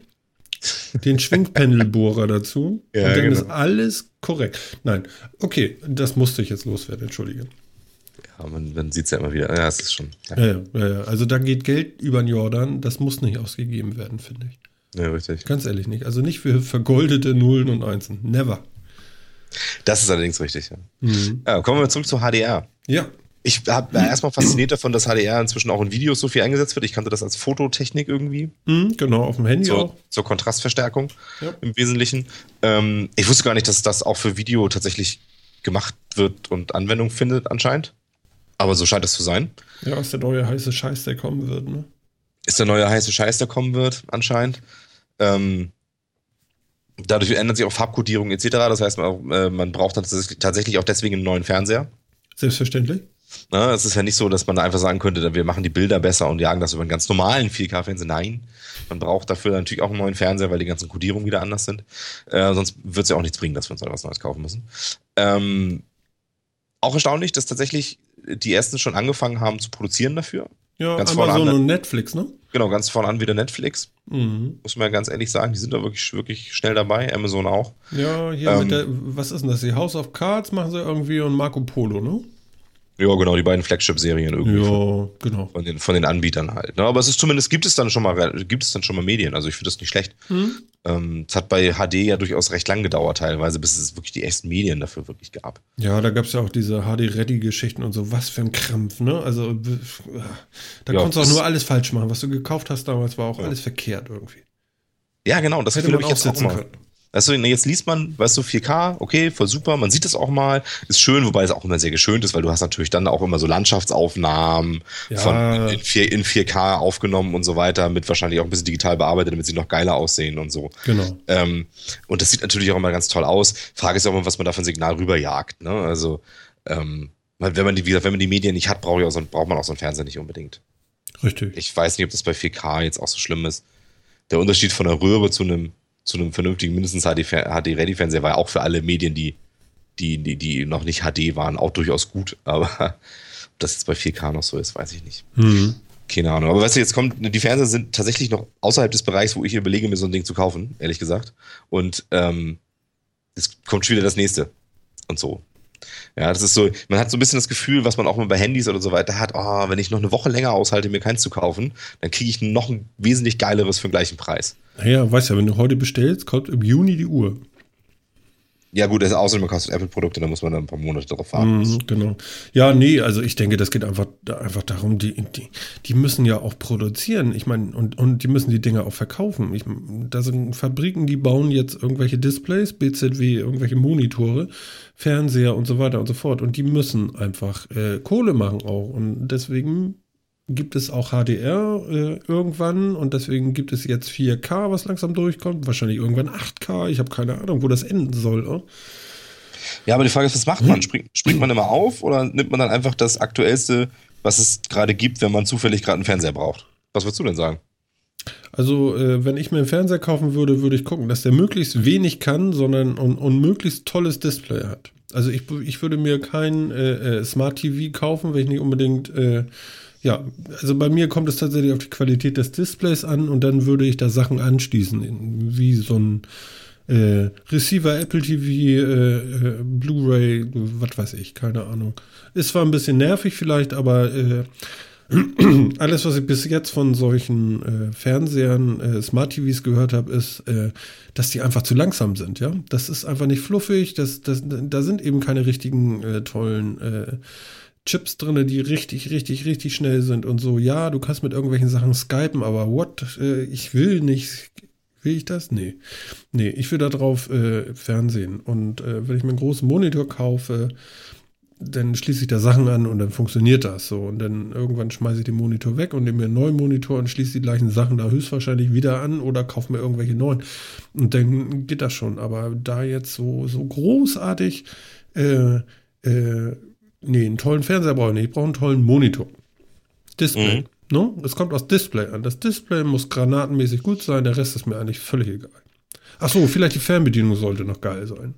[SPEAKER 1] den Schwingpendelbohrer dazu.
[SPEAKER 2] Ja,
[SPEAKER 1] und dann
[SPEAKER 2] genau.
[SPEAKER 1] ist alles korrekt. Nein, okay, das musste ich jetzt loswerden, entschuldige.
[SPEAKER 2] Ja, man, man sieht es ja immer wieder. Ja, es ist schon. Ja,
[SPEAKER 1] ja. Also da geht Geld über den Jordan, das muss nicht ausgegeben werden, finde ich.
[SPEAKER 2] ja, richtig.
[SPEAKER 1] Ganz ehrlich nicht. Also nicht für vergoldete Nullen und Einsen. Never.
[SPEAKER 2] Das ist allerdings richtig. Ja.
[SPEAKER 1] Mhm.
[SPEAKER 2] Ja, kommen wir zurück zu HDR.
[SPEAKER 1] Ja,
[SPEAKER 2] Ich hab, war erstmal fasziniert davon, dass HDR inzwischen auch in Videos so viel eingesetzt wird. Ich kannte das als Fototechnik irgendwie.
[SPEAKER 1] mhm, genau, auf dem Handy
[SPEAKER 2] zur,
[SPEAKER 1] auch.
[SPEAKER 2] zur Kontrastverstärkung
[SPEAKER 1] Ja.
[SPEAKER 2] im Wesentlichen. Ähm, ich wusste gar nicht, dass das auch für Video tatsächlich gemacht wird und Anwendung findet anscheinend. Aber so scheint es zu sein.
[SPEAKER 1] Ja, ist der neue heiße Scheiß, der kommen wird, ne?
[SPEAKER 2] Ist der neue heiße Scheiß, der kommen wird, anscheinend. Ähm, dadurch ändert sich auch Farbkodierung etc. Das heißt, man, äh, man braucht dann tatsächlich- auch deswegen einen neuen Fernseher.
[SPEAKER 1] Selbstverständlich.
[SPEAKER 2] Ne, es ist ja nicht so, dass man da einfach sagen könnte, wir machen die Bilder besser und jagen das über einen ganz normalen 4K-Fernseher. Nein, man braucht dafür natürlich auch einen neuen Fernseher, weil die ganzen Kodierungen wieder anders sind. Äh, sonst wird es ja auch nichts bringen, dass wir uns da was Neues kaufen müssen. Ähm, auch erstaunlich, dass tatsächlich die ersten schon angefangen haben zu produzieren dafür.
[SPEAKER 1] Ja,
[SPEAKER 2] Ganz
[SPEAKER 1] Amazon und Netflix, ne?
[SPEAKER 2] Genau, ganz vorne an wieder Netflix,
[SPEAKER 1] Mhm.
[SPEAKER 2] muss man ja ganz ehrlich sagen. Die sind da wirklich, wirklich schnell dabei, Amazon auch.
[SPEAKER 1] Ja, hier
[SPEAKER 2] Ähm.
[SPEAKER 1] mit der, was ist denn das? Die House of Cards machen sie irgendwie und Marco Polo, ne?
[SPEAKER 2] Ja, genau, die beiden Flagship-Serien irgendwie. von-
[SPEAKER 1] Ja, genau.
[SPEAKER 2] Von den, von den Anbietern halt. Ne? Aber es ist zumindest, gibt es dann schon mal, gibt es dann schon mal Medien. Also ich finde das nicht schlecht.
[SPEAKER 1] Hm?
[SPEAKER 2] Ähm, es hat bei HD ja durchaus recht lang gedauert, teilweise, bis es wirklich die ersten Medien dafür wirklich gab.
[SPEAKER 1] Ja, da gab es ja auch diese HD-Ready-Geschichten und so. Was für ein Krampf, ne? Also, äh, da
[SPEAKER 2] Ja,
[SPEAKER 1] konntest du auch nur alles falsch machen. Was du gekauft hast damals, war auch alles verkehrt irgendwie.
[SPEAKER 2] Ja, genau, das
[SPEAKER 1] Hätte man
[SPEAKER 2] ich jetzt auch mal.
[SPEAKER 1] können.
[SPEAKER 2] Weißt du, jetzt liest man, weißt du, 4K, okay, voll super, man sieht es auch mal, ist schön, wobei es auch immer sehr geschönt ist, weil du hast natürlich dann auch immer so Landschaftsaufnahmen
[SPEAKER 1] Ja.
[SPEAKER 2] von in, 4, in 4K aufgenommen und so weiter, mit wahrscheinlich auch ein bisschen digital bearbeitet, damit sie noch geiler aussehen und so.
[SPEAKER 1] Genau.
[SPEAKER 2] Ähm, und das sieht natürlich auch immer ganz toll aus. Frage ist auch immer, was man da für ein Signal rüberjagt. Ne? Also, ähm, wenn man die, wie gesagt, wenn man die Medien nicht hat, braucht, so, ein- braucht man auch so einen Fernseher nicht unbedingt.
[SPEAKER 1] Richtig.
[SPEAKER 2] Ich weiß nicht, ob das bei 4K jetzt auch so schlimm ist. Der Unterschied von einer Röhre zu einem, zu einem vernünftigen, mindestens HD-Ready-Fernseher war ja auch für alle Medien, die, die, die, die noch nicht HD waren, auch durchaus gut. Aber ob das jetzt bei 4K noch so ist, weiß ich nicht.
[SPEAKER 1] Mhm.
[SPEAKER 2] Keine Ahnung. Aber weißt du, jetzt kommt, die Fernseher sind tatsächlich noch außerhalb des Bereichs, wo ich überlege, mir so ein Ding zu kaufen, ehrlich gesagt. Und ähm, es kommt schon wieder das nächste. Und so. Ja, das ist so, man hat so ein bisschen das Gefühl, was man auch mal bei Handys oder so weiter hat, oh, wenn ich noch eine Woche länger aushalte, mir keins zu kaufen, dann kriege ich noch ein wesentlich geileres für den gleichen Preis.
[SPEAKER 1] Naja, weißt ja, wenn du heute bestellst, kommt im Juni die Uhr.
[SPEAKER 2] Ja, gut, das ist außerdem kostet Apple-Produkte, da muss man dann ein paar Monate drauf warten.
[SPEAKER 1] Mhm, genau. Ja, nee, also ich denke, das geht einfach, einfach darum, die, die, die müssen ja auch produzieren. Ich meine, und, und die müssen die Dinger auch verkaufen. Ich, da sind Fabriken, die bauen jetzt irgendwelche Displays, BZW, irgendwelche Monitore, Fernseher und so weiter und so fort. Und die müssen einfach äh, Kohle machen auch. Und deswegen gibt es auch HDR äh, irgendwann und deswegen gibt es jetzt 4K, was langsam durchkommt. Wahrscheinlich irgendwann 8K. Ich habe keine Ahnung, wo das enden soll. Oh.
[SPEAKER 2] Ja, aber die Frage ist, was macht man? Springt, springt man immer auf oder nimmt man dann einfach das Aktuellste, was es gerade gibt, wenn man zufällig gerade einen Fernseher braucht? Was würdest du denn sagen?
[SPEAKER 1] Also, äh, wenn ich mir einen Fernseher kaufen würde, würde ich gucken, dass der möglichst wenig kann, sondern und, und möglichst tolles Display hat. Also ich, ich würde mir kein äh, äh, Smart TV kaufen, wenn ich nicht unbedingt, äh, ja, also bei mir kommt es tatsächlich auf die Qualität des Displays an und dann würde ich da Sachen anschließen, wie so ein äh, Receiver, Apple TV, äh, äh, Blu-ray, was weiß ich, keine Ahnung. Ist zwar ein bisschen nervig vielleicht, aber äh, alles, was ich bis jetzt von solchen äh, Fernsehern, äh, Smart TVs gehört habe, ist, dass die einfach zu langsam sind, ja. Das ist einfach nicht fluffig, das, das, da sind eben keine richtigen tollen Chips drin, die richtig, richtig, richtig schnell sind und so. Ja, du kannst mit irgendwelchen Sachen skypen, aber what? Äh, ich will nicht. Will ich das? Nee. Nee, ich will da drauf äh, Fernsehen. Und äh, wenn ich mir einen großen Monitor kaufe, dann schließe ich da Sachen an und dann funktioniert das so. Und dann irgendwann schmeiße ich den Monitor weg und nehme mir einen neuen Monitor und schließe die gleichen Sachen da höchstwahrscheinlich wieder an oder kaufe mir irgendwelche neuen. Und dann geht das schon. Aber da jetzt so, so großartig, äh, äh, nee, einen tollen Fernseher brauche ich nicht. Ich brauche einen tollen Monitor. Display.
[SPEAKER 2] Mhm.
[SPEAKER 1] No? Es kommt aus Display an. Das Display muss granatenmäßig gut sein, der Rest ist mir eigentlich völlig egal. Ach so, vielleicht die Fernbedienung sollte noch geil sein.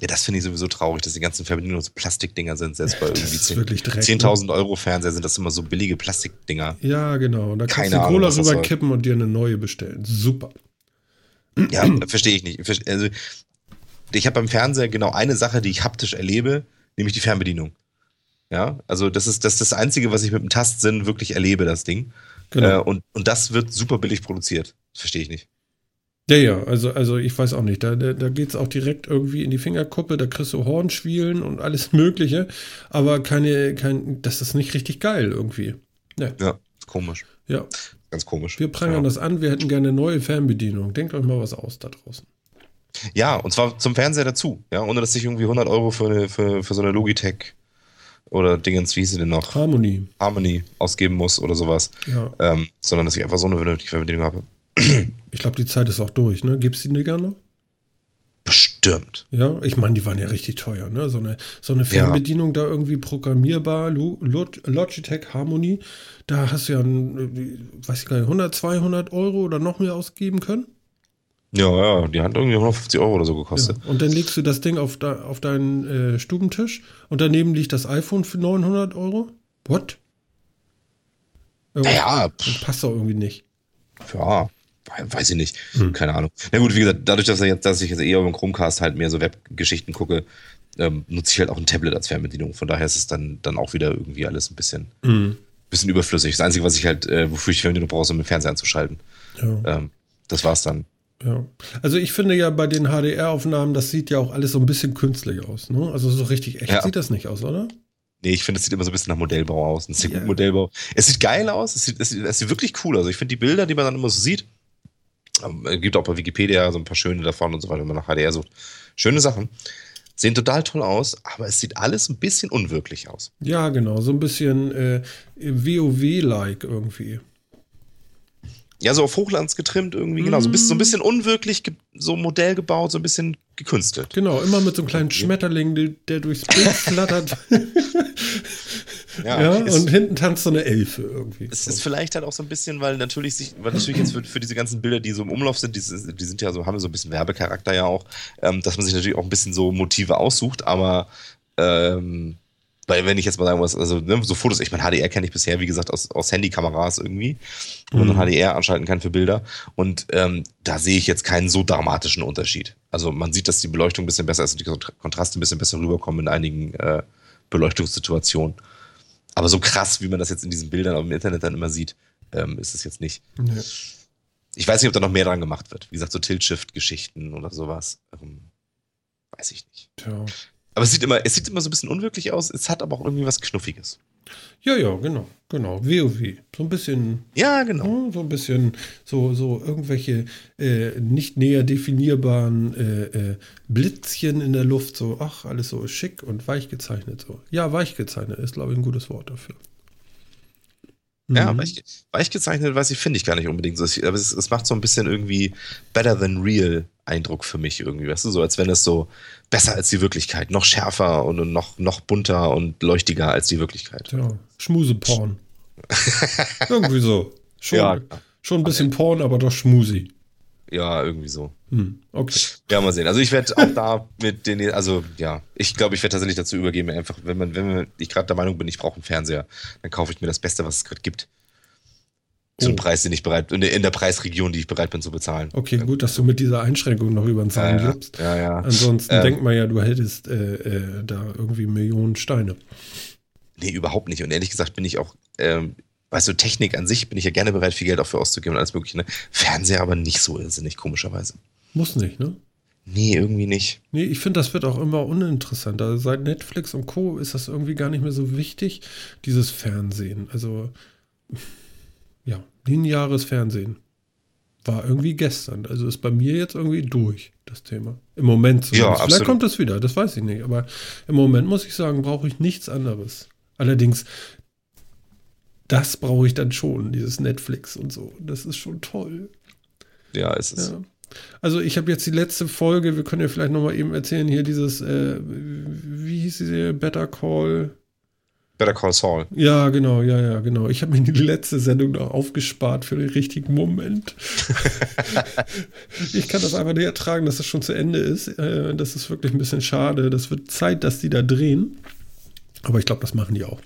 [SPEAKER 2] Ja, das finde ich sowieso traurig, dass die ganzen Verbindungen so Plastikdinger sind. Selbst bei irgendwie
[SPEAKER 1] ist
[SPEAKER 2] 10
[SPEAKER 1] wirklich Dreck, ne?
[SPEAKER 2] 10.000 Euro Fernseher sind das immer so billige Plastikdinger.
[SPEAKER 1] Ja, genau. Da kannst
[SPEAKER 2] Keine
[SPEAKER 1] du
[SPEAKER 2] Ahnung,
[SPEAKER 1] Cola
[SPEAKER 2] soll.
[SPEAKER 1] rüberkippen und dir eine neue bestellen. Super.
[SPEAKER 2] Ja, verstehe ich nicht. Also, ich habe beim Fernseher genau eine Sache, die ich haptisch erlebe, nämlich die Fernbedienung. Ja, also das ist das, ist das Einzige, was ich mit dem Tastsinn wirklich erlebe, das Ding. Genau. Äh, und, und das wird super billig produziert. Das verstehe ich nicht.
[SPEAKER 1] Ja, ja, also, also ich weiß auch nicht. Da, da, da geht es auch direkt irgendwie in die Fingerkuppe, da kriegst du Hornschwielen und alles Mögliche. Aber keine, kein, das ist nicht richtig geil irgendwie.
[SPEAKER 2] Ja, ja komisch.
[SPEAKER 1] Ja.
[SPEAKER 2] Ganz komisch.
[SPEAKER 1] Wir prangern ja. das an, wir hätten gerne neue Fernbedienung. Denkt euch mal was aus da draußen.
[SPEAKER 2] Ja, und zwar zum Fernseher dazu. Ja, ohne dass ich irgendwie 100 Euro für, eine, für, für so eine Logitech oder Dingens, wie hieß sie denn noch?
[SPEAKER 1] Harmony.
[SPEAKER 2] Harmony ausgeben muss oder sowas.
[SPEAKER 1] Ja.
[SPEAKER 2] Ähm, sondern dass ich einfach so eine vernünftige Fernbedienung habe.
[SPEAKER 1] Ich glaube, die Zeit ist auch durch, ne? Gibt es die Dinger noch?
[SPEAKER 2] Bestimmt.
[SPEAKER 1] Ja, ich meine, die waren ja richtig teuer, ne? So eine, so eine Fernbedienung ja. da irgendwie programmierbar, Logitech Harmony, da hast du ja, ein, weiß ich gar nicht, 100, 200 Euro oder noch mehr ausgeben können.
[SPEAKER 2] Ja, ja, die hat irgendwie 150 Euro oder so gekostet.
[SPEAKER 1] Ja. Und dann legst du das Ding auf, da, auf deinen äh, Stubentisch und daneben liegt das iPhone für 900 Euro. What?
[SPEAKER 2] Naja.
[SPEAKER 1] Passt doch irgendwie nicht.
[SPEAKER 2] Ja, weiß ich nicht. Hm. Keine Ahnung. Na gut, wie gesagt, dadurch, dass, jetzt, dass ich jetzt eher über den Chromecast halt mehr so Webgeschichten gucke, ähm, nutze ich halt auch ein Tablet als Fernbedienung. Von daher ist es dann, dann auch wieder irgendwie alles ein bisschen, hm. bisschen überflüssig. Das Einzige, was ich halt, äh, wofür ich Fernbedienung brauche, ist, um den Fernseher anzuschalten. Ja. Ähm, das war's dann.
[SPEAKER 1] Ja. Also ich finde ja bei den HDR-Aufnahmen, das sieht ja auch alles so ein bisschen künstlich aus. Ne? Also so richtig echt ja. sieht das nicht aus, oder?
[SPEAKER 2] Nee, ich finde, es sieht immer so ein bisschen nach Modellbau aus. Ein sehr ja. Modellbau. Es sieht geil aus, es sieht, es sieht, es sieht wirklich cool aus. Ich finde die Bilder, die man dann immer so sieht, ähm, es gibt auch bei Wikipedia so ein paar schöne davon und so weiter, wenn man nach HDR sucht. Schöne Sachen. Sehen total toll aus, aber es sieht alles ein bisschen unwirklich aus.
[SPEAKER 1] Ja, genau. So ein bisschen äh, WoW-like irgendwie.
[SPEAKER 2] Ja, so auf Hochlands getrimmt irgendwie, genau. So ein bisschen, so ein bisschen unwirklich, so ein Modell gebaut, so ein bisschen gekünstelt.
[SPEAKER 1] Genau, immer mit so einem kleinen Schmetterling, der, der durchs Bild flattert. ja, ja und hinten tanzt so eine Elfe irgendwie.
[SPEAKER 2] Es ist vielleicht halt auch so ein bisschen, weil natürlich sich, weil natürlich jetzt für, für diese ganzen Bilder, die so im Umlauf sind, die, die sind ja so, haben so ein bisschen Werbecharakter ja auch, ähm, dass man sich natürlich auch ein bisschen so Motive aussucht, aber ähm, weil wenn ich jetzt mal sagen muss, also ne, so Fotos, ich meine, HDR kenne ich bisher, wie gesagt, aus, aus Handykameras irgendwie, wo man mhm. HDR anschalten kann für Bilder. Und ähm, da sehe ich jetzt keinen so dramatischen Unterschied. Also man sieht, dass die Beleuchtung ein bisschen besser ist und die Kontraste ein bisschen besser rüberkommen in einigen äh, Beleuchtungssituationen. Aber so krass, wie man das jetzt in diesen Bildern im Internet dann immer sieht, ähm, ist es jetzt nicht. Nee. Ich weiß nicht, ob da noch mehr dran gemacht wird. Wie gesagt, so Tilt-Shift-Geschichten oder sowas. Ähm, weiß ich nicht.
[SPEAKER 1] Tja.
[SPEAKER 2] Aber es sieht immer, es sieht immer so ein bisschen unwirklich aus. Es hat aber auch irgendwie was Knuffiges.
[SPEAKER 1] Ja, ja, genau, genau. WoW. So ein bisschen.
[SPEAKER 2] Ja, genau.
[SPEAKER 1] So ein bisschen, so, so irgendwelche äh, nicht näher definierbaren äh, äh, Blitzchen in der Luft. So, ach, alles so schick und weich gezeichnet. So. Ja, weich gezeichnet ist, glaube ich, ein gutes Wort dafür.
[SPEAKER 2] Ja, mhm. weich, weich gezeichnet, weiß ich, finde ich gar nicht unbedingt so. Aber es, es, macht so ein bisschen irgendwie better than real Eindruck für mich irgendwie, weißt du, so als wenn es so besser als die Wirklichkeit, noch schärfer und noch, noch bunter und leuchtiger als die Wirklichkeit.
[SPEAKER 1] Ja, Schmuseporn. irgendwie so. Schon, ja, schon ein bisschen Porn, aber doch Schmusi.
[SPEAKER 2] Ja, irgendwie so.
[SPEAKER 1] Hm, okay.
[SPEAKER 2] Ja, mal sehen. Also ich werde auch da mit den, also ja, ich glaube, ich werde tatsächlich dazu übergehen, einfach, wenn man, wenn man, ich gerade der Meinung bin, ich brauche einen Fernseher, dann kaufe ich mir das Beste, was es gerade gibt. Zu einem oh. Preis, den ich bereit, in der, in der Preisregion, die ich bereit bin zu bezahlen.
[SPEAKER 1] Okay, gut, dass du mit dieser Einschränkung noch über den Zahn
[SPEAKER 2] ja,
[SPEAKER 1] gibst.
[SPEAKER 2] Ja, ja.
[SPEAKER 1] Ansonsten ähm, denkt man ja, du hättest äh, äh, da irgendwie Millionen Steine.
[SPEAKER 2] Nee, überhaupt nicht. Und ehrlich gesagt bin ich auch, ähm, weißt du, Technik an sich bin ich ja gerne bereit, viel Geld dafür auszugeben und alles Mögliche. Ne? Fernseher aber nicht so irrsinnig, komischerweise.
[SPEAKER 1] Muss nicht, ne?
[SPEAKER 2] Nee, irgendwie nicht.
[SPEAKER 1] Nee, ich finde, das wird auch immer uninteressanter. Also seit Netflix und Co. ist das irgendwie gar nicht mehr so wichtig, dieses Fernsehen. Also, ja, lineares Fernsehen war irgendwie gestern. Also ist bei mir jetzt irgendwie durch, das Thema. Im Moment zumindest. Ja, Vielleicht kommt es wieder, das weiß ich nicht. Aber im Moment muss ich sagen, brauche ich nichts anderes. Allerdings, das brauche ich dann schon, dieses Netflix und so. Das ist schon toll.
[SPEAKER 2] Ja, es ist.
[SPEAKER 1] Ja. Also ich habe jetzt die letzte Folge, wir können ja vielleicht nochmal eben erzählen, hier dieses, äh, wie hieß sie, Better Call.
[SPEAKER 2] Better Call Saul.
[SPEAKER 1] Ja, genau, ja, ja, genau. Ich habe mir die letzte Sendung noch aufgespart für den richtigen Moment. ich kann das einfach nicht ertragen, dass es das schon zu Ende ist. Äh, das ist wirklich ein bisschen schade. Das wird Zeit, dass die da drehen. Aber ich glaube, das machen die auch.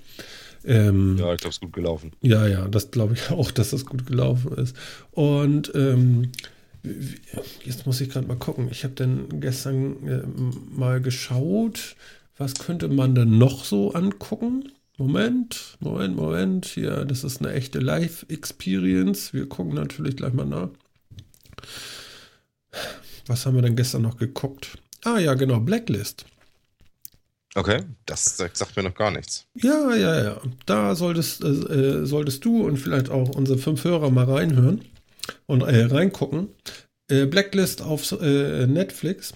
[SPEAKER 2] Ähm, ja, ich glaube, es ist gut gelaufen.
[SPEAKER 1] Ja, ja, das glaube ich auch, dass das gut gelaufen ist. Und ähm, Jetzt muss ich gerade mal gucken. Ich habe dann gestern äh, mal geschaut, was könnte man denn noch so angucken? Moment, Moment, Moment. Hier, das ist eine echte Live-Experience. Wir gucken natürlich gleich mal nach. Was haben wir denn gestern noch geguckt? Ah ja, genau, Blacklist.
[SPEAKER 2] Okay, das sagt mir noch gar nichts.
[SPEAKER 1] Ja, ja, ja. Da solltest, äh, solltest du und vielleicht auch unsere fünf Hörer mal reinhören und äh, reingucken. Äh, Blacklist auf äh, Netflix.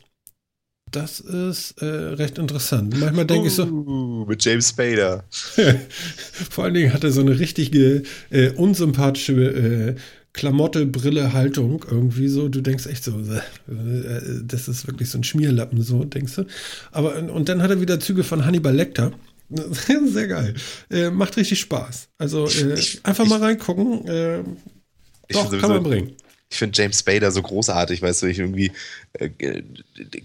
[SPEAKER 1] Das ist äh, recht interessant. Manchmal denke uh, ich so.
[SPEAKER 2] Uh, mit James Spader.
[SPEAKER 1] Vor allen Dingen hat er so eine richtige äh, unsympathische äh, Klamotte, Brille, Haltung irgendwie so. Du denkst echt so, äh, das ist wirklich so ein Schmierlappen, so denkst du. Aber und dann hat er wieder Züge von Hannibal Lecter. Sehr geil. Äh, macht richtig Spaß. Also ich, einfach ich, mal reingucken. doch, kann man bringen
[SPEAKER 2] ich finde James Spader so großartig, weißt du, ich irgendwie äh,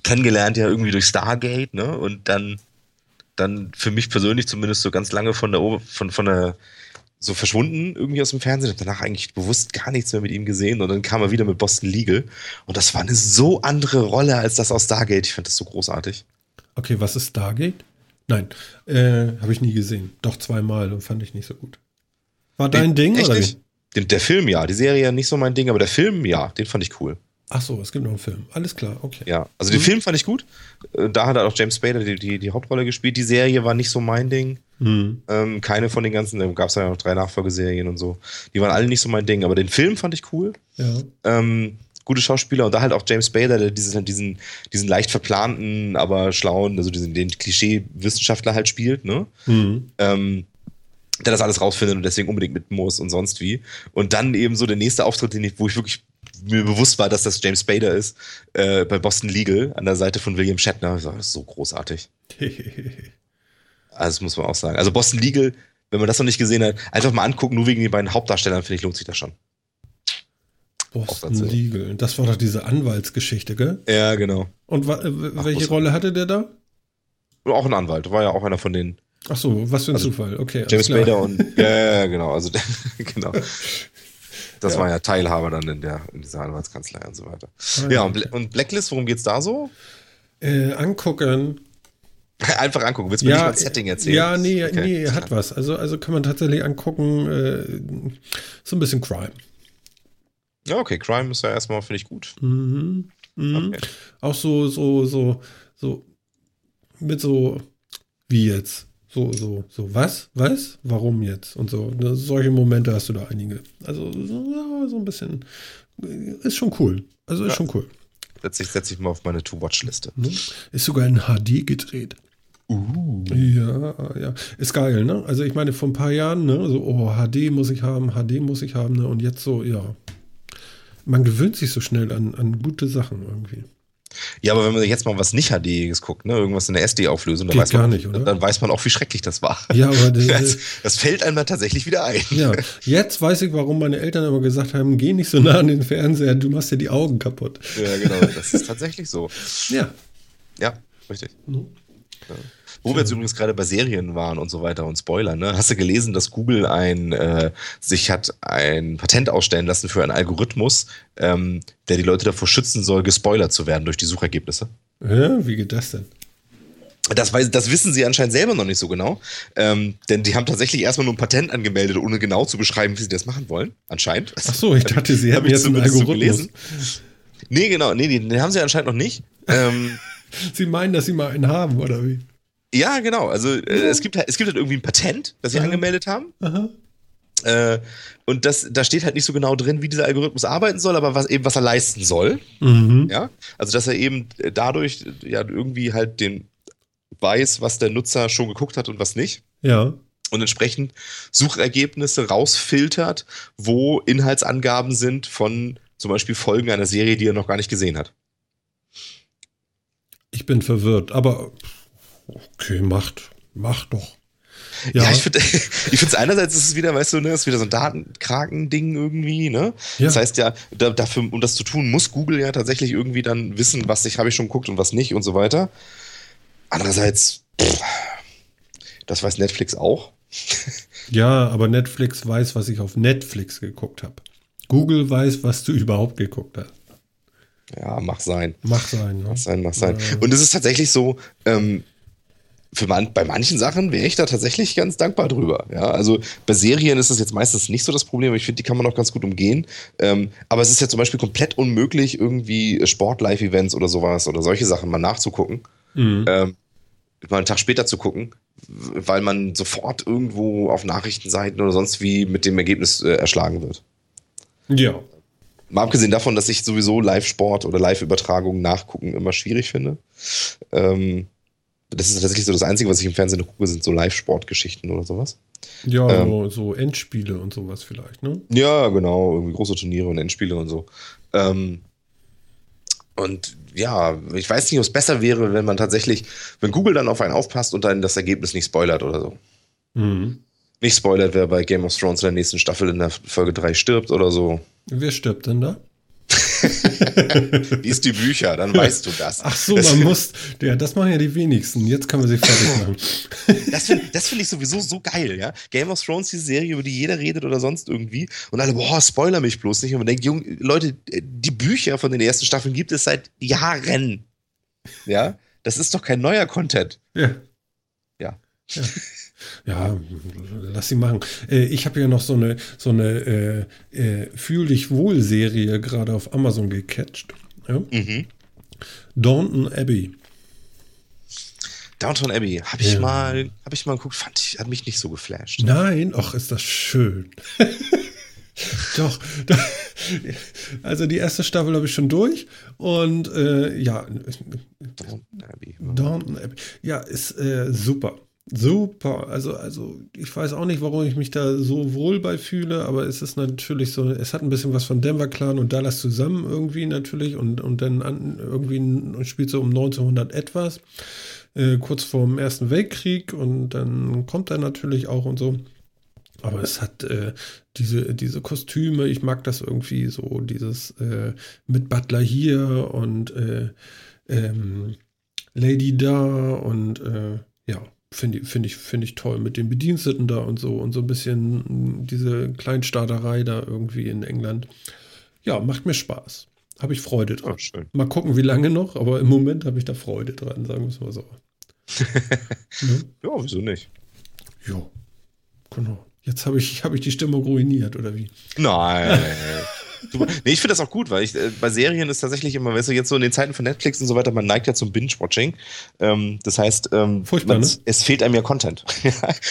[SPEAKER 2] kennengelernt ja irgendwie durch Stargate, ne? Und dann, dann für mich persönlich zumindest so ganz lange von der von, von der so verschwunden irgendwie aus dem Fernsehen und danach eigentlich bewusst gar nichts mehr mit ihm gesehen und dann kam er wieder mit Boston Legal und das war eine so andere Rolle als das aus Stargate. Ich finde das so großartig.
[SPEAKER 1] Okay, was ist Stargate? Nein, äh, habe ich nie gesehen. Doch zweimal und fand ich nicht so gut. War dein
[SPEAKER 2] den,
[SPEAKER 1] Ding oder
[SPEAKER 2] nicht? Den, der Film ja, die Serie nicht so mein Ding, aber der Film ja, den fand ich cool.
[SPEAKER 1] Ach so, es gibt noch einen Film. Alles klar, okay.
[SPEAKER 2] Ja, also den mhm. Film fand ich gut. Äh, da hat auch James Spader die, die, die, Hauptrolle gespielt. Die Serie war nicht so mein Ding. Mhm. Ähm, keine von den ganzen, da gab es ja noch drei Nachfolgeserien und so. Die waren alle nicht so mein Ding, aber den Film fand ich cool. Ja. Ähm, gute Schauspieler und da halt auch James Spader, der diesen, diesen, diesen leicht verplanten, aber schlauen, also diesen, den Klischee-Wissenschaftler halt spielt, ne? Mhm. Ähm, der das alles rausfindet und deswegen unbedingt mit muss und sonst wie. Und dann eben so der nächste Auftritt, den ich, wo ich wirklich mir bewusst war, dass das James Spader ist, äh, bei Boston Legal an der Seite von William Shatner. Das ist so großartig. also das muss man auch sagen. Also Boston Legal, wenn man das noch nicht gesehen hat, einfach mal angucken, nur wegen den beiden Hauptdarstellern, finde ich, lohnt sich das schon.
[SPEAKER 1] Boston Legal. Das war doch diese Anwaltsgeschichte, gell?
[SPEAKER 2] Ja, genau.
[SPEAKER 1] Und äh, welche Ach, Rolle hatte der da?
[SPEAKER 2] Auch ein Anwalt, war ja auch einer von den
[SPEAKER 1] Ach so, was für ein also, Zufall. Okay.
[SPEAKER 2] James Bader und ja, ja, genau, also genau. Das ja. war ja Teilhaber dann in der in dieser Anwaltskanzlei und so weiter. Ah, ja, und, und, Blacklist, worum geht's da so?
[SPEAKER 1] Äh, angucken.
[SPEAKER 2] Einfach angucken. Willst du ja, mir nicht mal Setting erzählen?
[SPEAKER 1] Ja, nee, okay. nee, hat was. Also, also kann man tatsächlich angucken. Äh, so ein bisschen Crime.
[SPEAKER 2] Ja, okay, Crime ist ja erstmal, finde ich, gut.
[SPEAKER 1] Mhm. Mhm. Okay. Auch so, so, so, so mit so, wie jetzt? So, so, so, was? Was? Warum jetzt? Und so. Ne, solche Momente hast du da einige. Also, ja, so ein bisschen. Ist schon cool. Also, ist ja. schon cool.
[SPEAKER 2] Setze ich, setz ich mal auf meine To-Watch-Liste.
[SPEAKER 1] Ne? Ist sogar in HD gedreht. Uh. Ja, ja. Ist geil, ne? Also, ich meine, vor ein paar Jahren, ne? So, oh, HD muss ich haben, HD muss ich haben, ne? Und jetzt so, ja. Man gewöhnt sich so schnell an, an gute Sachen irgendwie.
[SPEAKER 2] Ja, aber wenn man sich jetzt mal was nicht HDiges guckt, ne, irgendwas in der SD-Auflösung, dann, weiß man, nicht, dann weiß man auch, wie schrecklich das war.
[SPEAKER 1] Ja, aber
[SPEAKER 2] das, das fällt einem dann tatsächlich wieder ein.
[SPEAKER 1] Ja, jetzt weiß ich, warum meine Eltern immer gesagt haben, geh nicht so nah an den Fernseher, du machst dir die Augen kaputt.
[SPEAKER 2] Ja, genau, das ist tatsächlich so.
[SPEAKER 1] Ja.
[SPEAKER 2] Ja, richtig. Mhm. Ja. Wo wir jetzt übrigens gerade bei Serien waren und so weiter und Spoiler, ne? Hast du gelesen, dass Google ein, äh, sich hat ein Patent ausstellen lassen für einen Algorithmus, ähm, der die Leute davor schützen soll, gespoilert zu werden durch die Suchergebnisse?
[SPEAKER 1] Ja, wie geht das denn?
[SPEAKER 2] Das, weiß, das wissen sie anscheinend selber noch nicht so genau. Ähm, denn die haben tatsächlich erstmal nur ein Patent angemeldet, ohne genau zu beschreiben, wie sie das machen wollen. Anscheinend.
[SPEAKER 1] Ach so, ich dachte, sie haben jetzt einen Algorithmus. So gelesen.
[SPEAKER 2] Nee, genau. Nee, den, den haben sie anscheinend noch nicht. Ähm,
[SPEAKER 1] sie meinen, dass sie mal einen haben, oder wie?
[SPEAKER 2] Ja, genau. Also äh, es, gibt halt, es gibt halt irgendwie ein Patent, das sie Aha. angemeldet haben. Äh, und das, da steht halt nicht so genau drin, wie dieser Algorithmus arbeiten soll, aber was eben, was er leisten soll. Mhm. Ja. Also, dass er eben dadurch ja irgendwie halt den weiß, was der Nutzer schon geguckt hat und was nicht.
[SPEAKER 1] Ja.
[SPEAKER 2] Und entsprechend Suchergebnisse rausfiltert, wo Inhaltsangaben sind von zum Beispiel Folgen einer Serie, die er noch gar nicht gesehen hat.
[SPEAKER 1] Ich bin verwirrt, aber okay, macht, macht doch.
[SPEAKER 2] Ja, ja ich finde ich finde es einerseits ist es wieder, weißt du, ne, ist wieder so ein Datenkraken-Ding irgendwie, ne? Ja. Das heißt ja, da, dafür, um das zu tun, muss Google ja tatsächlich irgendwie dann wissen, was ich habe ich schon geguckt und was nicht und so weiter. Andererseits, pff, das weiß Netflix auch.
[SPEAKER 1] ja, aber Netflix weiß, was ich auf Netflix geguckt habe. Google weiß, was du überhaupt geguckt hast.
[SPEAKER 2] Ja, mach sein.
[SPEAKER 1] Mach sein, ne?
[SPEAKER 2] Mach sein, mach sein. Und es ist tatsächlich so, ähm, für man, bei manchen Sachen wäre ich da tatsächlich ganz dankbar drüber. Ja, also bei Serien ist das jetzt meistens nicht so das Problem, aber ich finde, die kann man auch ganz gut umgehen. Ähm, aber es ist ja zum Beispiel komplett unmöglich, irgendwie Sport-Live-Events oder sowas oder solche Sachen mal nachzugucken. Mhm. Ähm, mal einen Tag später zu gucken, weil man sofort irgendwo auf Nachrichtenseiten oder sonst wie mit dem Ergebnis äh, erschlagen wird.
[SPEAKER 1] Ja.
[SPEAKER 2] Mal abgesehen davon, dass ich sowieso Live-Sport oder Live-Übertragungen nachgucken immer schwierig finde. Ähm, das ist tatsächlich so das Einzige, was ich im Fernsehen gucke, sind so Live-Sportgeschichten oder sowas.
[SPEAKER 1] Ja, ähm, so, Endspiele und sowas vielleicht, ne?
[SPEAKER 2] Ja, genau, irgendwie große Turniere und Endspiele und so. Ähm, und ja, ich weiß nicht, ob es besser wäre, wenn man tatsächlich, wenn Google dann auf einen aufpasst und dann das Ergebnis nicht spoilert oder so. Mhm. Nicht spoilert, wer bei Game of Thrones in der nächsten Staffel in der Folge 3 stirbt oder so.
[SPEAKER 1] Wer stirbt denn da?
[SPEAKER 2] Lies die Bücher, dann weißt du das.
[SPEAKER 1] Ach so, man muss, ja, das machen ja die wenigsten. Jetzt können wir sie fertig machen.
[SPEAKER 2] das finde find ich sowieso so geil, ja. Game of Thrones, die Serie, über die jeder redet oder sonst irgendwie. Und alle, boah, spoiler mich bloß nicht. Und man denkt, Jung, Leute, die Bücher von den ersten Staffeln gibt es seit Jahren. Ja, das ist doch kein neuer Content.
[SPEAKER 1] Ja.
[SPEAKER 2] Ja.
[SPEAKER 1] ja. Ja, lass sie machen. Äh, ich habe ja noch so eine, so eine äh, äh, Fühl dich wohl Serie gerade auf Amazon gecatcht. Ja? Mhm. Downton Abbey.
[SPEAKER 2] Downton Abbey, habe ich ja. mal, habe ich mal geguckt, fand ich, hat mich nicht so geflasht.
[SPEAKER 1] Nein, ach, ist das schön. Doch, also die erste Staffel habe ich schon durch und äh, ja, Downton Abbey. Downton Abbey. Ja, ist äh, super. Super, also, also ich weiß auch nicht, warum ich mich da so wohl bei fühle, aber es ist natürlich so, es hat ein bisschen was von Denver Clan und Dallas zusammen irgendwie natürlich und, und dann an, irgendwie spielt so um 1900 etwas, äh, kurz vor dem Ersten Weltkrieg und dann kommt er natürlich auch und so. Aber es hat äh, diese, diese Kostüme, ich mag das irgendwie so, dieses äh, mit Butler hier und äh, ähm, Lady da und äh, ja, Finde find ich, find ich toll mit den Bediensteten da und so und so ein bisschen diese Kleinstaaterei da irgendwie in England. Ja, macht mir Spaß. Habe ich Freude dran. Oh, mal gucken, wie lange noch, aber im Moment habe ich da Freude dran, sagen wir es mal so.
[SPEAKER 2] ja? ja, wieso nicht?
[SPEAKER 1] Ja, genau. Jetzt habe ich, hab ich die Stimmung ruiniert, oder wie?
[SPEAKER 2] Nein. Super. Nee, ich finde das auch gut, weil ich, äh, bei Serien ist tatsächlich immer, weißt du, jetzt so in den Zeiten von Netflix und so weiter, man neigt ja zum Binge-Watching. Ähm, das heißt, ähm,
[SPEAKER 1] Furchtbar, ne?
[SPEAKER 2] es fehlt einem ja Content.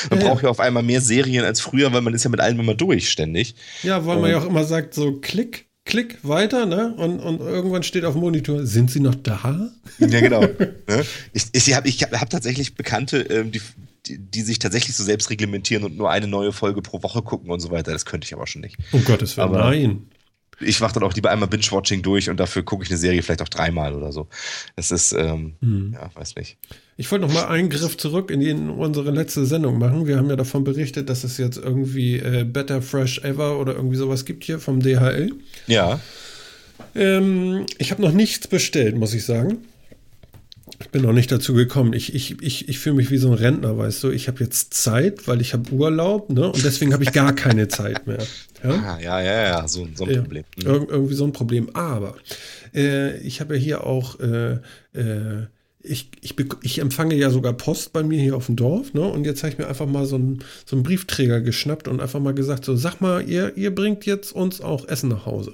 [SPEAKER 2] man ja, braucht ja. ja auf einmal mehr Serien als früher, weil man ist ja mit allem immer durch, ständig.
[SPEAKER 1] Ja, weil man ja auch immer sagt, so klick, klick weiter, ne? Und, und irgendwann steht auf dem Monitor, sind sie noch da?
[SPEAKER 2] Ja, genau. ne? Ich, ich habe ich hab tatsächlich Bekannte, ähm, die, die, die, sich tatsächlich so selbst reglementieren und nur eine neue Folge pro Woche gucken und so weiter. Das könnte ich aber schon nicht.
[SPEAKER 1] Um Gottes Willen, aber, nein
[SPEAKER 2] ich mache dann auch lieber einmal Binge-Watching durch und dafür gucke ich eine Serie vielleicht auch dreimal oder so. Das ist, ähm, hm. ja, weiß nicht.
[SPEAKER 1] Ich wollte noch mal einen Griff zurück in, die, in, unsere letzte Sendung machen. Wir haben ja davon berichtet, dass es jetzt irgendwie äh, Better Fresh Ever oder irgendwie sowas gibt hier vom DHL.
[SPEAKER 2] Ja.
[SPEAKER 1] Ähm, ich habe noch nichts bestellt, muss ich sagen. Ich bin noch nicht dazu gekommen. Ich, ich, ich, ich fühle mich wie so ein Rentner, weißt du. Ich habe jetzt Zeit, weil ich habe Urlaub, ne? Und deswegen habe ich gar keine Zeit mehr.
[SPEAKER 2] Ja, ah, ja, ja, ja, so, so ein ja, Problem.
[SPEAKER 1] Mhm. Ir irgendwie so ein Problem. Aber äh, ich habe ja hier auch, äh, äh, ich, ich, ich empfange ja sogar Post bei mir hier auf dem Dorf, ne? Und jetzt habe ich mir einfach mal so einen, so einen Briefträger geschnappt und einfach mal gesagt: So, sag mal, ihr, ihr bringt jetzt uns auch Essen nach Hause.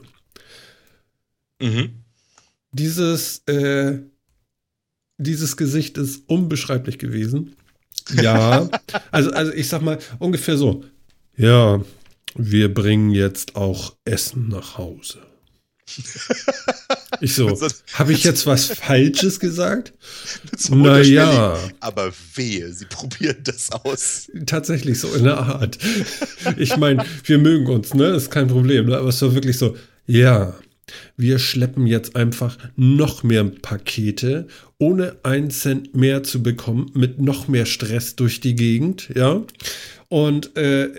[SPEAKER 1] Mhm. Dieses, äh, dieses Gesicht ist unbeschreiblich gewesen. Ja, also, also ich sag mal ungefähr so. Ja, wir bringen jetzt auch Essen nach Hause. Ich so, habe ich jetzt was Falsches gesagt?
[SPEAKER 2] Naja. Aber wehe, sie probieren das aus.
[SPEAKER 1] Tatsächlich so in der Art. Ich meine, wir mögen uns, ne? Ist kein Problem. Ne? Aber es war wirklich so, ja, wir schleppen jetzt einfach noch mehr Pakete, ohne einen Cent mehr zu bekommen, mit noch mehr Stress durch die Gegend, ja. Und äh,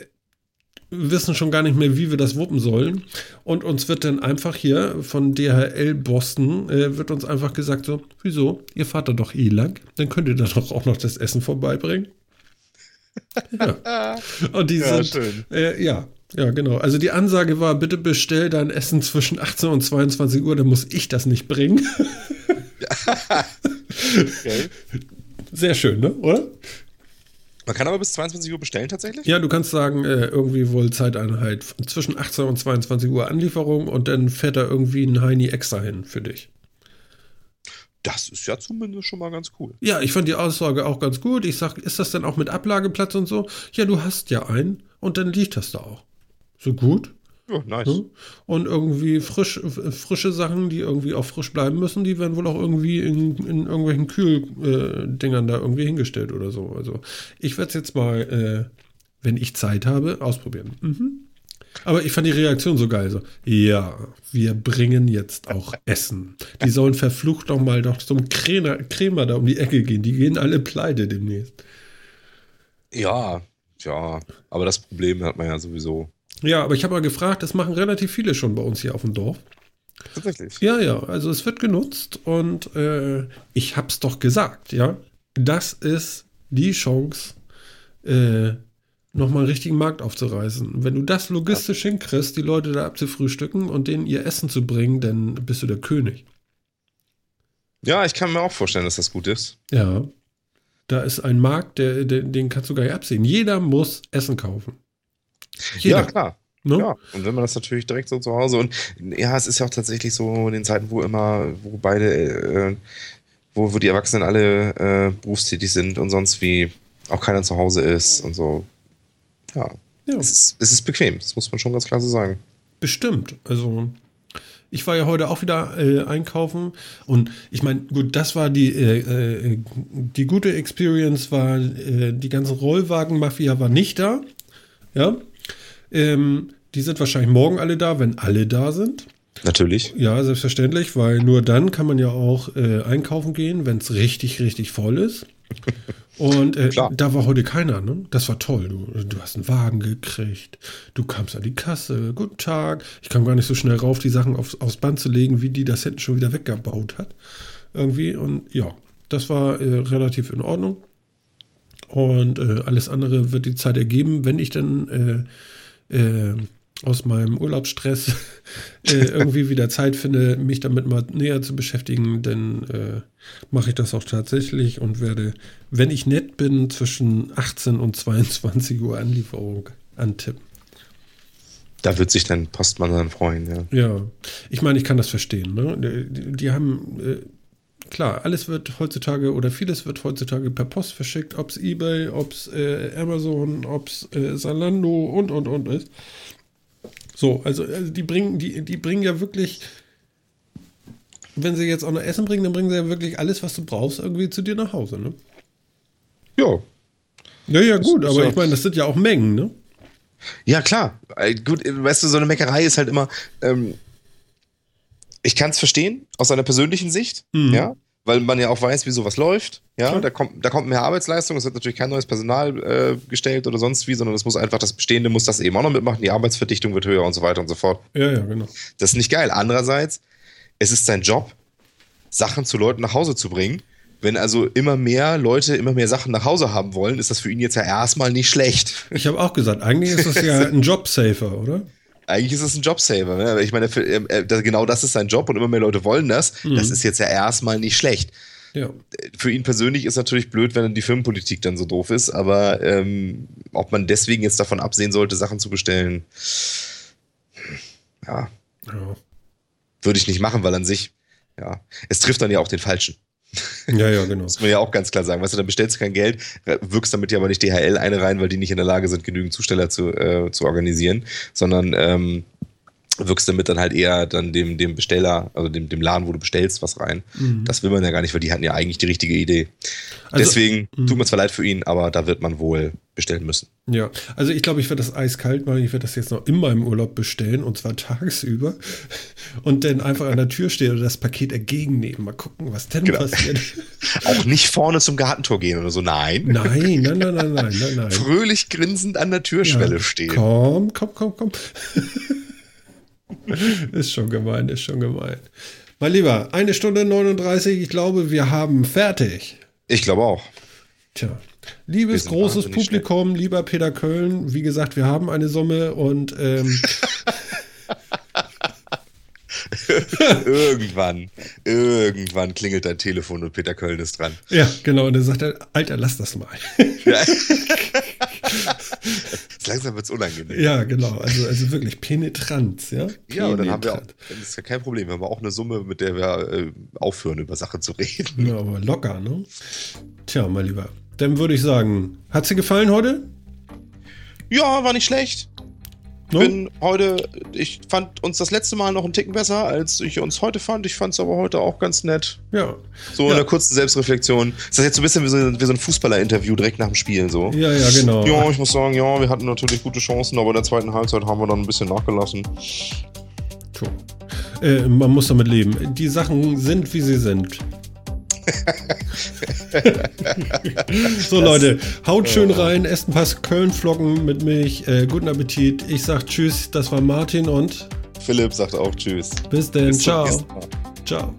[SPEAKER 1] wissen schon gar nicht mehr, wie wir das wuppen sollen. Und uns wird dann einfach hier von DHL Boston, äh, wird uns einfach gesagt so, wieso, ihr fahrt da doch eh lang, dann könnt ihr da doch auch noch das Essen vorbeibringen. ja. Und die ja, sind, äh, ja, Ja, genau. Also die Ansage war, bitte bestell dein Essen zwischen 18 und 22 Uhr, dann muss ich das nicht bringen. okay. Sehr schön, ne? Oder?
[SPEAKER 2] Man kann aber bis 22 Uhr bestellen tatsächlich?
[SPEAKER 1] Ja, du kannst sagen, äh, irgendwie wohl Zeiteinheit zwischen 18 und 22 Uhr Anlieferung und dann fährt da irgendwie ein Heini extra hin für dich.
[SPEAKER 2] Das ist ja zumindest schon mal ganz cool.
[SPEAKER 1] Ja, ich fand die Aussage auch ganz gut. Ich sag, ist das denn auch mit Ablageplatz und so? Ja, du hast ja einen und dann liegt das da auch. So gut.
[SPEAKER 2] Ja, nice.
[SPEAKER 1] Und irgendwie frisch, frische Sachen, die irgendwie auch frisch bleiben müssen, die werden wohl auch irgendwie in, in irgendwelchen Kühldingern da irgendwie hingestellt oder so. Also ich werde es jetzt mal, äh, wenn ich Zeit habe, ausprobieren. Mhm. Aber ich fand die Reaktion so geil. So, ja, wir bringen jetzt auch Essen. Die sollen verflucht noch mal doch zum Krämer, Krämer da um die Ecke gehen. Die gehen alle pleite demnächst.
[SPEAKER 2] Ja, ja. Aber das Problem hat man ja sowieso.
[SPEAKER 1] Ja, aber ich habe mal gefragt, das machen relativ viele schon bei uns hier auf dem Dorf.
[SPEAKER 2] Tatsächlich.
[SPEAKER 1] Ja, ja, also es wird genutzt und äh, ich hab's doch gesagt, ja. Das ist die Chance, äh, nochmal einen richtigen Markt aufzureißen. Wenn du das logistisch ja. hinkriegst, die Leute da abzufrühstücken und denen ihr Essen zu bringen, dann bist du der König.
[SPEAKER 2] Ja, ich kann mir auch vorstellen, dass das gut ist.
[SPEAKER 1] Ja. Da ist ein Markt, der, der, den kannst du gar nicht absehen. Jeder muss Essen kaufen.
[SPEAKER 2] Jeder. Ja, klar. Ne? Ja, und wenn man das natürlich direkt so zu Hause und ja, es ist ja auch tatsächlich so in den Zeiten, wo immer, wo beide, äh, wo, wo die Erwachsenen alle äh, berufstätig sind und sonst wie auch keiner zu Hause ist und so. Ja. ja. Es, ist, es ist bequem, das muss man schon ganz klar so sagen.
[SPEAKER 1] Bestimmt. Also, ich war ja heute auch wieder äh, einkaufen und ich meine, gut, das war die, äh, äh, die gute Experience, war, äh, die ganze Rollwagen-Mafia war nicht da. Ja, ähm, die sind wahrscheinlich morgen alle da, wenn alle da sind.
[SPEAKER 2] Natürlich.
[SPEAKER 1] Ja, selbstverständlich, weil nur dann kann man ja auch äh, einkaufen gehen, wenn es richtig, richtig voll ist. Und äh, da war heute keiner, ne? Das war toll. Du, du hast einen Wagen gekriegt. Du kamst an die Kasse. Guten Tag. Ich kam gar nicht so schnell rauf, die Sachen aufs, aufs Band zu legen, wie die das hinten schon wieder weggebaut hat. Irgendwie. Und ja, das war äh, relativ in Ordnung. Und äh, alles andere wird die Zeit ergeben, wenn ich dann äh, aus meinem Urlaubsstress äh, irgendwie wieder Zeit finde, mich damit mal näher zu beschäftigen, dann äh, mache ich das auch tatsächlich und werde, wenn ich nett bin, zwischen 18 und 22 Uhr Anlieferung antippen.
[SPEAKER 2] Da wird sich dann Postmann dann freuen, ja.
[SPEAKER 1] Ja, ich meine, ich kann das verstehen. Ne? Die, die haben, äh, klar, alles wird heutzutage oder vieles wird heutzutage per Post verschickt, ob es eBay, ob es äh, Amazon, ob es äh, Salando und und und ist. So, also, also die bringen, die, die bringen ja wirklich, wenn sie jetzt auch noch Essen bringen, dann bringen sie ja wirklich alles, was du brauchst, irgendwie zu dir nach Hause, ne?
[SPEAKER 2] Ja.
[SPEAKER 1] Ja, ja, gut, aber ich meine, das sind ja auch Mengen, ne?
[SPEAKER 2] Ja, klar. Äh, gut, weißt du, so eine Meckerei ist halt immer, ähm, ich kann es verstehen, aus einer persönlichen Sicht, mhm. ja weil man ja auch weiß, wie sowas läuft. Ja, da kommt, da kommt mehr Arbeitsleistung. Es wird natürlich kein neues Personal äh, gestellt oder sonst wie, sondern es muss einfach das Bestehende muss das eben auch noch mitmachen. Die Arbeitsverdichtung wird höher und so weiter und so fort.
[SPEAKER 1] Ja, ja, genau.
[SPEAKER 2] Das ist nicht geil. Andererseits, es ist sein Job, Sachen zu Leuten nach Hause zu bringen. Wenn also immer mehr Leute immer mehr Sachen nach Hause haben wollen, ist das für ihn jetzt ja erstmal nicht schlecht.
[SPEAKER 1] Ich habe auch gesagt, eigentlich ist das ja ein Jobsafer, oder?
[SPEAKER 2] Eigentlich ist es ein Jobsaver. Ne? Ich meine, für, äh, äh genau das ist sein Job und immer mehr Leute wollen das. Mhm. Das ist jetzt ja erstmal nicht schlecht. Ja. Für ihn persönlich ist natürlich blöd, wenn die Firmenpolitik dann so doof ist, aber ähm, ob man deswegen jetzt davon absehen sollte, Sachen zu bestellen, ja, ja. würde ich nicht machen, weil an sich, ja, es trifft dann ja auch den Falschen.
[SPEAKER 1] Ja, ja, genau.
[SPEAKER 2] Muss man ja auch ganz klar sagen. Weißt du, dann bestellst du kein Geld, wirkst damit ja aber nicht DHL eine rein, weil die nicht in der Lage sind, genügend Zusteller zu, äh, zu organisieren, sondern ähm, wirkst damit dann halt eher dann dem, dem Besteller, also dem, dem Laden, wo du bestellst, was rein. Mhm. Das will man ja gar nicht, weil die hatten ja eigentlich die richtige Idee. Also, Deswegen mh. tut mir zwar leid für ihn, aber da wird man wohl bestellen müssen.
[SPEAKER 1] Ja, also ich glaube, ich werde das eiskalt machen. Ich werde das jetzt noch in meinem Urlaub bestellen und zwar tagsüber und dann einfach an der Tür stehen und das Paket entgegennehmen. Mal gucken, was denn genau. passiert.
[SPEAKER 2] Auch nicht vorne zum Gartentor gehen oder so. Nein.
[SPEAKER 1] Nein, nein, nein, nein, nein, nein. nein.
[SPEAKER 2] Fröhlich grinsend an der Türschwelle ja, stehen.
[SPEAKER 1] Komm, komm, komm, komm. ist schon gemein, ist schon gemein. Mein Lieber, eine Stunde 39, ich glaube, wir haben fertig.
[SPEAKER 2] Ich glaube auch.
[SPEAKER 1] Tja, Liebes großes Publikum, schnell. lieber Peter Köln, wie gesagt, wir haben eine Summe und ähm,
[SPEAKER 2] irgendwann, irgendwann klingelt dein Telefon und Peter Köln ist dran.
[SPEAKER 1] Ja, genau. Und dann sagt er, Alter, lass das mal. Ja.
[SPEAKER 2] Langsam wird es unangenehm.
[SPEAKER 1] Ja, genau. Also, also wirklich penetrant, ja.
[SPEAKER 2] Ja, und dann haben wir auch, das ist ja kein Problem, wir haben auch eine Summe, mit der wir äh, aufhören, über Sachen zu reden.
[SPEAKER 1] Ja, aber locker, ne? Tja, mein Lieber. Dann würde ich sagen, hat sie gefallen heute?
[SPEAKER 2] Ja, war nicht schlecht. No? bin heute, ich fand uns das letzte Mal noch einen Ticken besser, als ich uns heute fand. Ich fand es aber heute auch ganz nett.
[SPEAKER 1] Ja.
[SPEAKER 2] So
[SPEAKER 1] ja.
[SPEAKER 2] in der kurzen Selbstreflexion. Ist das jetzt so ein bisschen wie so, wie so ein Fußballer-Interview direkt nach dem Spiel so?
[SPEAKER 1] Ja, ja, genau.
[SPEAKER 2] Ja, ich muss sagen, ja, wir hatten natürlich gute Chancen, aber in der zweiten Halbzeit haben wir dann ein bisschen nachgelassen.
[SPEAKER 1] Äh, man muss damit leben. Die Sachen sind, wie sie sind. So Leute, haut schön rein, esst ein paar Köln-Flocken mit Milch. Äh, guten Appetit. Ich sag Tschüss, das war Martin und
[SPEAKER 2] Philipp sagt auch Tschüss.
[SPEAKER 1] Bis denn, ciao. Ciao.